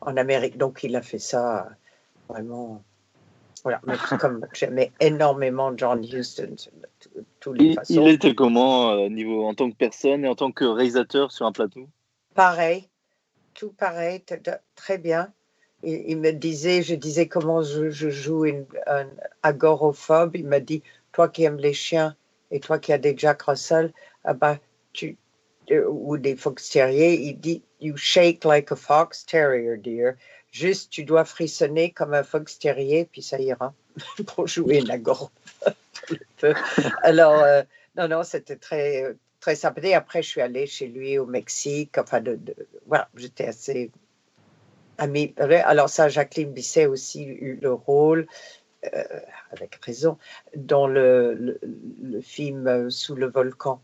en Amérique. Donc, il a fait ça vraiment. Voilà, mais comme j'aimais énormément John Huston, de tout- toutes les Il, façons. il était comment euh, niveau en tant que personne et en tant que réalisateur sur un plateau? Pareil, tout pareil, très bien. Il, il me disait, je disais comment je, je joue une, un agoraphobe. Il m'a dit, toi qui aimes les chiens et toi qui as des Jack Russell, ah bah, tu, euh, ou des fox terriers, il dit, you shake like a fox terrier, dear. Juste, tu dois frissonner comme un fox terrier, puis ça ira pour jouer agoraphobe. Alors, euh, non, non, c'était très, très sympathique. Après, je suis allée chez lui au Mexique. Enfin, de, de- voilà, j'étais assez amie. Alors, ça, Jacqueline Bisset a aussi eu le rôle, euh, avec raison, dans le, le, le film euh, Sous le volcan.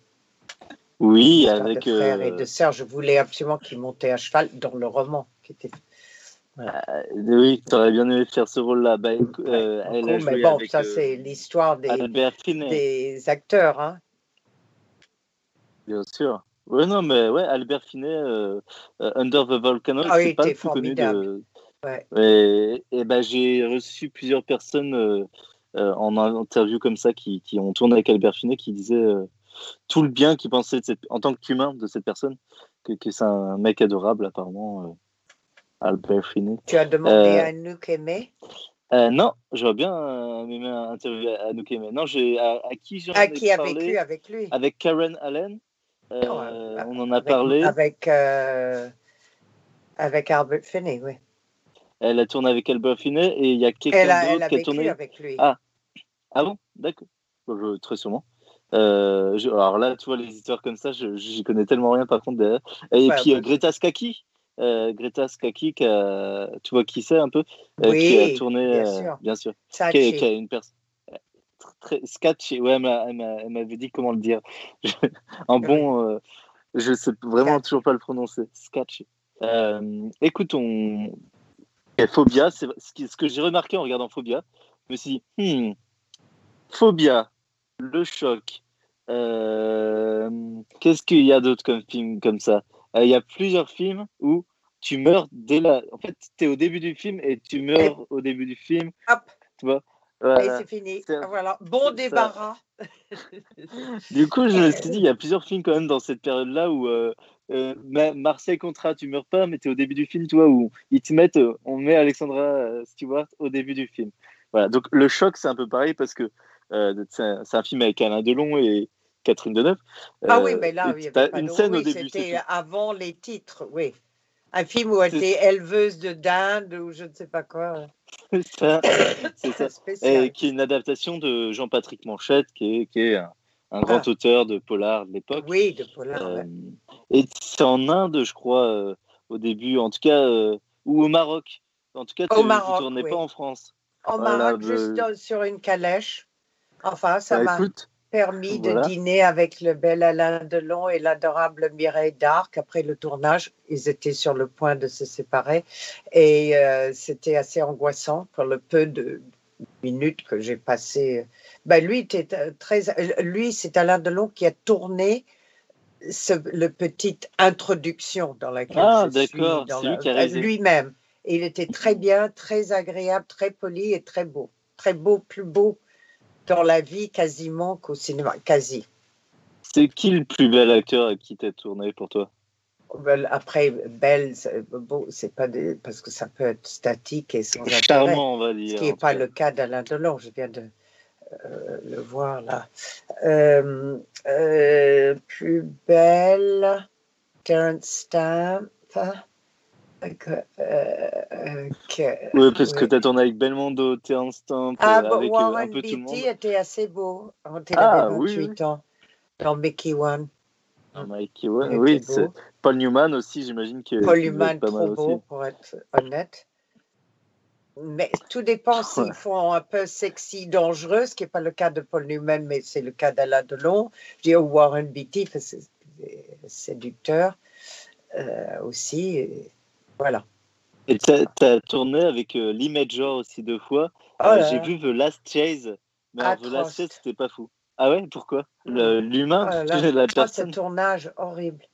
Oui, avec. de et de sœurs. Je voulais absolument qu'ils montaient à cheval dans le roman. Qui était euh, oui, tu aurais bien aimé faire ce rôle-là. Bah, écou- euh, elle a mais joué bon, avec ça, euh, c'est l'histoire des, acteurs. Hein. bien sûr. Ouais, non, mais ouais, Albert euh, euh, Under the Volcano, Ah, c'est pas le plus connu de. Ouais. Et, et ben, j'ai reçu plusieurs personnes euh, euh, en interview comme ça qui, qui ont tourné avec Albert Finney qui disaient tout le bien qu'ils pensaient de cette, en tant qu'humain de cette personne, que, que c'est un mec adorable apparemment, Albert Finney. Tu as demandé Euh, à Anouk Aimé Euh, non, j'aurais bien euh, aimé interviewer Anouk mais non, j'ai à, à qui j'en À ai qui a vécu avec lui? Avec Karen Allen. Non, euh, on en a Avec- parlé. Avec, avec Albert Finney, oui. Elle a tourné avec Albert Finney et il y a quelqu'un d'autre a qui a vécu tourné. avec lui. Ah. Ah bon? D'accord. Je- très sûrement. Euh, je- alors là, tu vois, les histoires comme ça, je j'y connais tellement rien par contre. derrière. Et Ouais, puis bah, Greta Skaki. Euh, Greta Skaki, qui a- tu vois qui c'est un peu Euh, Oui, Qui a tourné, bien euh, sûr. bien sûr. Qui est une personne très sketchy. Ouais, elle m'a- elle m'a- elle m'avait dit comment le dire. en bon, euh, je sais vraiment toujours pas le prononcer. Sketchy. Euh, écoute, on. Et Phobia, c'est ce, que j'ai remarqué en regardant Phobia. Je me suis dit, hmm, Phobia, le choc. euh, Qu'est-ce qu'il y a d'autre comme film comme ça? Il y a plusieurs films où tu meurs dès la. En fait, tu es au début du film et tu meurs au début du film. Hop. Tu vois? Et Voilà. c'est fini. Voilà. Bon débarras. Du coup, je me suis dit, il y a plusieurs films quand même dans cette période-là où euh, euh, Ma- Marseille Contrat, tu meurs pas, mais tu es au début du film, tu vois, où ils te mettent, euh, on met Alexandra euh, Stewart au début du film. Voilà, donc le choc, c'est un peu pareil parce que euh, c'est un, c'est un film avec Alain Delon et Catherine Deneuve. Ah Euh, oui, mais là, il y avait pas une de- scène oui, au début. C'était avant les titres, oui. Un film où elle était éleveuse de dinde ou je ne sais pas quoi. C'est ça. C'est ça. Spécial. Et qui est une adaptation de Jean-Patrick Manchette, qui est, qui est un, un grand auteur de polar de l'époque. Oui, de Polar. Euh, ouais. et c'est en Inde, je crois, euh, au début, en tout cas, euh, ou au Maroc. En tout cas, tu Au ne tournais oui. pas en France. Voilà, Maroc, le- juste sur une calèche. Enfin, ça Bah, écoute, permis voilà. de dîner avec le bel Alain Delon et l'adorable Mireille d'Arc. Après le tournage, ils étaient sur le point de se séparer et euh, c'était assez angoissant pour le peu de minutes que j'ai passé. Ben, lui, était euh, très, lui, c'est Alain Delon qui a tourné ce, le petite introduction dans laquelle Ah, je suis. dans la-. Lui-même. Il était très bien, très agréable, très poli et très beau. Très beau, plus beau dans la vie quasiment qu'au cinéma. Quasi. c'est qui le plus bel acteur avec qui tu as tourné pour toi? Après, belle, bon, c'est pas des, parce que ça peut être statique et sans intérêt. Charmant, on va Ce dire. qui en n'est pas cas. le cas d'Alain Delon, je viens de euh, le voir là. Euh, euh, plus belle, Terence Stamp. Que- euh, que- Oui, parce que oui. tu as tourné avec Belmondo, Terence Stamp, Ah, euh, bon, avec euh, Warren un peu tout le monde. Beatty était assez beau quand il Ah, avait oui, 28 ans dans Mickey One. Il oui, Paul Newman aussi, j'imagine que Paul Newman, pas mal trop beau aussi. pour être honnête. Mais tout dépend s'ils font un peu sexy, dangereux, ce qui n'est pas le cas de Paul Newman, mais c'est le cas d'Alain Delon. Je dis Warren Beatty, que c'est séducteur euh, aussi. Voilà. Et tu as, tourné avec euh, Lee Major aussi deux fois. Oh Euh, J'ai vu The Last Chase, mais alors, The Last. Chase, c'était pas fou. Ah ouais, pourquoi? Mm. L'humain, Oh la Oh, ce personne tournage horrible.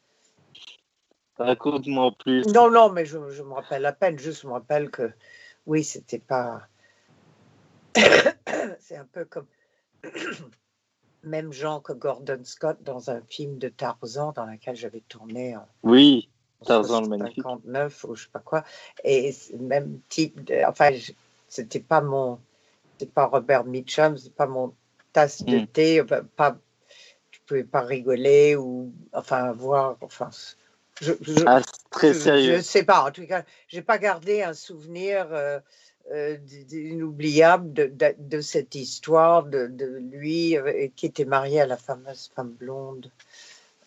Raconte-moi en plus. Non, non, mais je, je me rappelle à peine, juste je me rappelle que oui, c'était pas. C'est un peu comme. Même genre que Gordon Scott dans un film de Tarzan dans lequel j'avais tourné en Oui, Tarzan le magnifique. 59 ou je sais pas quoi. Et même type de. Enfin, je- c'était pas mon. C'était pas Robert Mitchum, c'est pas mon tasse de Mm. thé. enfin, Pas, tu pouvais pas rigoler ou. Enfin, voir. Enfin, je, je- Ah, c'est très je- sérieux. Je sais pas. En tout cas, j'ai pas gardé un souvenir euh, euh, inoubliable de, de, de cette histoire de, de lui euh, qui était marié à la fameuse femme blonde,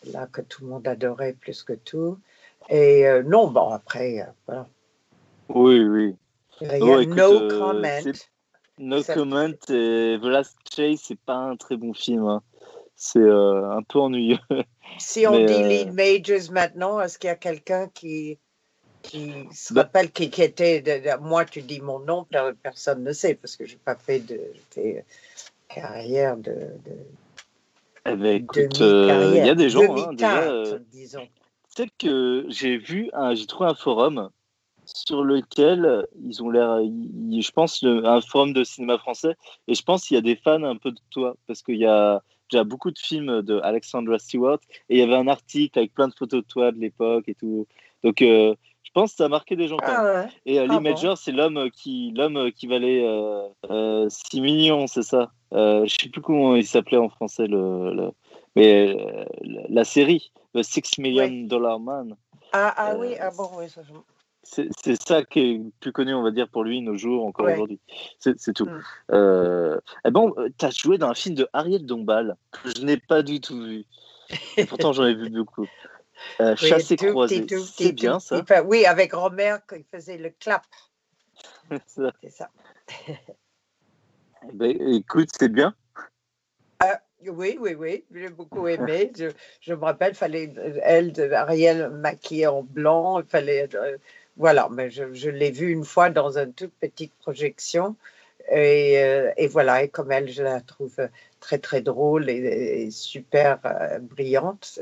là que tout le monde adorait plus que tout. Et euh, non, bon après, euh, voilà. Oui, oui. Il y a Oh, écoute, no euh, comment. c'est- No comment et The Last Chase, c'est pas un très bon film. hein. C'est un peu ennuyeux. Si on mais, dit lead majors maintenant, est-ce qu'il y a quelqu'un qui qui se Bah- rappelle qui, qui était de- de- moi tu dis mon nom per- personne ne sait parce que j'ai pas fait de carrière de, de Eh ben, écoute, euh, il y a des gens, hein, déjà, euh, disons sais que j'ai vu, un- j'ai trouvé un forum sur lequel ils ont l'air, je pense, le- un forum de cinéma français, et je pense qu'il y a des fans un peu de toi, parce qu'il y a déjà beaucoup de films de Alexandra Stewart, et il y avait un article avec plein de photos de toi de l'époque et tout. Donc, euh, Je pense que ça a marqué des gens quand même. Ah ouais. Et euh, Ah Lee Major, c'est l'homme qui, l'homme qui valait euh, euh, 6 millions, c'est ça. Euh, je sais plus comment il s'appelait en français le, le- mais euh, la série, le 6 Million Ouais. Dollar Man. Ah, ah Euh, oui, ah bon, oui, ça, je- C'est ça qui est plus connu, on va dire, pour lui nos jours, encore Ouais. aujourd'hui. C'est tout. Mm. Euh, eh ben, tu as joué dans un film de Ariel Dombal que je n'ai pas du tout vu. Et pourtant, j'en ai vu beaucoup. Euh, Oui, Chassé croisé, c'est bien tout ça. oui, avec Romer, quand il faisait le clap, Ça. c'est ça. Eh ben, écoute, c'est bien. Oui, oui, oui, j'ai beaucoup aimé. Je, je me rappelle, fallait euh, elle, de Ariel maquillée en blanc, fallait. euh, voilà, mais je, je l'ai vue une fois dans une toute petite projection. Et, euh, et voilà, et comme elle, je la trouve très, très drôle et, et super euh, brillante,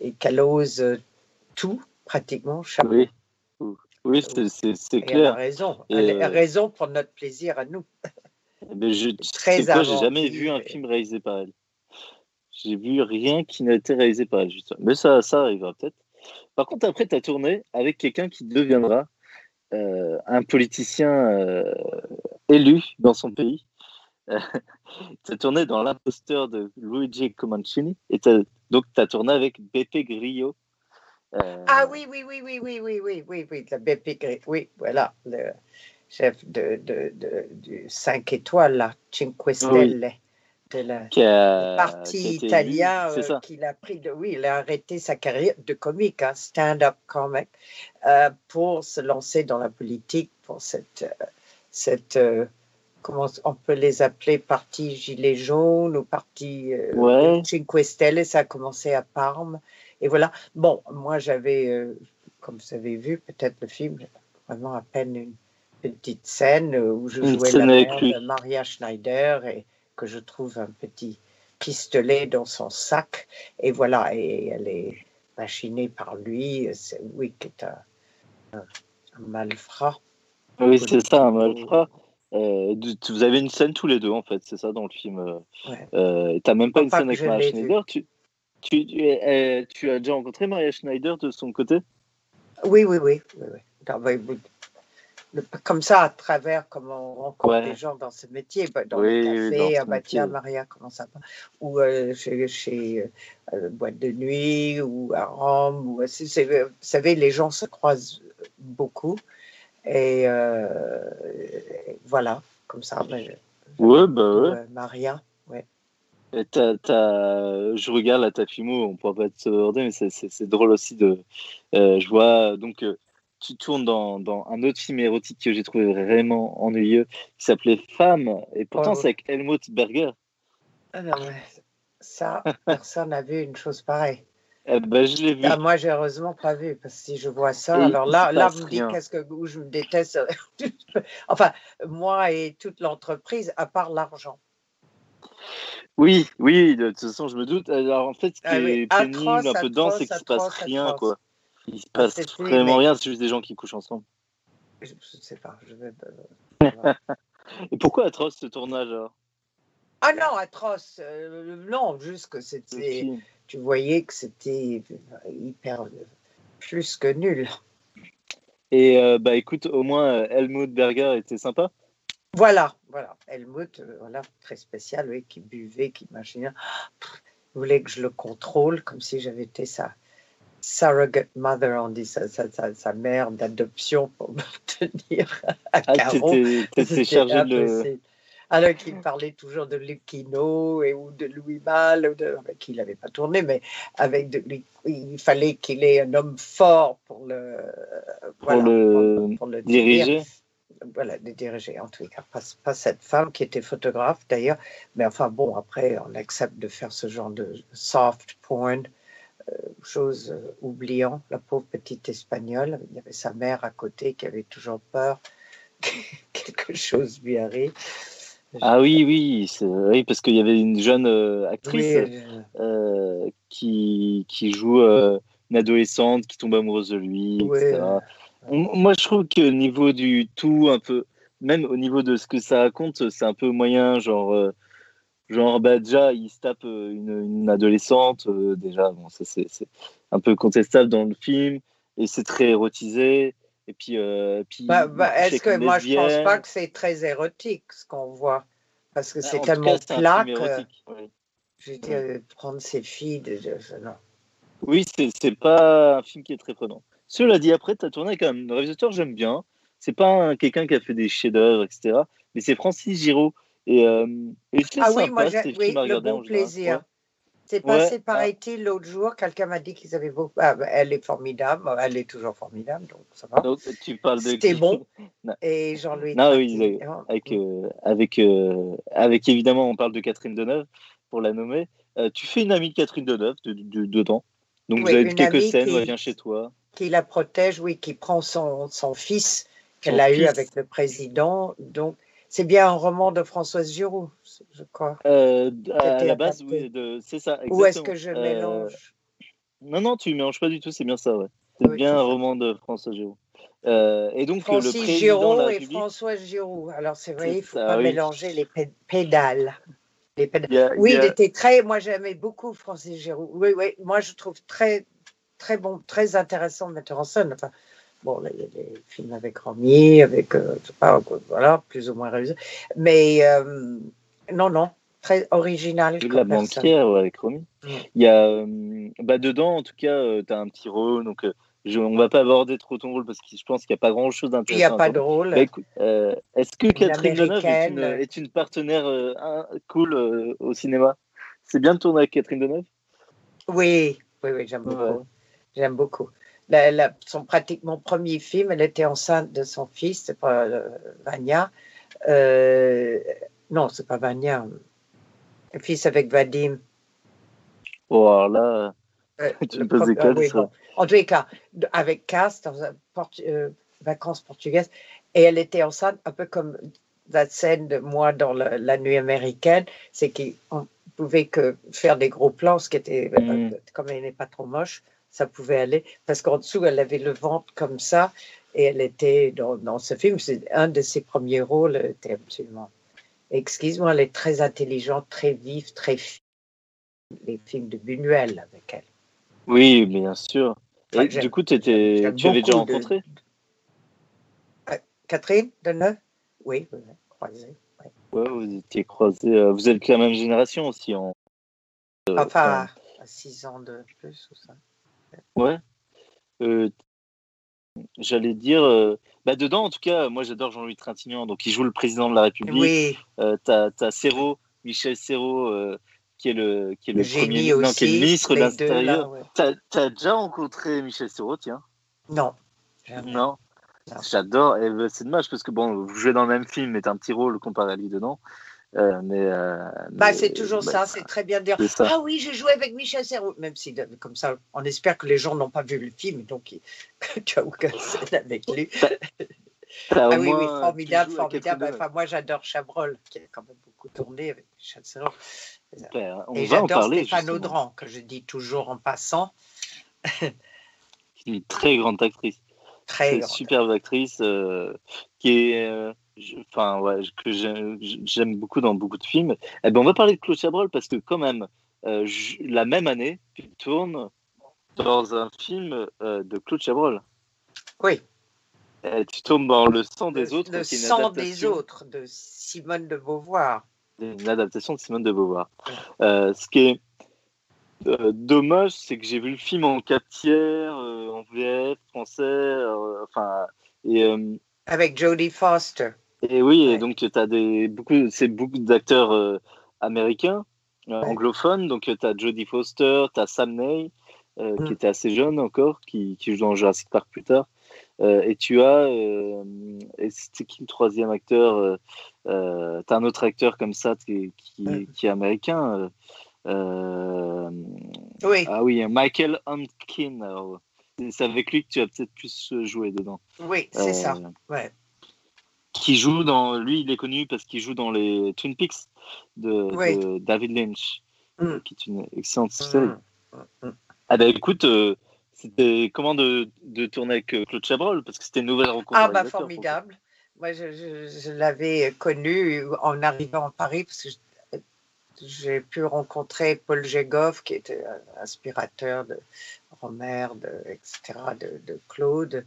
et qu'elle ose tout, pratiquement, chapeau. Oui, oui c'est- Et elle a clair. raison. Elle a raison pour notre plaisir à nous. Mais je, Très quoi, j'ai jamais vu un film réalisé par elle. J'ai vu rien qui n'a été réalisé par elle, justement. Mais ça, ça arrivera peut-être. Par contre, après, tu as tourné avec quelqu'un qui deviendra euh, un politicien euh, élu dans son pays. tu as tourné dans L'imposteur de Luigi Comancini. Et donc, tu as tourné avec Beppe Grillo. Euh, Ah oui, oui, oui, oui, oui, oui, oui, oui, oui, la BP Gri- oui, voilà, le chef de, de, de- du 5 étoiles, là, Cinque Stelle, de la qui a, qui a euh, ça. qu'il a pris, de, oui, il a arrêté sa carrière de comique, hein, stand-up comic, euh, pour se lancer dans la politique, pour cette, euh, cette comment on peut les appeler, parti gilet jaune ou parti euh, Ouais. Cinque Stelle, ça a commencé à Parme. Et voilà. Bon, moi j'avais, euh, comme vous avez vu, peut-être le film, vraiment à peine une petite scène euh, où je Une jouais la avec mère de Maria Schneider et que je trouve un petit pistolet dans son sac. Et voilà, et elle est machinée par lui. C'est oui, qui est un, un- un malfrat. Oui, c'est ça, un malfrat. Euh, vous avez une scène tous les deux, en fait, c'est ça dans le film. euh, Ouais. Euh, T'as même pas une Pas scène avec Maria. Schneider. Tu, tu, tu, euh, tu as déjà rencontré Maria Schneider de son côté? Oui, oui, oui. oui, oui. Non, oui, oui. Le- comme ça, à travers comment on rencontre Ouais. des gens dans ce métier, bah, dans Oui, le oui, café, ah bah tiens. Maria, comment ça va? Ou euh, chez, chez euh, boîte de nuit, ou à Rome. Ou, vous savez, les gens se croisent beaucoup. Et euh, voilà, comme ça, bah, je- Ouais, bah ouais. euh, Maria. T'as- Je regarde la ta filmo, on pourra pas être sauverdé, mais c'est- drôle aussi de. euh, je vois donc. euh, tu tournes dans, dans un autre film érotique que j'ai trouvé vraiment ennuyeux, qui s'appelait Femme, et pourtant Ouais, ouais. c'est avec Helmut Berger. Ah non, mais ça, personne n'a vu une chose pareille. Eh ben, je l'ai vu. Ah, moi, j'ai heureusement pas vu, parce que si je vois ça, Et alors là, là, vous me dites qu'est-ce que où je me déteste. enfin, moi et toute l'entreprise, à part l'argent. Oui, oui, de toute façon, je me doute. Alors, en fait, ce qui Ah oui, est pénible atroce, un peu dedans, c'est qu'il se passe rien, quoi. Il se passe vraiment mais- rien, c'est juste des gens qui couchent ensemble. Je ne sais pas. Je vais... Et pourquoi atroce ce tournage alors? Ah non, atroce. euh, non, juste que c'était. Tu voyais que c'était hyper. euh, plus que nul. Et euh, bah écoute, au moins Helmut Berger était sympa. Voilà, voilà. Helmut, voilà, très spécial, oui, qui buvait, qui machinait. Il voulait que je le contrôle comme si j'avais été sa surrogate mother, on dit sa, sa, sa, sa mère d'adoption pour me tenir à Ah, carreau. C'était chargé de. Alors qu'il parlait toujours de Lucchino et ou de Louis Malle, ou de, avec qui il n'avait pas tourné, mais avec de, il fallait qu'il ait un homme fort pour le, voilà, le pour, pour le diriger. voilà, de diriger en tout cas. Pas, pas cette femme qui était photographe d'ailleurs, mais enfin bon, après on accepte de faire ce genre de soft porn, euh, chose euh, oubliant. La pauvre petite espagnole, il y avait sa mère à côté qui avait toujours peur que quelque chose lui arrive. Ah oui, oui, c'est- oui, parce qu'il y avait une jeune euh, actrice Oui, euh, euh, qui, qui joue euh, une adolescente qui tombe amoureuse de lui, etc. Moi, je trouve que au niveau du tout, un peu, même au niveau de ce que ça raconte, c'est un peu moyen, genre, euh, genre bah, déjà, il se tape euh, une, une adolescente, euh, déjà, bon, ça c'est un peu contestable dans le film. et c'est très érotisé. Et puis, euh, puis Bah, bah, Est-ce que moi, je pense pas que c'est très érotique ce qu'on voit Parce que Ah, c'est tellement cas, plat que érotique, oui. je veux dire, prendre ses filles. De, non. Oui, c'est pas un film qui est très prenant. Cela dit, après, tu as tourné quand même. Le réalisateur, j'aime bien. C'est pas un- quelqu'un qui a fait des chefs-d'œuvre, etc. Mais c'est Francis Giraud. Et, euh, et Ah oui, sympa, moi, oui, films à le bon plaisir. Ouais. C'est Ouais, passé, ah. paraît-il, l'autre jour. Quelqu'un m'a dit qu'ils avaient beaucoup. Ah, bah, elle est formidable. Elle est toujours formidable, donc ça va. Donc, tu parles de C'était bon. Non. Et Jean-Louis. Non, oui, ils avec, euh, avec, euh, avec évidemment, on parle de Catherine Deneuve pour la nommer. Euh, tu fais une amie de Catherine Deneuve de- de- dedans. Donc Oui, vous avez quelques scènes qui- elle vient chez toi. qui la protège, oui, qui prend son, son fils qu'elle a eu avec le président. Donc, c'est bien un roman de Françoise Giroud, je crois. Euh, à la base, oui, c'est ça. Ou est-ce que je Euh, mélange Non, non, tu mélanges pas du tout, c'est bien ça, ouais. C'est Oui, bien c'est un ça. roman de François Giroud. Euh, et donc, le Francis de la et. Françoise Giroud. Alors, c'est vrai, C'est il ne faut ça, pas oui. mélanger les pé- pédales. Les Oui, il y il était très. Moi, j'aimais beaucoup Francis Giroud. Oui, oui. Moi, je trouve très, très bon, très intéressant metteur en scène. Enfin, bon, là, il y a des films avec Ramier, avec, euh, je sais pas, quoi, voilà, plus ou moins réussi. Mais euh, non, non, très original. La comme personne. banquière avec Romy. Mm. Il y a, euh, bah, dedans, en tout cas, tu as un petit rôle. Donc, je, on va pas aborder trop ton rôle parce que je pense qu'il n'y a pas grand chose Il n'y d'intéressant. a pas de rôle. Bah, euh, Est-ce que Catherine Deneuve est une, est une partenaire euh, un- cool euh, au cinéma? C'est bien de tourner avec Catherine Deneuve? Oui, oui, oui, j'aime beaucoup. Ouais. J'aime beaucoup. La- la- son pratiquement premier film, elle était enceinte de son fils, c'est pas euh, Vania. Euh, non, c'est pas Vania. Le fils avec Vadim. Alors là, Euh, des premier- ah oui, ça. bon. En tous les cas, avec Cass, dans un portu- euh, vacances portugaises, et elle était enceinte, un peu comme la scène de moi dans la, la nuit américaine, c'est qu'on pouvait que faire des gros plans, ce qui était, euh, Mm. comme elle n'est pas trop moche, ça pouvait aller, parce qu'en dessous, elle avait le ventre comme ça, et elle était dans, dans ce film, c'est un de ses premiers rôles, était absolument exquise-moi, elle est très intelligente, très vive, très fine. Les films de Buñuel avec elle. Oui, bien sûr. Et Ouais, du coup, j'aime tu avais déjà beaucoup de- rencontré? Catherine Deneuve? Oui, croisée. oui. Ouais, vous étiez croisés. euh, Vous êtes la même génération aussi. En... euh, Enfin, à 6 ans de plus ou ça. Ouais. Euh, J'allais dire, euh, bah dedans en tout cas, moi j'adore Jean-Louis Trintignant, donc il joue le président de la République. Oui, Euh, t'as Serrault, Michel Serrault, euh, qui est le qui est le, premier, non, qui est aussi. le ministre de l'Intérieur. ouais. T'as as déjà rencontré Michel Serrault, tiens? Non. jamais. Non? J'adore. Et ben, c'est dommage parce que bon, vous jouez dans le même film, mais t'as un petit rôle comparé à lui dedans. Euh, mais, euh, Bah, mais- c'est toujours bah, ça, c'est très bien de dire. Ah oui, j'ai joué avec Michel Serrault, même si comme ça, on espère que les gens n'ont pas vu le film, donc tu as aucun scène avec lui. Ah oui, oui, formidable, formidable. Enfin, moi, j'adore Chabrol, qui a quand même beaucoup tourné avec Michel Serrault. Super. On Et j'adore. Stéphane justement. Audran, que je dis toujours en passant. Une très grande actrice. Très Très grand. superbe actrice euh, qui est, enfin ouais, que j'aime beaucoup dans beaucoup de films. Eh ben on va parler de Claude Chabrol parce que quand même euh, la même année tu tournes dans un film euh, de Claude Chabrol. Oui. Euh, tu tombes dans Le sang des autres. Le qui est une sang des autres de Simone de Beauvoir. une adaptation de Simone de Beauvoir. Euh, ce qui est dommage, c'est que j'ai vu le film en 4 tiers, en VF, français, enfin, et, Avec Jodie Foster. Et oui, Ouais. et donc tu as des, beaucoup, c'est beaucoup d'acteurs euh, américains, euh, Ouais. anglophones, donc tu as Jodie Foster, tu as Sam Neill, euh, Mm. qui était assez jeune encore, qui, qui joue dans Jurassic Park plus tard. Euh, et tu as, euh, et c'était qui le troisième acteur euh, euh, T'as un autre acteur comme ça qui, qui, Mm. qui est américain. euh, euh, Oui, ah oui, Michael Humpkin. C'est avec lui que tu as peut-être plus joué dedans. oui, c'est Euh, ça. Ouais. Qui joue dans. Lui, il est connu parce qu'il joue dans les Twin Peaks de, David Lynch, Mm. qui est une excellente série. Mm. Mm. Ah bah écoute, euh, c'était comment de, de tourner avec euh, Claude Chabrol? Parce que c'était une nouvelle rencontre. Ah, bah, formidable. Moi, je, je- je l'avais connu en arrivant à Paris parce que je- j'ai pu rencontrer Paul Jégoff, qui était un inspirateur de, De, etc., de, de, Claude,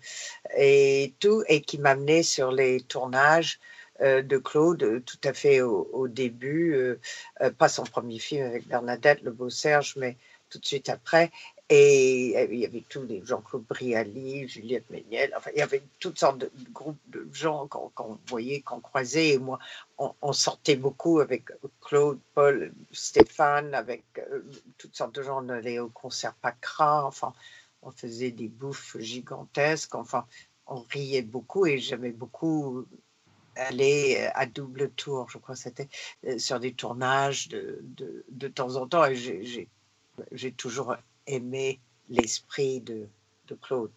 et tout, et qui m'amenait sur les tournages euh, de Claude tout à fait au, début, euh, euh, pas son premier film avec Bernadette, Le Beau Serge, mais tout de suite après. Et il y avait tous les Jean-Claude Brialy, Juliette Méniel, enfin, il y avait toutes sortes de groupes de gens qu'on voyait, qu'on croisait. Et moi, on, sortait beaucoup avec Claude, Paul, Stéphane, avec euh, toutes sortes de gens. On allait au concert Pacra, enfin, on faisait des bouffes gigantesques, enfin, on riait beaucoup et j'aimais beaucoup aller à double tour, je crois que c'était euh, sur des tournages de, de, de temps en temps. Et j'ai toujours aimé l'esprit de, de, Claude.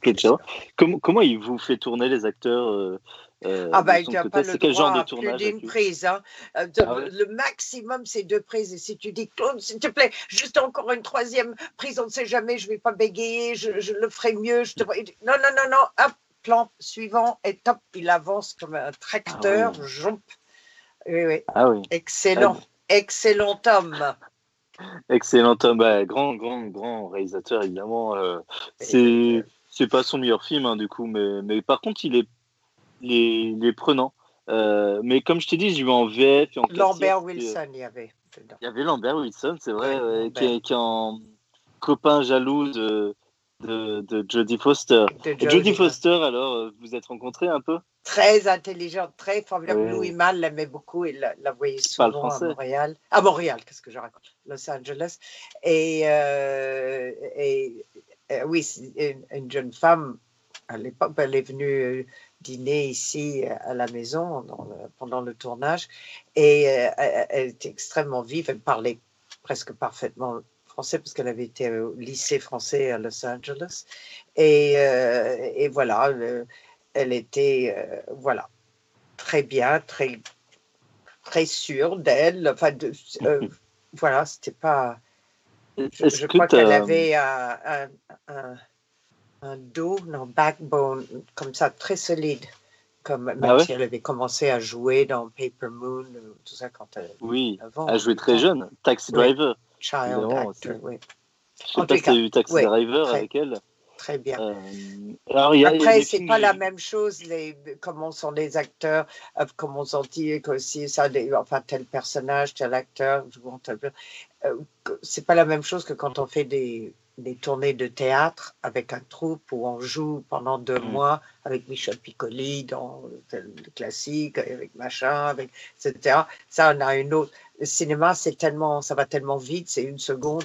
Claude comment, comment il vous fait tourner les acteurs euh, euh, ah bah, il n'a pas le quel droit genre de tournage plus d'une prise. Hein. Euh, ah ouais? Le maximum, c'est deux prises. Et si tu dis, Claude, s'il te plaît, juste encore une troisième prise, on ne sait jamais, je ne vais pas bégayer, je, je, le ferai mieux. Je te... Non, non, non, non, hop, plan suivant, et top, il avance comme un tracteur, ah oui. jump. Oui, oui. Ah oui. Excellent, excellent homme. Excellent homme, bah, grand, grand, grand réalisateur évidemment. Euh, c'est, c'est pas son meilleur film hein, du coup, mais, mais par contre il est, il est, il est prenant. Euh, mais comme je t'ai dit, j'ai vu en VF et en Lambert Wilson, il y avait. Il y avait Lambert Wilson, c'est vrai, ouais, qui, est, qui, est, en copain jaloux de, de, de Jodie Foster. De Jodie Foster, alors, vous êtes rencontrés un peu? Très intelligente, très formidable. Oui. Louis Malle l'aimait beaucoup et la, la voyait souvent à Montréal. À Montréal, qu'est-ce que je raconte? Los Angeles. Et, euh, et, et oui, une, une, jeune femme, à l'époque, elle est venue dîner ici à la maison le, pendant le tournage et euh, elle était extrêmement vive, elle parlait presque parfaitement français parce qu'elle avait été au lycée français à Los Angeles. Et, euh, et voilà, le, elle était euh, voilà, très bien, très, très sûre d'elle. Enfin, de, euh, voilà, c'était pas. Je, je crois qu'elle avait un, un, un, un, dos, non, backbone, comme ça, très solide. Comme même ah ouais? si elle avait commencé à jouer dans Paper Moon, tout ça quand elle. Oui, avant, elle jouait très jeune, Taxi Driver. Oui. Child actor, oui. Je sais en pas si tu as eu Taxi oui, Driver très, avec elle. Très bien. Euh, alors, y a, Après, c'est pas la même chose, les, comment sont les acteurs, euh, comment sont-ils, si ça, enfin, tel personnage, tel acteur, euh, c'est pas la même chose que quand on fait des, des tournées de théâtre avec un troupe où on joue pendant deux mmh. mois avec Michel Piccoli dans le classique, avec machin, avec, etc. Ça, on a une autre. Le cinéma, c'est tellement, ça va tellement vite, c'est une seconde,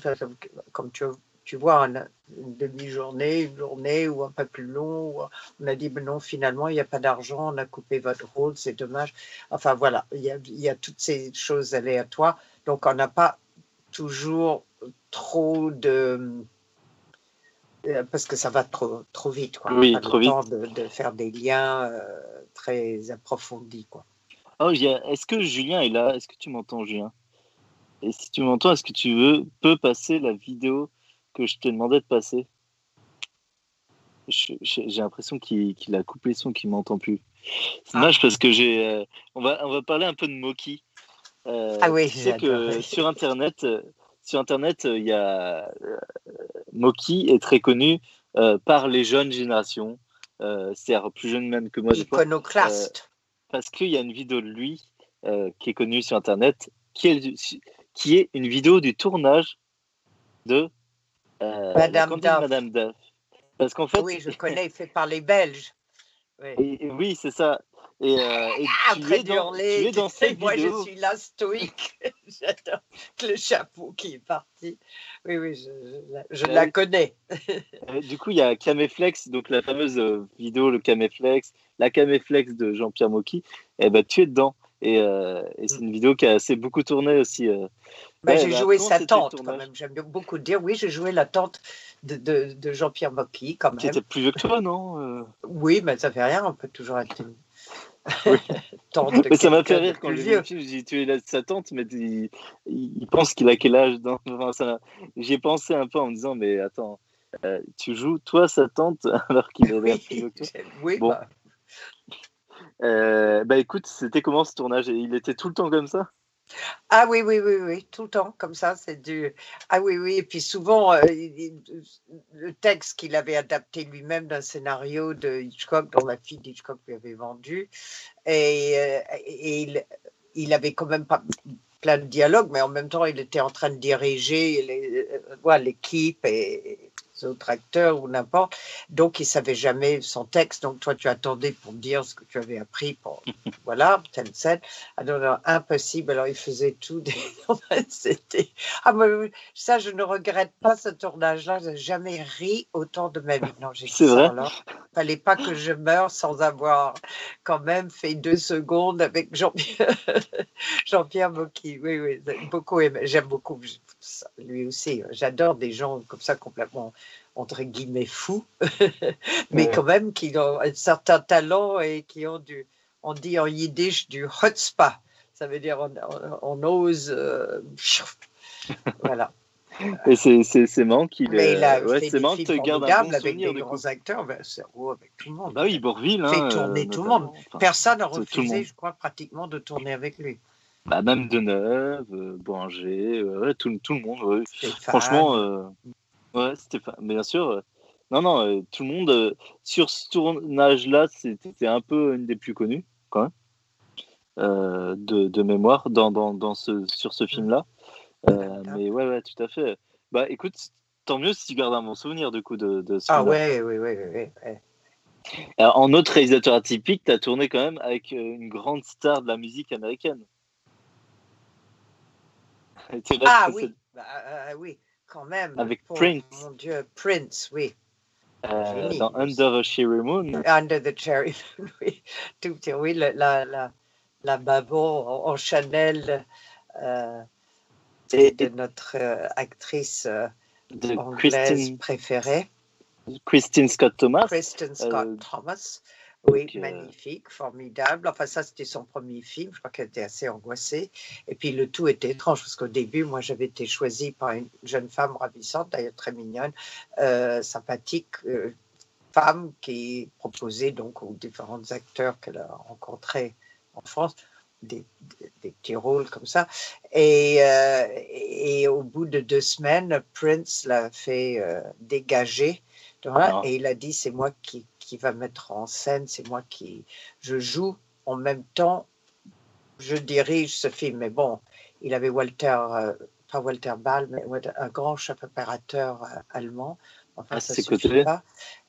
comme tu, tu vois, une, demi-journée, une journée ou un peu plus long. on a dit, ben non, finalement, il n'y a pas d'argent, on a coupé votre rôle, c'est dommage. Enfin, voilà, il y, a, il y a toutes ces choses aléatoires. Donc, on n'a pas toujours trop de euh, parce que ça va trop, trop vite. Quoi. Oui, trop vite. De, de, faire des liens euh, très approfondis. Quoi. Oh, est-ce que Julien est là? Est-ce que tu m'entends, Julien? Et si tu m'entends, est-ce que tu veux, peux passer la vidéo que je t'ai demandé de passer J'ai l'impression qu'il qu a coupé son, qu'il m'entend plus. C'est dommage ah. parce que j'ai. Euh, on, va, on va parler un peu de Moki. Euh, ah oui, tu sais que sur Internet, sur Internet, il y a euh, Moki est très connu euh, par les jeunes générations, euh, c'est-à-dire plus jeunes même que moi. Iconoclaste. parce qu'il y a une vidéo de lui qui est connue sur Internet, qui est, qui est une vidéo du tournage de Madame Duff. Madame Duff. Parce qu'en fait, oui, je connais, fait par les Belges. Oui, et, et oui c'est ça. Et, euh, et Après tu, es dans, tu es dans cette moi, vidéo. je suis là stoïque. J'adore le chapeau qui est parti. Oui, oui, je, je, je euh, la connais. euh, du coup, il y a Caméflex, donc la fameuse euh, vidéo, le Caméflex, la Caméflex de Jean-Pierre Mocky. Et eh ben, tu es dedans. Et, euh, et c'est une vidéo qui a assez beaucoup tourné aussi. Bah, j'ai joué sa tante quand même. J'aime beaucoup dire. Oui, j'ai joué la tante de, de, de Jean-Pierre Mocky quand même. Qui était plus vieux que toi, non Oui, mais ça fait rien. On peut toujours être une oui. mais ça m'a fait rire quand j'ai vu j'ai dit tu es là sa tante, mais il, il pense qu'il a quel âge enfin, J'ai pensé un peu en me disant, mais attends, euh, tu joues toi sa tante alors qu'il est oui, oui, bon. bah. Euh, bah écoute, c'était comment ce tournage? Il était tout le temps comme ça? Ah oui, oui, oui, oui, tout le temps, comme ça, c'est du. Ah oui, oui, et puis souvent, euh, le texte qu'il avait adapté lui-même d'un scénario de Hitchcock, dont la fille d'Hitchcock lui avait vendu, et, euh, et il, il avait quand même pas plein de dialogues, mais en même temps, il était en train de diriger euh, l'équipe et les autres acteurs ou n'importe. Donc, il savait jamais son texte. Donc, toi, tu attendais pour dire ce que tu avais appris pour, voilà, telle scène. Alors, non, impossible. Alors, il faisait tout. Des... C'était. Ah, mais ça, je ne regrette pas ce tournage-là. Je n'ai jamais ri autant de ma vie. Non, j'ai C'est vrai alors. Fallait pas que je meure sans avoir quand même fait deux secondes avec Jean-Pierre Jean-Pierre Mocky. Oui, oui, j'ai beaucoup aimé. J'aime beaucoup lui aussi. J'adore des gens comme ça complètement entre guillemets fous, mais Ouais. quand même qui ont un certain talent et qui ont du, on dit en yiddish du chutzpah. Ça veut dire on, on- on ose. euh, voilà. Et c'est marrant qu'il euh, ouais, fait c'est marrant un formidables bon avec des grands acteurs. Ben, c'est oh, avec tout le monde. Bah oui, Bourville. Fait hein, tourner euh, tout le monde. Enfin, Personne n'a refusé, je crois, pratiquement de tourner avec lui. Bah, même Deneuve, euh, euh, ouais, tout, tout le monde. ouais. Franchement, euh, ouais, Stéphane. Mais bien sûr, euh, non, non, tout le monde sur ce tournage-là, c'était un peu une des plus connues, quand même, de, de mémoire, dans, dans, dans ce, sur ce film-là. Euh, mais ouais, ouais, tout à fait. Bah, écoute, tant mieux si tu gardes un bon souvenir du coup de, de ce Ah film-là. ouais, oui, oui. Alors, en autre réalisateur atypique, tu as tourné quand même avec une grande star de la musique américaine. Ah oui, bah, euh, oui, quand même. Avec Prince. Mon Dieu, Prince, oui. euh, dans Under a Cherry Moon. Under the Cherry, oui. Tout, oui, la, la, la, la en, en Chanel euh, Et, de notre euh, actrice de anglaise Christine, préférée, Christine Scott Thomas. Kristen Scott Thomas. Oui, donc, euh, magnifique, formidable. Enfin, ça, c'était son premier film. Je crois qu'elle était assez angoissée. Et puis, le tout était étrange parce qu'au début, moi, j'avais été choisie par une jeune femme ravissante, d'ailleurs très mignonne, euh, sympathique, euh, femme qui proposait donc aux différents acteurs qu'elle a rencontrés en France des, des- des petits rôles comme ça. Et, euh, et au bout de deux semaines, Prince l'a fait euh, dégager. Ah. et il a dit c'est moi qui, qui va mettre en scène, c'est moi qui je joue en même temps, je dirige ce film. Mais bon, il avait Walter, euh, pas Walter Ball, mais un grand chef opérateur euh, allemand. Enfin, À ça suffit côtés. pas.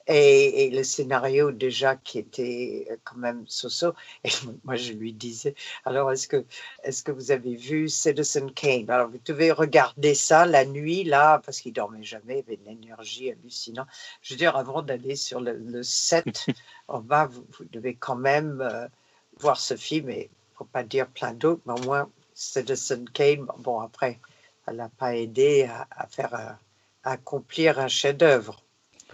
Et, et le scénario déjà qui était euh, quand même so-so. Et moi, je lui disais, alors est-ce que, est-ce que vous avez vu Citizen Kane? Alors, vous devez regarder ça la nuit, là, parce qu'il dormait jamais, il avait une énergie hallucinante. Je veux dire, avant d'aller sur le, le set en bas, vous, vous devez quand même euh, voir ce film, et faut pas dire plein d'autres, mais au moins Citizen Kane, bon, après, elle n'a pas aidé à, à faire, euh, à accomplir un chef-d'œuvre.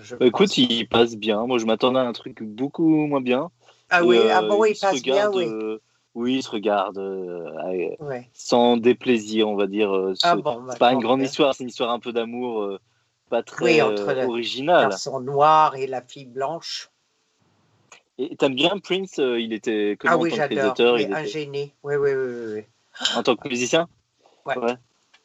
Je Bah, écoute, pense. il passe bien. Moi, je m'attendais à un truc beaucoup moins bien. Ah oui, euh, ah bon, oui, il se passe bien, oui. euh, oui, il se regarde euh, Ouais. sans déplaisir, on va dire. Ah ce- bon, bah, c'est pas une grande histoire, c'est une histoire un peu d'amour, pas très Oui, entre le originale. garçon noir et la fille blanche. Et t'aimes bien Prince Il était comment ah en oui, tant que il un était- génie. Oui, oui, oui, oui, oui. En tant que musicien? Ouais. Ouais.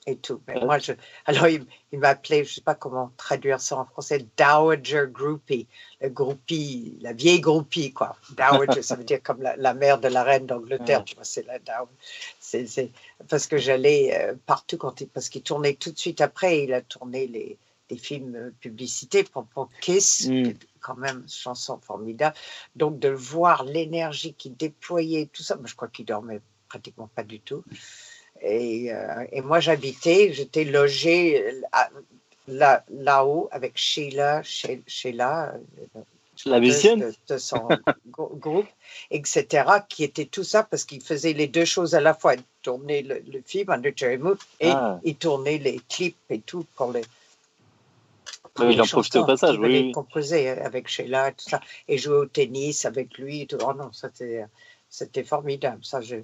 Et tout. Mais moi, je... Alors, il, il m'appelait, je ne sais pas comment traduire ça en français, Dowager Groupie. Le groupie, la vieille groupie, quoi. Dowager, ça veut dire comme la, la mère de la reine d'Angleterre, tu vois, c'est la Dowager. C'est. Parce que j'allais euh, partout, quand il... parce qu'il tournait tout de suite après, il a tourné les, des films euh, publicités pour, pour Kiss, Mm. quand même chanson formidable. Donc, de voir l'énergie qu'il déployait, tout ça, moi, je crois qu'il dormait pratiquement pas du tout. Et, euh, et moi, j'habitais, j'étais logée à- là, là-haut avec Sheila, She- Sheila, euh, La de, de son grou- groupe, etc., qui était tout ça parce qu'il faisait les deux choses à la fois. Il tournait le, le film Under Cherry Moon et Ah. il tournait les clips et tout pour les. pour Oui, les il en profitait au passage, oui, oui. composer avec Sheila et tout ça. Et jouer au tennis avec lui. Tout. Oh non, c'était, c'était formidable. Ça, je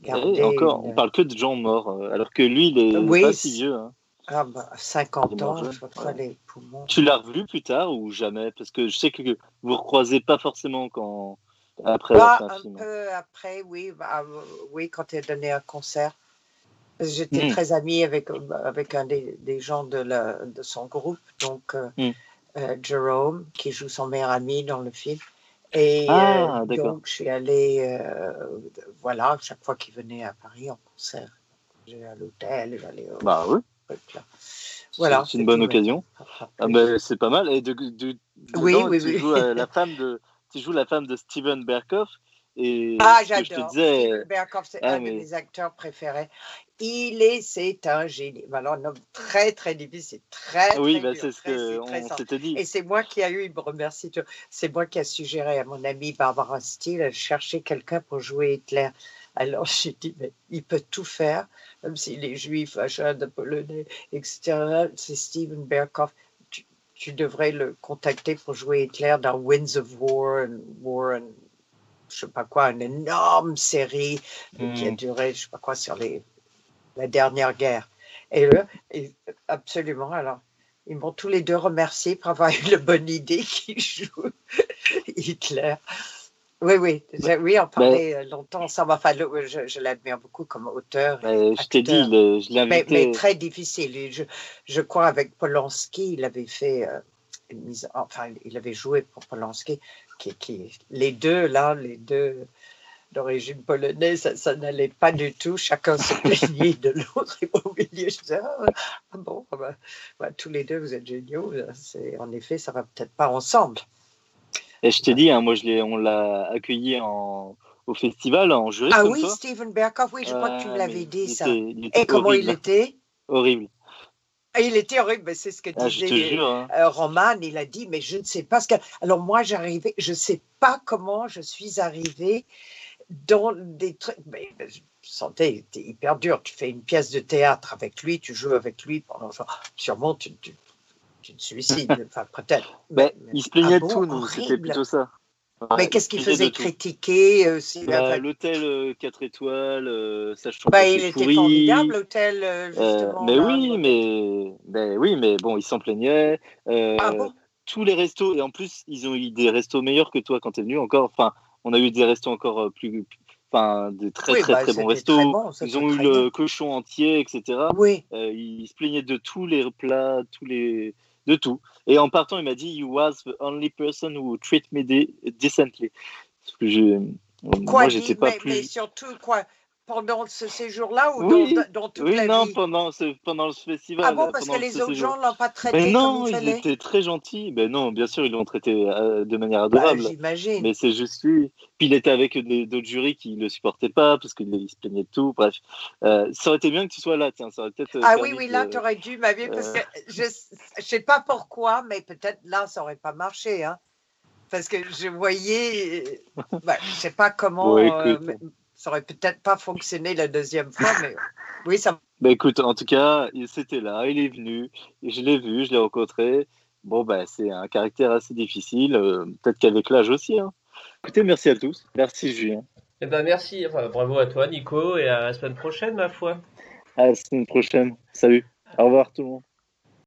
gardais encore, une- on parle que de gens morts, euh, alors que lui, il est Oui, pas si vieux. hein. Ah bah, 50 Il est mort ans, jeune, je crois, ouais. les poumons. Tu l'as revu plus tard ou jamais? Parce que je sais que vous ne recroisez pas forcément quand après Bah, un film. peu après, oui, bah, euh, oui, quand il a donné un concert. J'étais très amie avec, avec un des, des gens de, la, de son groupe, donc mm. Jerome, qui joue son meilleur ami dans le film. Et ah, donc, je suis allée, voilà, chaque fois qu'il venait à Paris en concert, j'allais à l'hôtel, j'allais au. Bah oui. Voilà, c'est une bonne occasion. Ah, ben, c'est pas mal. Et de, de, oui, oui, tu, Joues, la femme de, tu joues la femme de Steven Berkoff. Et ah, j'adore. Steven Berkoff, c'est ah, un de mes acteurs préférés. Il est, c'est un génie. Alors, un homme très, très difficile. Très, oui, bah, c'est ce qu'on s'était dit. Et c'est moi qui a eu, il me remercie, c'est moi qui a suggéré à mon amie Barbara Steele de chercher quelqu'un pour jouer Hitler. Alors j'ai dit, mais il peut tout faire, même s'il est juif, de polonais, etc. C'est Steven Berkoff. Tu, devrais le contacter pour jouer Hitler dans Winds of War, and War and, je sais pas quoi, une énorme série qui a hmm. duré, je sais pas quoi, sur les, la dernière guerre. Et, eux, absolument, alors, ils m'ont tous les deux remercié pour avoir eu la bonne idée qu'il joue Hitler. Oui, oui, oui, on parlait euh, longtemps Ça m'a fallu, je, je l'admire beaucoup comme auteur. je t'ai dit, je l'ai mais, mais, très difficile. Je, je, crois avec Polanski, il avait fait euh, une mise, enfin, il avait joué pour Polanski, qui, qui, les deux là, les deux d'origine polonaise, ça, n'allait pas du tout. Chacun se plaignait de l'autre et au milieu, je disais, ah, ah bon, ah bah, bah, tous les deux, vous êtes géniaux. En effet, ça va peut-être pas ensemble. Et je t'ai dit, hein, moi, je on l'a accueilli en, au festival en jury. Ah oui, Steven Berkoff, oui, je crois que tu me l'avais dit ça. Et comment il était? Horrible. Ah, il était horrible, mais c'est ce que ah, disait hein. euh, Roman. Il a dit, mais je ne sais pas ce que. Alors moi, j'arrivais, je ne sais pas comment je suis arrivée dans des trucs. Mais je sentais, c'était hyper dur. Tu fais une pièce de théâtre avec lui, tu joues avec lui pendant. Sûrement, tu, tu une suicide, enfin peut-être. Mais, il se plaignait de tout, c'était plutôt ça. Mais qu'est-ce qu'il faisait critiquer euh, bah, L'hôtel 4 euh, étoiles, euh, je trouve bah, Il était formidable, l'hôtel, justement. mais oui, mais, mais, oui, mais bon, il s'en plaignait. Ah tous les restos, et en plus, ils ont eu des restos meilleurs que toi quand tu es venu encore. Enfin, on a eu des restos encore plus. Enfin, des très très bah, très bons restos. ils ont eu le cochon entier, etc. Oui. ils se plaignaient de tous les plats, tous les de tout. Et en partant, il m'a dit You was the only person who treat me decently. Parce que je, quoi, moi, j'étais pas mais, plus. Mais surtout, quoi pendant ce séjour-là ou dans, dans, toute oui, la non, pendant, ce, pendant le festival. Ah bon, parce que les autres gens ne l'ont pas traité mais non, comme il ils étaient très gentils. Ben non, bien sûr, ils l'ont traité euh, de manière bah, adorable. J'imagine. mais c'est juste lui. Puis il était avec d'autres jurys qui ne le supportaient pas parce qu'il se plaignait de tout. Bref, euh, ça aurait été bien que tu sois là. Tiens, ça aurait peut-être. Ah oui, oui, là, tu aurais dû m'avoir. Parce que je ne sais pas pourquoi, mais peut-être là, ça n'aurait pas marché. Hein. Parce que je voyais. Bah, je ne sais pas comment. Euh, ça aurait peut-être pas fonctionné la deuxième fois, mais oui, ça. Bah écoute, en tout cas, c'était là, il est venu, je l'ai vu, je l'ai rencontré. Bon, bah, c'est un caractère assez difficile, euh, peut-être qu'avec l'âge aussi. Hein. Écoutez, merci à tous. Merci, Julien. Eh ben, merci, enfin, bravo à toi, Nico, et à la semaine prochaine, ma foi. À la semaine prochaine. Salut. Au revoir, tout le monde.